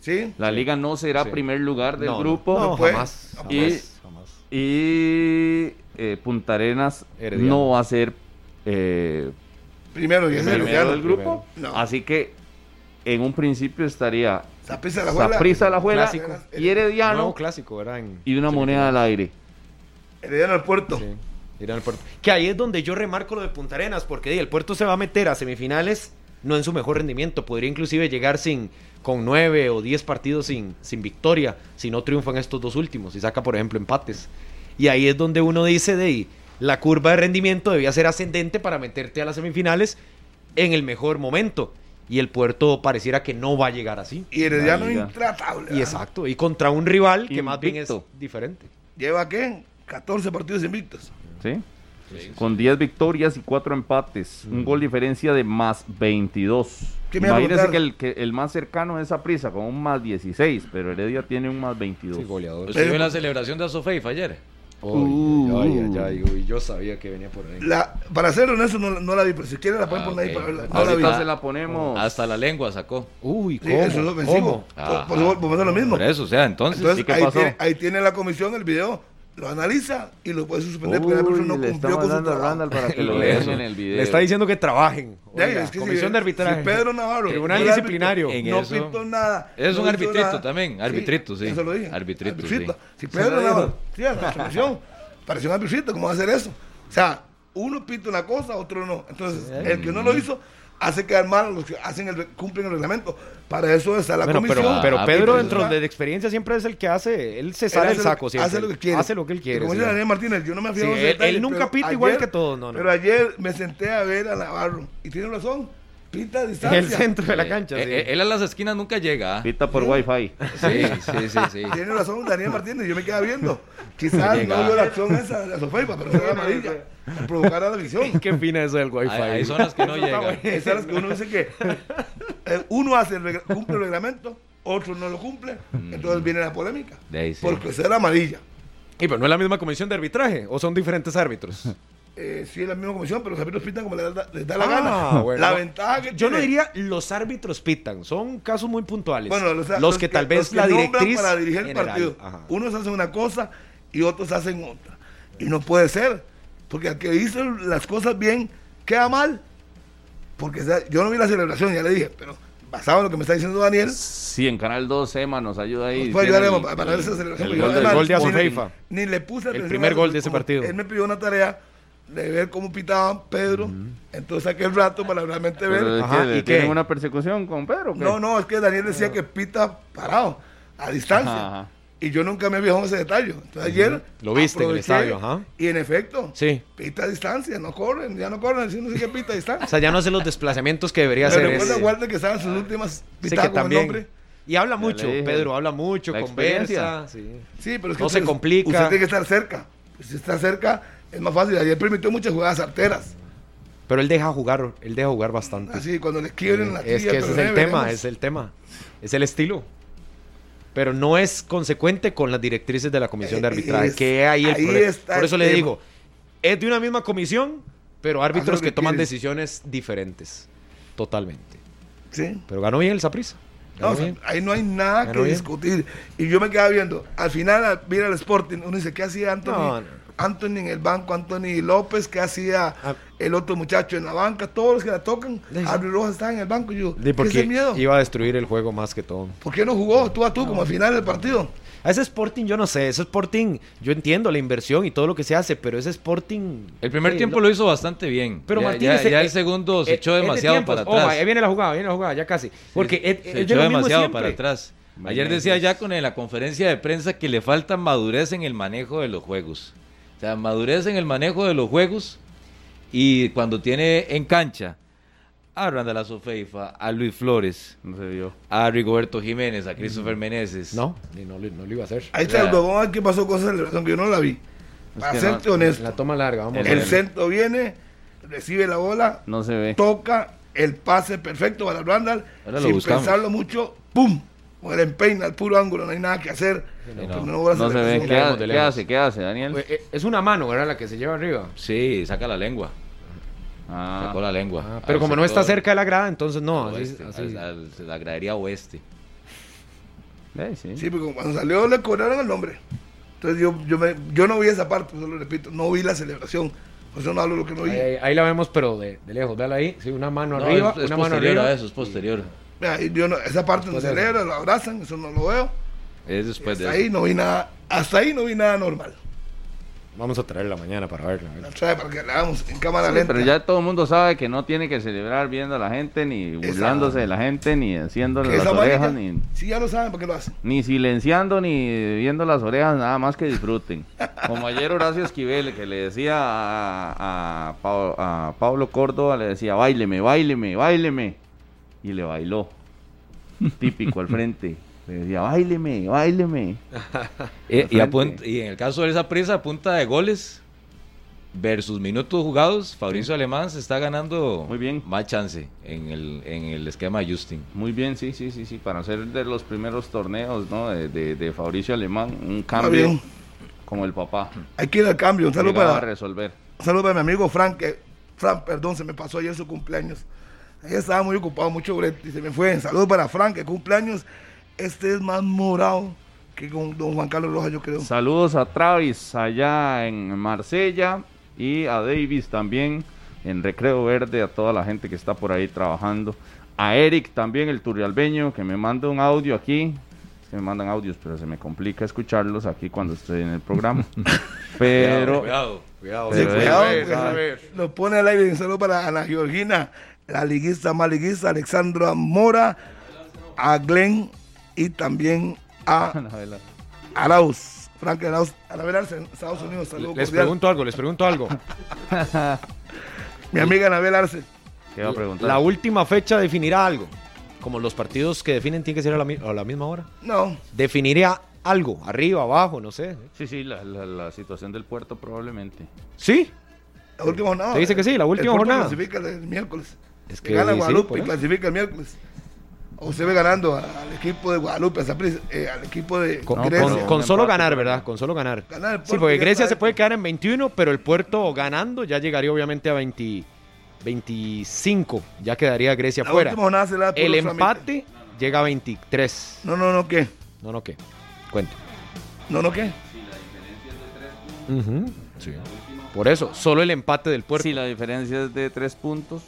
¿Sí? La Liga no será Sí. primer lugar del No, grupo. No, No puede. jamás. No jamás, puede. jamás. Y eh, Punta Arenas Herediano. no va a ser eh, Primero, y es primero del grupo. Primero. No. Así que en un principio estaría Saprissa de la Juela. Saprissa de la Juela Clásico. y Herediano Nuevo clásico, ¿verdad? En y una moneda al aire. Herediano al puerto. Sí, ir al puerto. Que ahí es donde yo remarco lo de Punta Arenas, porque el puerto se va a meter a semifinales, no en su mejor rendimiento. Podría inclusive llegar sin con nueve o diez partidos sin, sin victoria, si no triunfan estos dos últimos, y saca, por ejemplo, empates. Y ahí es donde uno dice de la curva de rendimiento debía ser ascendente para meterte a las semifinales en el mejor momento. Y el puerto pareciera que no va a llegar así. Y Herediano intratable. Y ¿verdad? exacto, y contra un rival que más bien es Invicto. diferente. ¿Lleva qué? 14 partidos invictos. ¿sí? Con 10 victorias y 4 empates. Un gol diferencia de más 22. Sí, ¿Qué me iba a Imagínese preguntar? que el, que el más cercano es prisa con un más 16, pero Heredia tiene un más 22. Sí, goleador. ¿Usted vio la celebración de Azofeifa ayer? Uy, ay, ay, yo sabía que venía por ahí. La, para ser honesto, no, no la vi, pero si quieren la pueden Ah, poner ahí ok. para verla. No la vi. Ahorita se la ponemos. Hasta la lengua sacó. Uy, Sí, ¿cómo? eso es lo ofensivo. ¿Cómo? Por, por, por eso es lo mismo. Por eso, o sea, entonces. Entonces, ¿y qué ahí, pasó? tiene, ahí tiene la comisión el video, lo analiza y lo puede suspender porque la persona no cumplió con su trabajo. Randall para que lo vean en el video. Le está diciendo que trabajen. Ya, Oiga, es que comisión si- de arbitraje. si Pedro Navarro. Tribunal disciplinario. En no eso- pitó nada. Es no un arbitrito nada. también, arbitrito, sí. Eso lo dije. Arbitrito, Arbitrito. sí. Si Pedro. Navarro, sí, la comisión, pareció un arbitrito, ¿cómo va a hacer eso? O sea, uno pita una cosa, otro no. Entonces, el que no lo hizo hace quedar mal a los que hacen el, re- cumplen el reglamento. Para eso está la Bueno, comisión. pero, pero Ah, Pedro, dentro de la experiencia, siempre es el que hace. Él se Él sale hace el lo- saco siempre. Hace lo que quiere. Hace lo que él quiere. Como dice Daniel Martínez, yo no me fío Sí, él- detalles, él nunca pita igual que todos, no, no. Pero ayer me senté a ver a Navarro y tiene razón. Pita a distancia. el centro de la cancha. eh, sí. eh, él a las esquinas nunca llega. ¿ah? Pita por wifi. Sí, sí, sí, sí. [laughs] Tiene razón Daniel Martínez, yo me quedaba viendo. [laughs] Quizás Llega. no vio la acción esa de la Sofeipa, pero fue amarilla. Por provocar a la visión. [laughs] ¿Qué opina eso del wifi? Hay, hay zonas que no llegan. Esas son las que uno dice que eh, uno hace el cumple el reglamento, otro no lo cumple, entonces viene la polémica. De ahí sí. Porque ser amarilla. Y pero no es la misma comisión de arbitraje, o son diferentes árbitros. Eh, sí es la misma comisión, pero los árbitros pitan como les da, les da la Ah, gana. bueno. la ventaja que Yo no tiene- diría los árbitros pitan, son casos muy puntuales. Bueno, o sea, los, que, tal vez los que la directriz para dirigir el general. partido. Ajá. Unos hacen una cosa y otros hacen otra. Y no puede ser, porque al que hizo las cosas bien queda mal. Porque o sea, yo no vi la celebración, ya le dije, pero basado en lo que me está diciendo Daniel, Sí, en Canal 2 Emma nos ayuda ahí. nos puede Tiene ayudar el- a- para ver esa el- celebración. el porque yo gol de ni le- Azofeifa. Ni le puse atención primer gol de ese partido. Él me pidió una tarea de ver cómo pitaban Pedro, entonces saqué el rato para realmente ver. Pero Ajá, que ¿y tienen qué? una persecución con Pedro. o qué? No, no, es que Daniel decía que pita parado, a distancia. Ajá, ajá. Y yo nunca me fijado en ese detalle. Entonces ayer. Lo viste en el estadio, ajá. Y en efecto, Sí. pita a distancia, no corren, ya no corren, si no sé qué pita a O distancia. sea, ya no hace los desplazamientos que debería Pero hacer. recuerda, ese- que estaban sus últimas Sí, pitadas que con el también. nombre. Y habla Ya mucho. Pedro, habla mucho, La conversa. sí. Sí, pero es que No se usted- complica. Usted tiene que estar cerca. Si está cerca, es más fácil. Ayer permitió muchas jugadas arteras. Pero él deja jugar, él deja jugar bastante. Así, cuando le quiebren la es tibia, que ese es el tema, es el tema. Es el estilo. Pero no es consecuente con las directrices de la comisión de Eh, arbitraje, es- que ahí el ahí problema. está Por el eso le tema. digo, es de una misma comisión, pero árbitros que que toman decisiones diferentes. Totalmente. Sí. Pero ganó bien el Saprissa. No, o sea, ahí no hay nada Ganó que bien. discutir. Y yo me quedaba viendo, al final, al mira el Sporting, uno dice, ¿qué hacía Anthony? No, no. Anthony en el banco, Anthony López, ¿qué hacía Ah. el otro muchacho en la banca? Todos los que la tocan. Abre Rojas está en el banco. Y yo, ¿qué porque es el miedo? iba a destruir el juego más que todo. ¿Por qué no jugó tú a tú como al final del partido? A ese Sporting, yo no sé, ese Sporting, yo entiendo la inversión y todo lo que se hace, pero ese Sporting... El primer eh, tiempo lo hizo bastante bien. Pero ya, Martínez, ya- ya el segundo se eh, echó es de demasiado tiempos. para Oh, atrás. ahí viene la jugada, viene la jugada, ya casi. Porque es, se es de echó demasiado para atrás. Ayer decía ya con la conferencia de prensa que le falta madurez en el manejo de los juegos. O sea, madurez en el manejo de los juegos y cuando tiene en cancha a Randall Azofeifa, a Luis Flores, No se vio. a Rigoberto Jiménez, a Christopher Meneses. No, ni no, le- no lo iba a hacer. Ahí está el huevón que pasó con esa celebración que yo no la vi. Para que serte no- honesto, La toma larga, vamos a el centro viene, recibe la bola, No se ve. toca el pase perfecto para Randall, Ahora lo sin buscamos. pensarlo mucho, ¡pum! O el empeina al puro ángulo, no hay nada que hacer. Pero no. se ve. ¿Qué, hace, ¿Qué hace? ¿Qué hace, Daniel? Eh, Es una mano, ¿verdad? La que se lleva arriba. Sí, saca la lengua. Ah, Sacó la lengua. Ah, pero como no está cerca de la grada, entonces no. así- oeste, así- al- al- la gradería oeste. eh, sí. Sí, porque cuando salió le cobraron el nombre. Entonces yo, yo, me- yo no vi esa parte, pues lo repito, no vi la celebración. Por eso no hablo lo que no vi. Ahí, ahí- ahí la vemos, pero de, de lejos. Véala ahí. Sí, una mano No, arriba, es, es una mano posterior arriba. a eso, es posterior. Y yo no- esa parte no celebra, lo abrazan, eso no lo veo. Es después de hasta eso. ahí no vi nada, hasta ahí no vi nada normal. Vamos a traerla mañana para verla. La trae para que la hagamos en cámara Sí, lenta. pero ya todo el mundo sabe que no tiene que celebrar viendo a la gente, ni burlándose de la gente, ni haciéndole las orejas, ni, Sí, ya lo saben, ¿por qué lo hacen? ni silenciando, ni viendo las orejas, nada más que disfruten. [laughs] Como ayer Horacio Esquivel, que le decía a, a, a Pablo Córdoba, le decía, baileme, baileme, baileme. Y le bailó. Típico al frente. Le decía, baileme, baileme. [laughs] Eh, y, en el caso de esa presa, a punta de goles, versus minutos jugados, Fabricio Alemán se está ganando Muy bien. más chance en el, en el esquema de Justin. Muy bien, sí, sí, sí, sí, para ser de los primeros torneos, ¿no? De, de- de Fabricio Alemán, un cambio bien. como el papá. Hay que ir al cambio. Un saludo para, resolver. un saludo para mi amigo Frank. que- Frank, perdón, se me pasó ayer su cumpleaños. Ayer estaba muy ocupado, mucho boleto y se me fue. Saludo para Frank, que cumpleaños. Este es más morado que con don Juan Carlos Rojas, yo creo. Saludos a Travis allá en Marsella y a Davis también en Recreo Verde, a toda la gente que está por ahí trabajando. A Eric también, el turrialbeño, que me manda un audio aquí. Es que me mandan audios, pero se me complica escucharlos aquí cuando estoy en el programa. [laughs] pero Cuidado, cuidado. Sí, Pero, cuidado, eh, porque a lo pone al aire. Un saludo para Ana Georgina, la liguista más liguista, Alexandra Mora, a Glenn y también a [laughs] Arauz. Frank Arauz, a la Arce, en Estados Unidos. Saludo Les cordial. pregunto algo, les pregunto algo. [laughs] [laughs] Mi amiga Anabel Arce. ¿Qué va a preguntar? La última fecha definirá algo. Como los partidos que definen tienen que ser a la, mi- a la misma hora. No, Definiría algo, arriba, abajo, no sé. Sí, sí, la, la- la situación del puerto probablemente. ¿Sí? la última jornada. ¿Te dice que sí, la última el jornada? clasifica el miércoles. Es que gana Guadalupe y clasifica el miércoles. O se ve ganando al equipo de Guadalupe, a Saprissa, eh, al equipo de Con, Grecia. con solo empate, ganar, ¿verdad? Con solo ganar. Ganar el Sí, porque Grecia se puede quedar en 21, pero el Puerto ganando ya llegaría obviamente a 20 25. Ya quedaría Grecia La fuera. El empate llega a 23. No, no, no, ¿qué? No, no, ¿qué? Cuente. No, no, ¿qué? Ujú, sí. Por eso, solo el empate del Puerto. Si la diferencia es de tres puntos.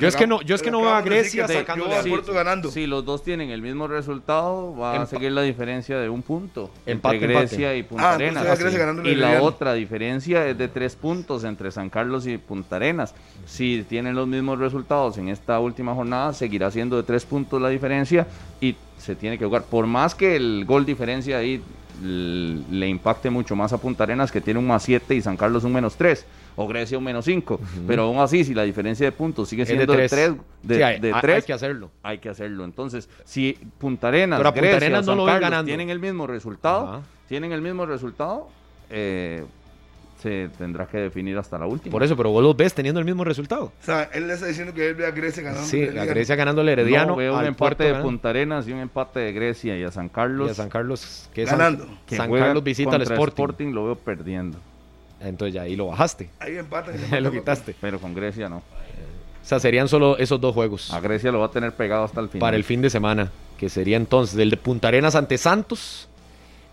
Yo es que no, yo es que no veo a Grecia de- sacándole yo Puerto ganando. Si los dos tienen el mismo resultado, va a seguir la diferencia de un punto Empate, entre Grecia y Punta Ah, Arenas. Grecia y la otra diferencia es de tres puntos entre San Carlos y Punta Arenas. Si tienen los mismos resultados en esta última jornada, seguirá siendo de tres puntos la diferencia y se tiene que jugar. Por más que el gol diferencia ahí le impacte mucho más a Punta Arenas, que tiene un más 7 y San Carlos un menos 3, o Grecia un menos 5. Pero aún así, si la diferencia de puntos sigue siendo de tres. 3, de, Sí, hay- de hay- tres, hay que hacerlo. hay que hacerlo. Entonces, si Punta Arenas, Pero a Punta Arenas no San lo ven Carlos ganando. tienen el mismo resultado, Ajá. tienen el mismo resultado, eh, se tendrá que definir hasta la última. Por eso, pero vos los ves teniendo el mismo resultado. O sea, él le está diciendo que él ve a Grecia ganando. Sí, Herediano. Grecia ganando el Herediano. no, veo un empate de Punta Arenas y un empate de Grecia y a San Carlos. y a San Carlos, que es San- Ganando. que San juega Carlos visita al contra Sporting. lo veo perdiendo, Entonces ya ahí lo bajaste. Ahí empatan. [laughs] lo quitaste. pero con Grecia no. O sea, serían solo esos dos juegos A Grecia lo va a tener pegado hasta el final. para el fin de semana, que sería entonces el de Punta Arenas ante Santos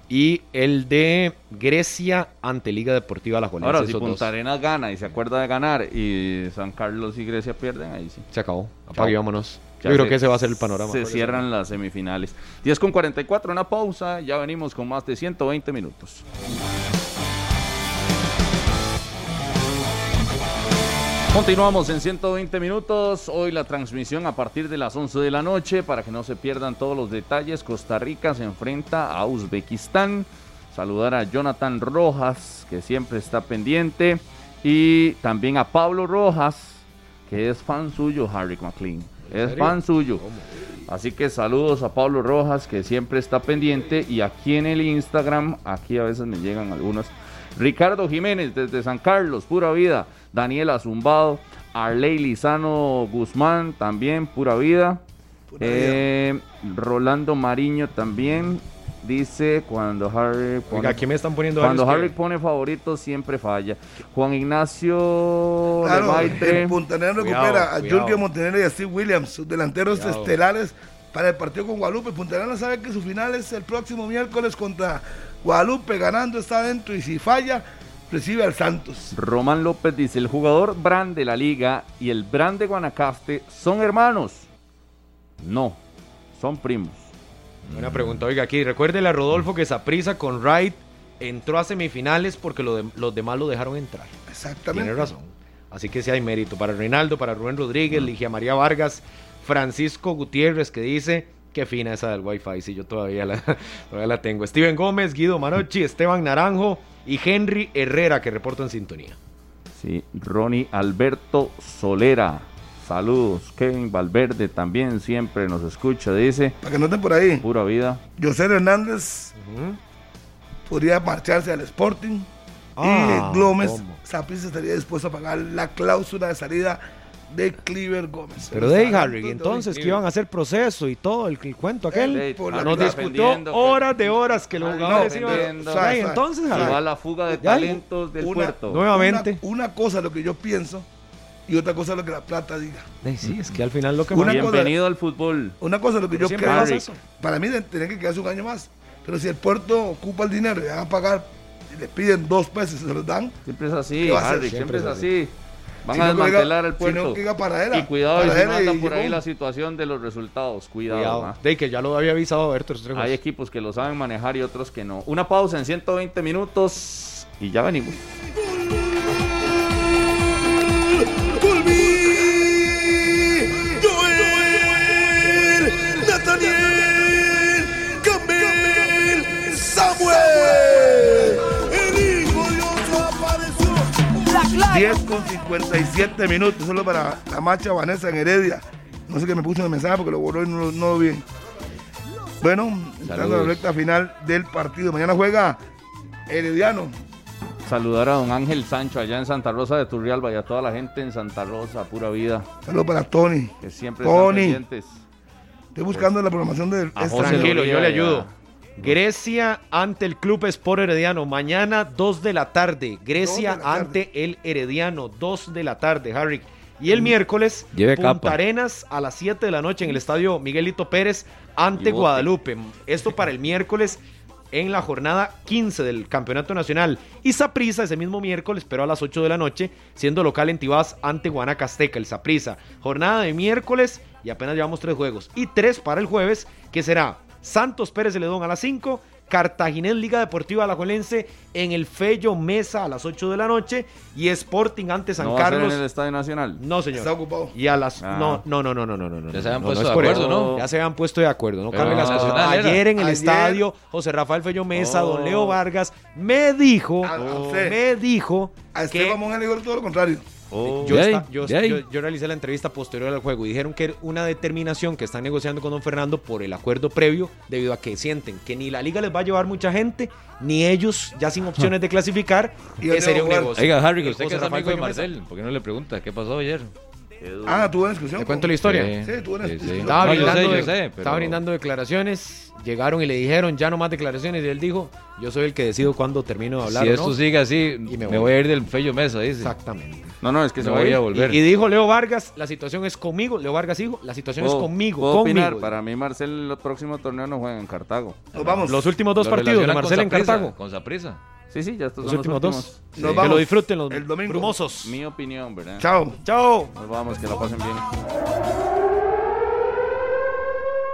y el de Grecia ante Liga Deportiva La Ahora, si esos Punta dos. Arenas gana y se acuerda de ganar y San Carlos y Grecia pierden, ahí sí. Se acabó. Apague vámonos. Ya Yo creo se- que ese va a ser el panorama. Se cierran las semifinales. 10 con 44, una pausa. Ya venimos con más de 120 minutos. Continuamos en 120 minutos. Hoy la transmisión a partir de las 11 de la noche para que no se pierdan todos los detalles. Costa Rica se enfrenta a Uzbekistán. Saludar a Jonathan Rojas, que siempre está pendiente. Y también a Pablo Rojas, que es fan suyo, Harry McLean. Es fan suyo. Así que saludos a Pablo Rojas, que siempre está pendiente. Y aquí en el Instagram, aquí a veces me llegan algunos. Ricardo Jiménez desde San Carlos, pura vida. Daniela Zumbado, Arley Lizano Guzmán, también pura vida. Pura Eh, Rolando Mariño también dice cuando Harry pone, Oiga, aquí me están poniendo cuando Harry que- pone favorito siempre falla. Juan Ignacio Claro, el recupera Cuidado, a cuidado. Jorge Montenegro y a Steve Williams, sus delanteros Cuidado. estelares para el partido con Guadalupe. Puntaner sabe que su final es el próximo miércoles contra Guadalupe, ganando está adentro y si falla, recibe al Santos. Román López dice, el jugador Brand de la liga y el Brand de Guanacaste son hermanos. No, son primos. Buena pregunta. Oiga, aquí recuérdele a Rodolfo que Saprisa con Wright entró a semifinales porque lo de- los demás lo dejaron entrar. Exactamente. Tiene razón. Así que sí hay mérito para Reinaldo, para Rubén Rodríguez, Ligia María Vargas, Francisco Gutiérrez que dice qué fina esa del Wi-Fi, sí, yo todavía la, [laughs] todavía la tengo. Steven Gómez, Guido Manochi, Esteban Naranjo y Henry Herrera que reportan en sintonía. Sí, Ronnie Alberto Solera. Saludos. Kevin Valverde también siempre nos escucha. Dice, Para que noten por ahí, pura vida. José Hernández podría marcharse al Sporting Ah, y Gómez. Saprissa estaría dispuesto a pagar la cláusula de salida de Cliver Gómez. Pero de ahí, Harry, entonces que iban a hacer proceso y todo, el, el cuento aquel. Eh, por la nos mitad. discutió horas de horas que los jugadores no, iban. Ay, Suave, suave. entonces, va la fuga de talentos del Una- puerto. nuevamente. Una, una cosa es lo que yo pienso y otra cosa es lo que la plata diga. Ay, sí, es que al final lo que Una cosa- Bienvenido al fútbol. Una cosa es lo que yo creo. Para mí de- tiene que quedarse un año más. Pero si el puerto ocupa el dinero y van a pagar y le piden dos pesos se los dan, Siempre es así. Harry, siempre, Siempre es es así. Van Si a no desmantelar el puerto. si no Paradela, y cuidado, y si no anda y por ahí la situación de los resultados. Cuidado. Cuidado. ma. De que ya lo había avisado Berto Restrepo. Hay equipos que lo saben manejar y otros que no. Una pausa en 120 minutos y ya venimos. 10 con 57 minutos, solo para la marcha Vanessa en Heredia. No sé qué me puso en el mensaje porque lo borró y no, lo- no lo vi. Bueno, entrando a la recta final del partido. Mañana juega Herediano. Saludar a don Ángel Sancho allá en Santa Rosa de Turrialba y a toda la gente en Santa Rosa, pura vida, Saludos para Tony. que siempre Tony. están pendientes. Estoy buscando la programación del. Tranquilo, yo le ayudo. Grecia ante el Club Sport Herediano. Mañana 2 de la tarde. Grecia la tarde. ante el Herediano. 2 de la tarde, Harry. Y el miércoles, Lleve Punta capa. Arenas a las 7 de la noche en el estadio Miguelito Pérez ante. Guadalupe. Esto para el miércoles en la jornada 15 del Campeonato Nacional. Y Saprissa ese mismo miércoles, pero a las 8 de la noche, siendo local en Tibás ante Guanacasteca, el Saprissa. Jornada de miércoles y apenas llevamos tres juegos. Y tres para el jueves, que será Santos Pérez de Ledón a las 5, Cartaginés Liga Deportiva Alajuelense en el Fello Mesa a las 8 de la noche y Sporting ante San ¿No va a ser Carlos. en el Estadio Nacional? No, señor. Está ocupado. Y a las. Ah. No, no, no, no, no, no, no. Ya se habían no, puesto no de acuerdo, eso. ¿no? Ya se habían puesto de acuerdo, no cambien las cosas. Ayer en el Ayer- estadio, José Rafael Fello Mesa, Oh. don Leo Vargas, me dijo, A- a usted. me dijo A que Esteban Monge le dijo todo lo contrario. Oh. yo, ahí, realicé la entrevista posterior al juego y dijeron que era una determinación que están negociando con don Fernando por el acuerdo previo, debido a que sienten que ni la liga les va a llevar mucha gente, ni ellos ya sin opciones de clasificar, [laughs] Y que sería un negocio. Oiga, Harry, que usted que es Rafael amigo de. Marcel, ¿por qué no le pregunta qué pasó ayer? Ah, tuvo una discusión. ¿Te con- cuento la historia? Sí, tuvo una Sí, sí. discusión. Estaba, No, yo brindando, sé, yo de- sé, pero- estaba brindando declaraciones, llegaron y le dijeron ya no más declaraciones y él dijo, yo soy el que decido cuándo termino de hablar. si o esto no". sigue así, Y me, me voy. voy. a ir del Fello Mesa, dice. Exactamente. No, no, es que se No va a voy ir. a volver. Y, y dijo Leo Vargas, la situación es conmigo, Leo Vargas dijo, la situación es ¿Puedo- conmigo, puedo conmigo. opinar? Para mí, Marcel, el próximo torneo no juega en Cartago. Nos vamos. Los últimos dos Lo partidos de Marcel en Cartago. Con Saprissa. Sí, sí, ya estos Los son últimos los dos. últimos. Nos que vamos lo disfruten los el domingo. brumosos. Mi opinión, ¿verdad? Chao. Chao. Nos vamos, que la pasen bien.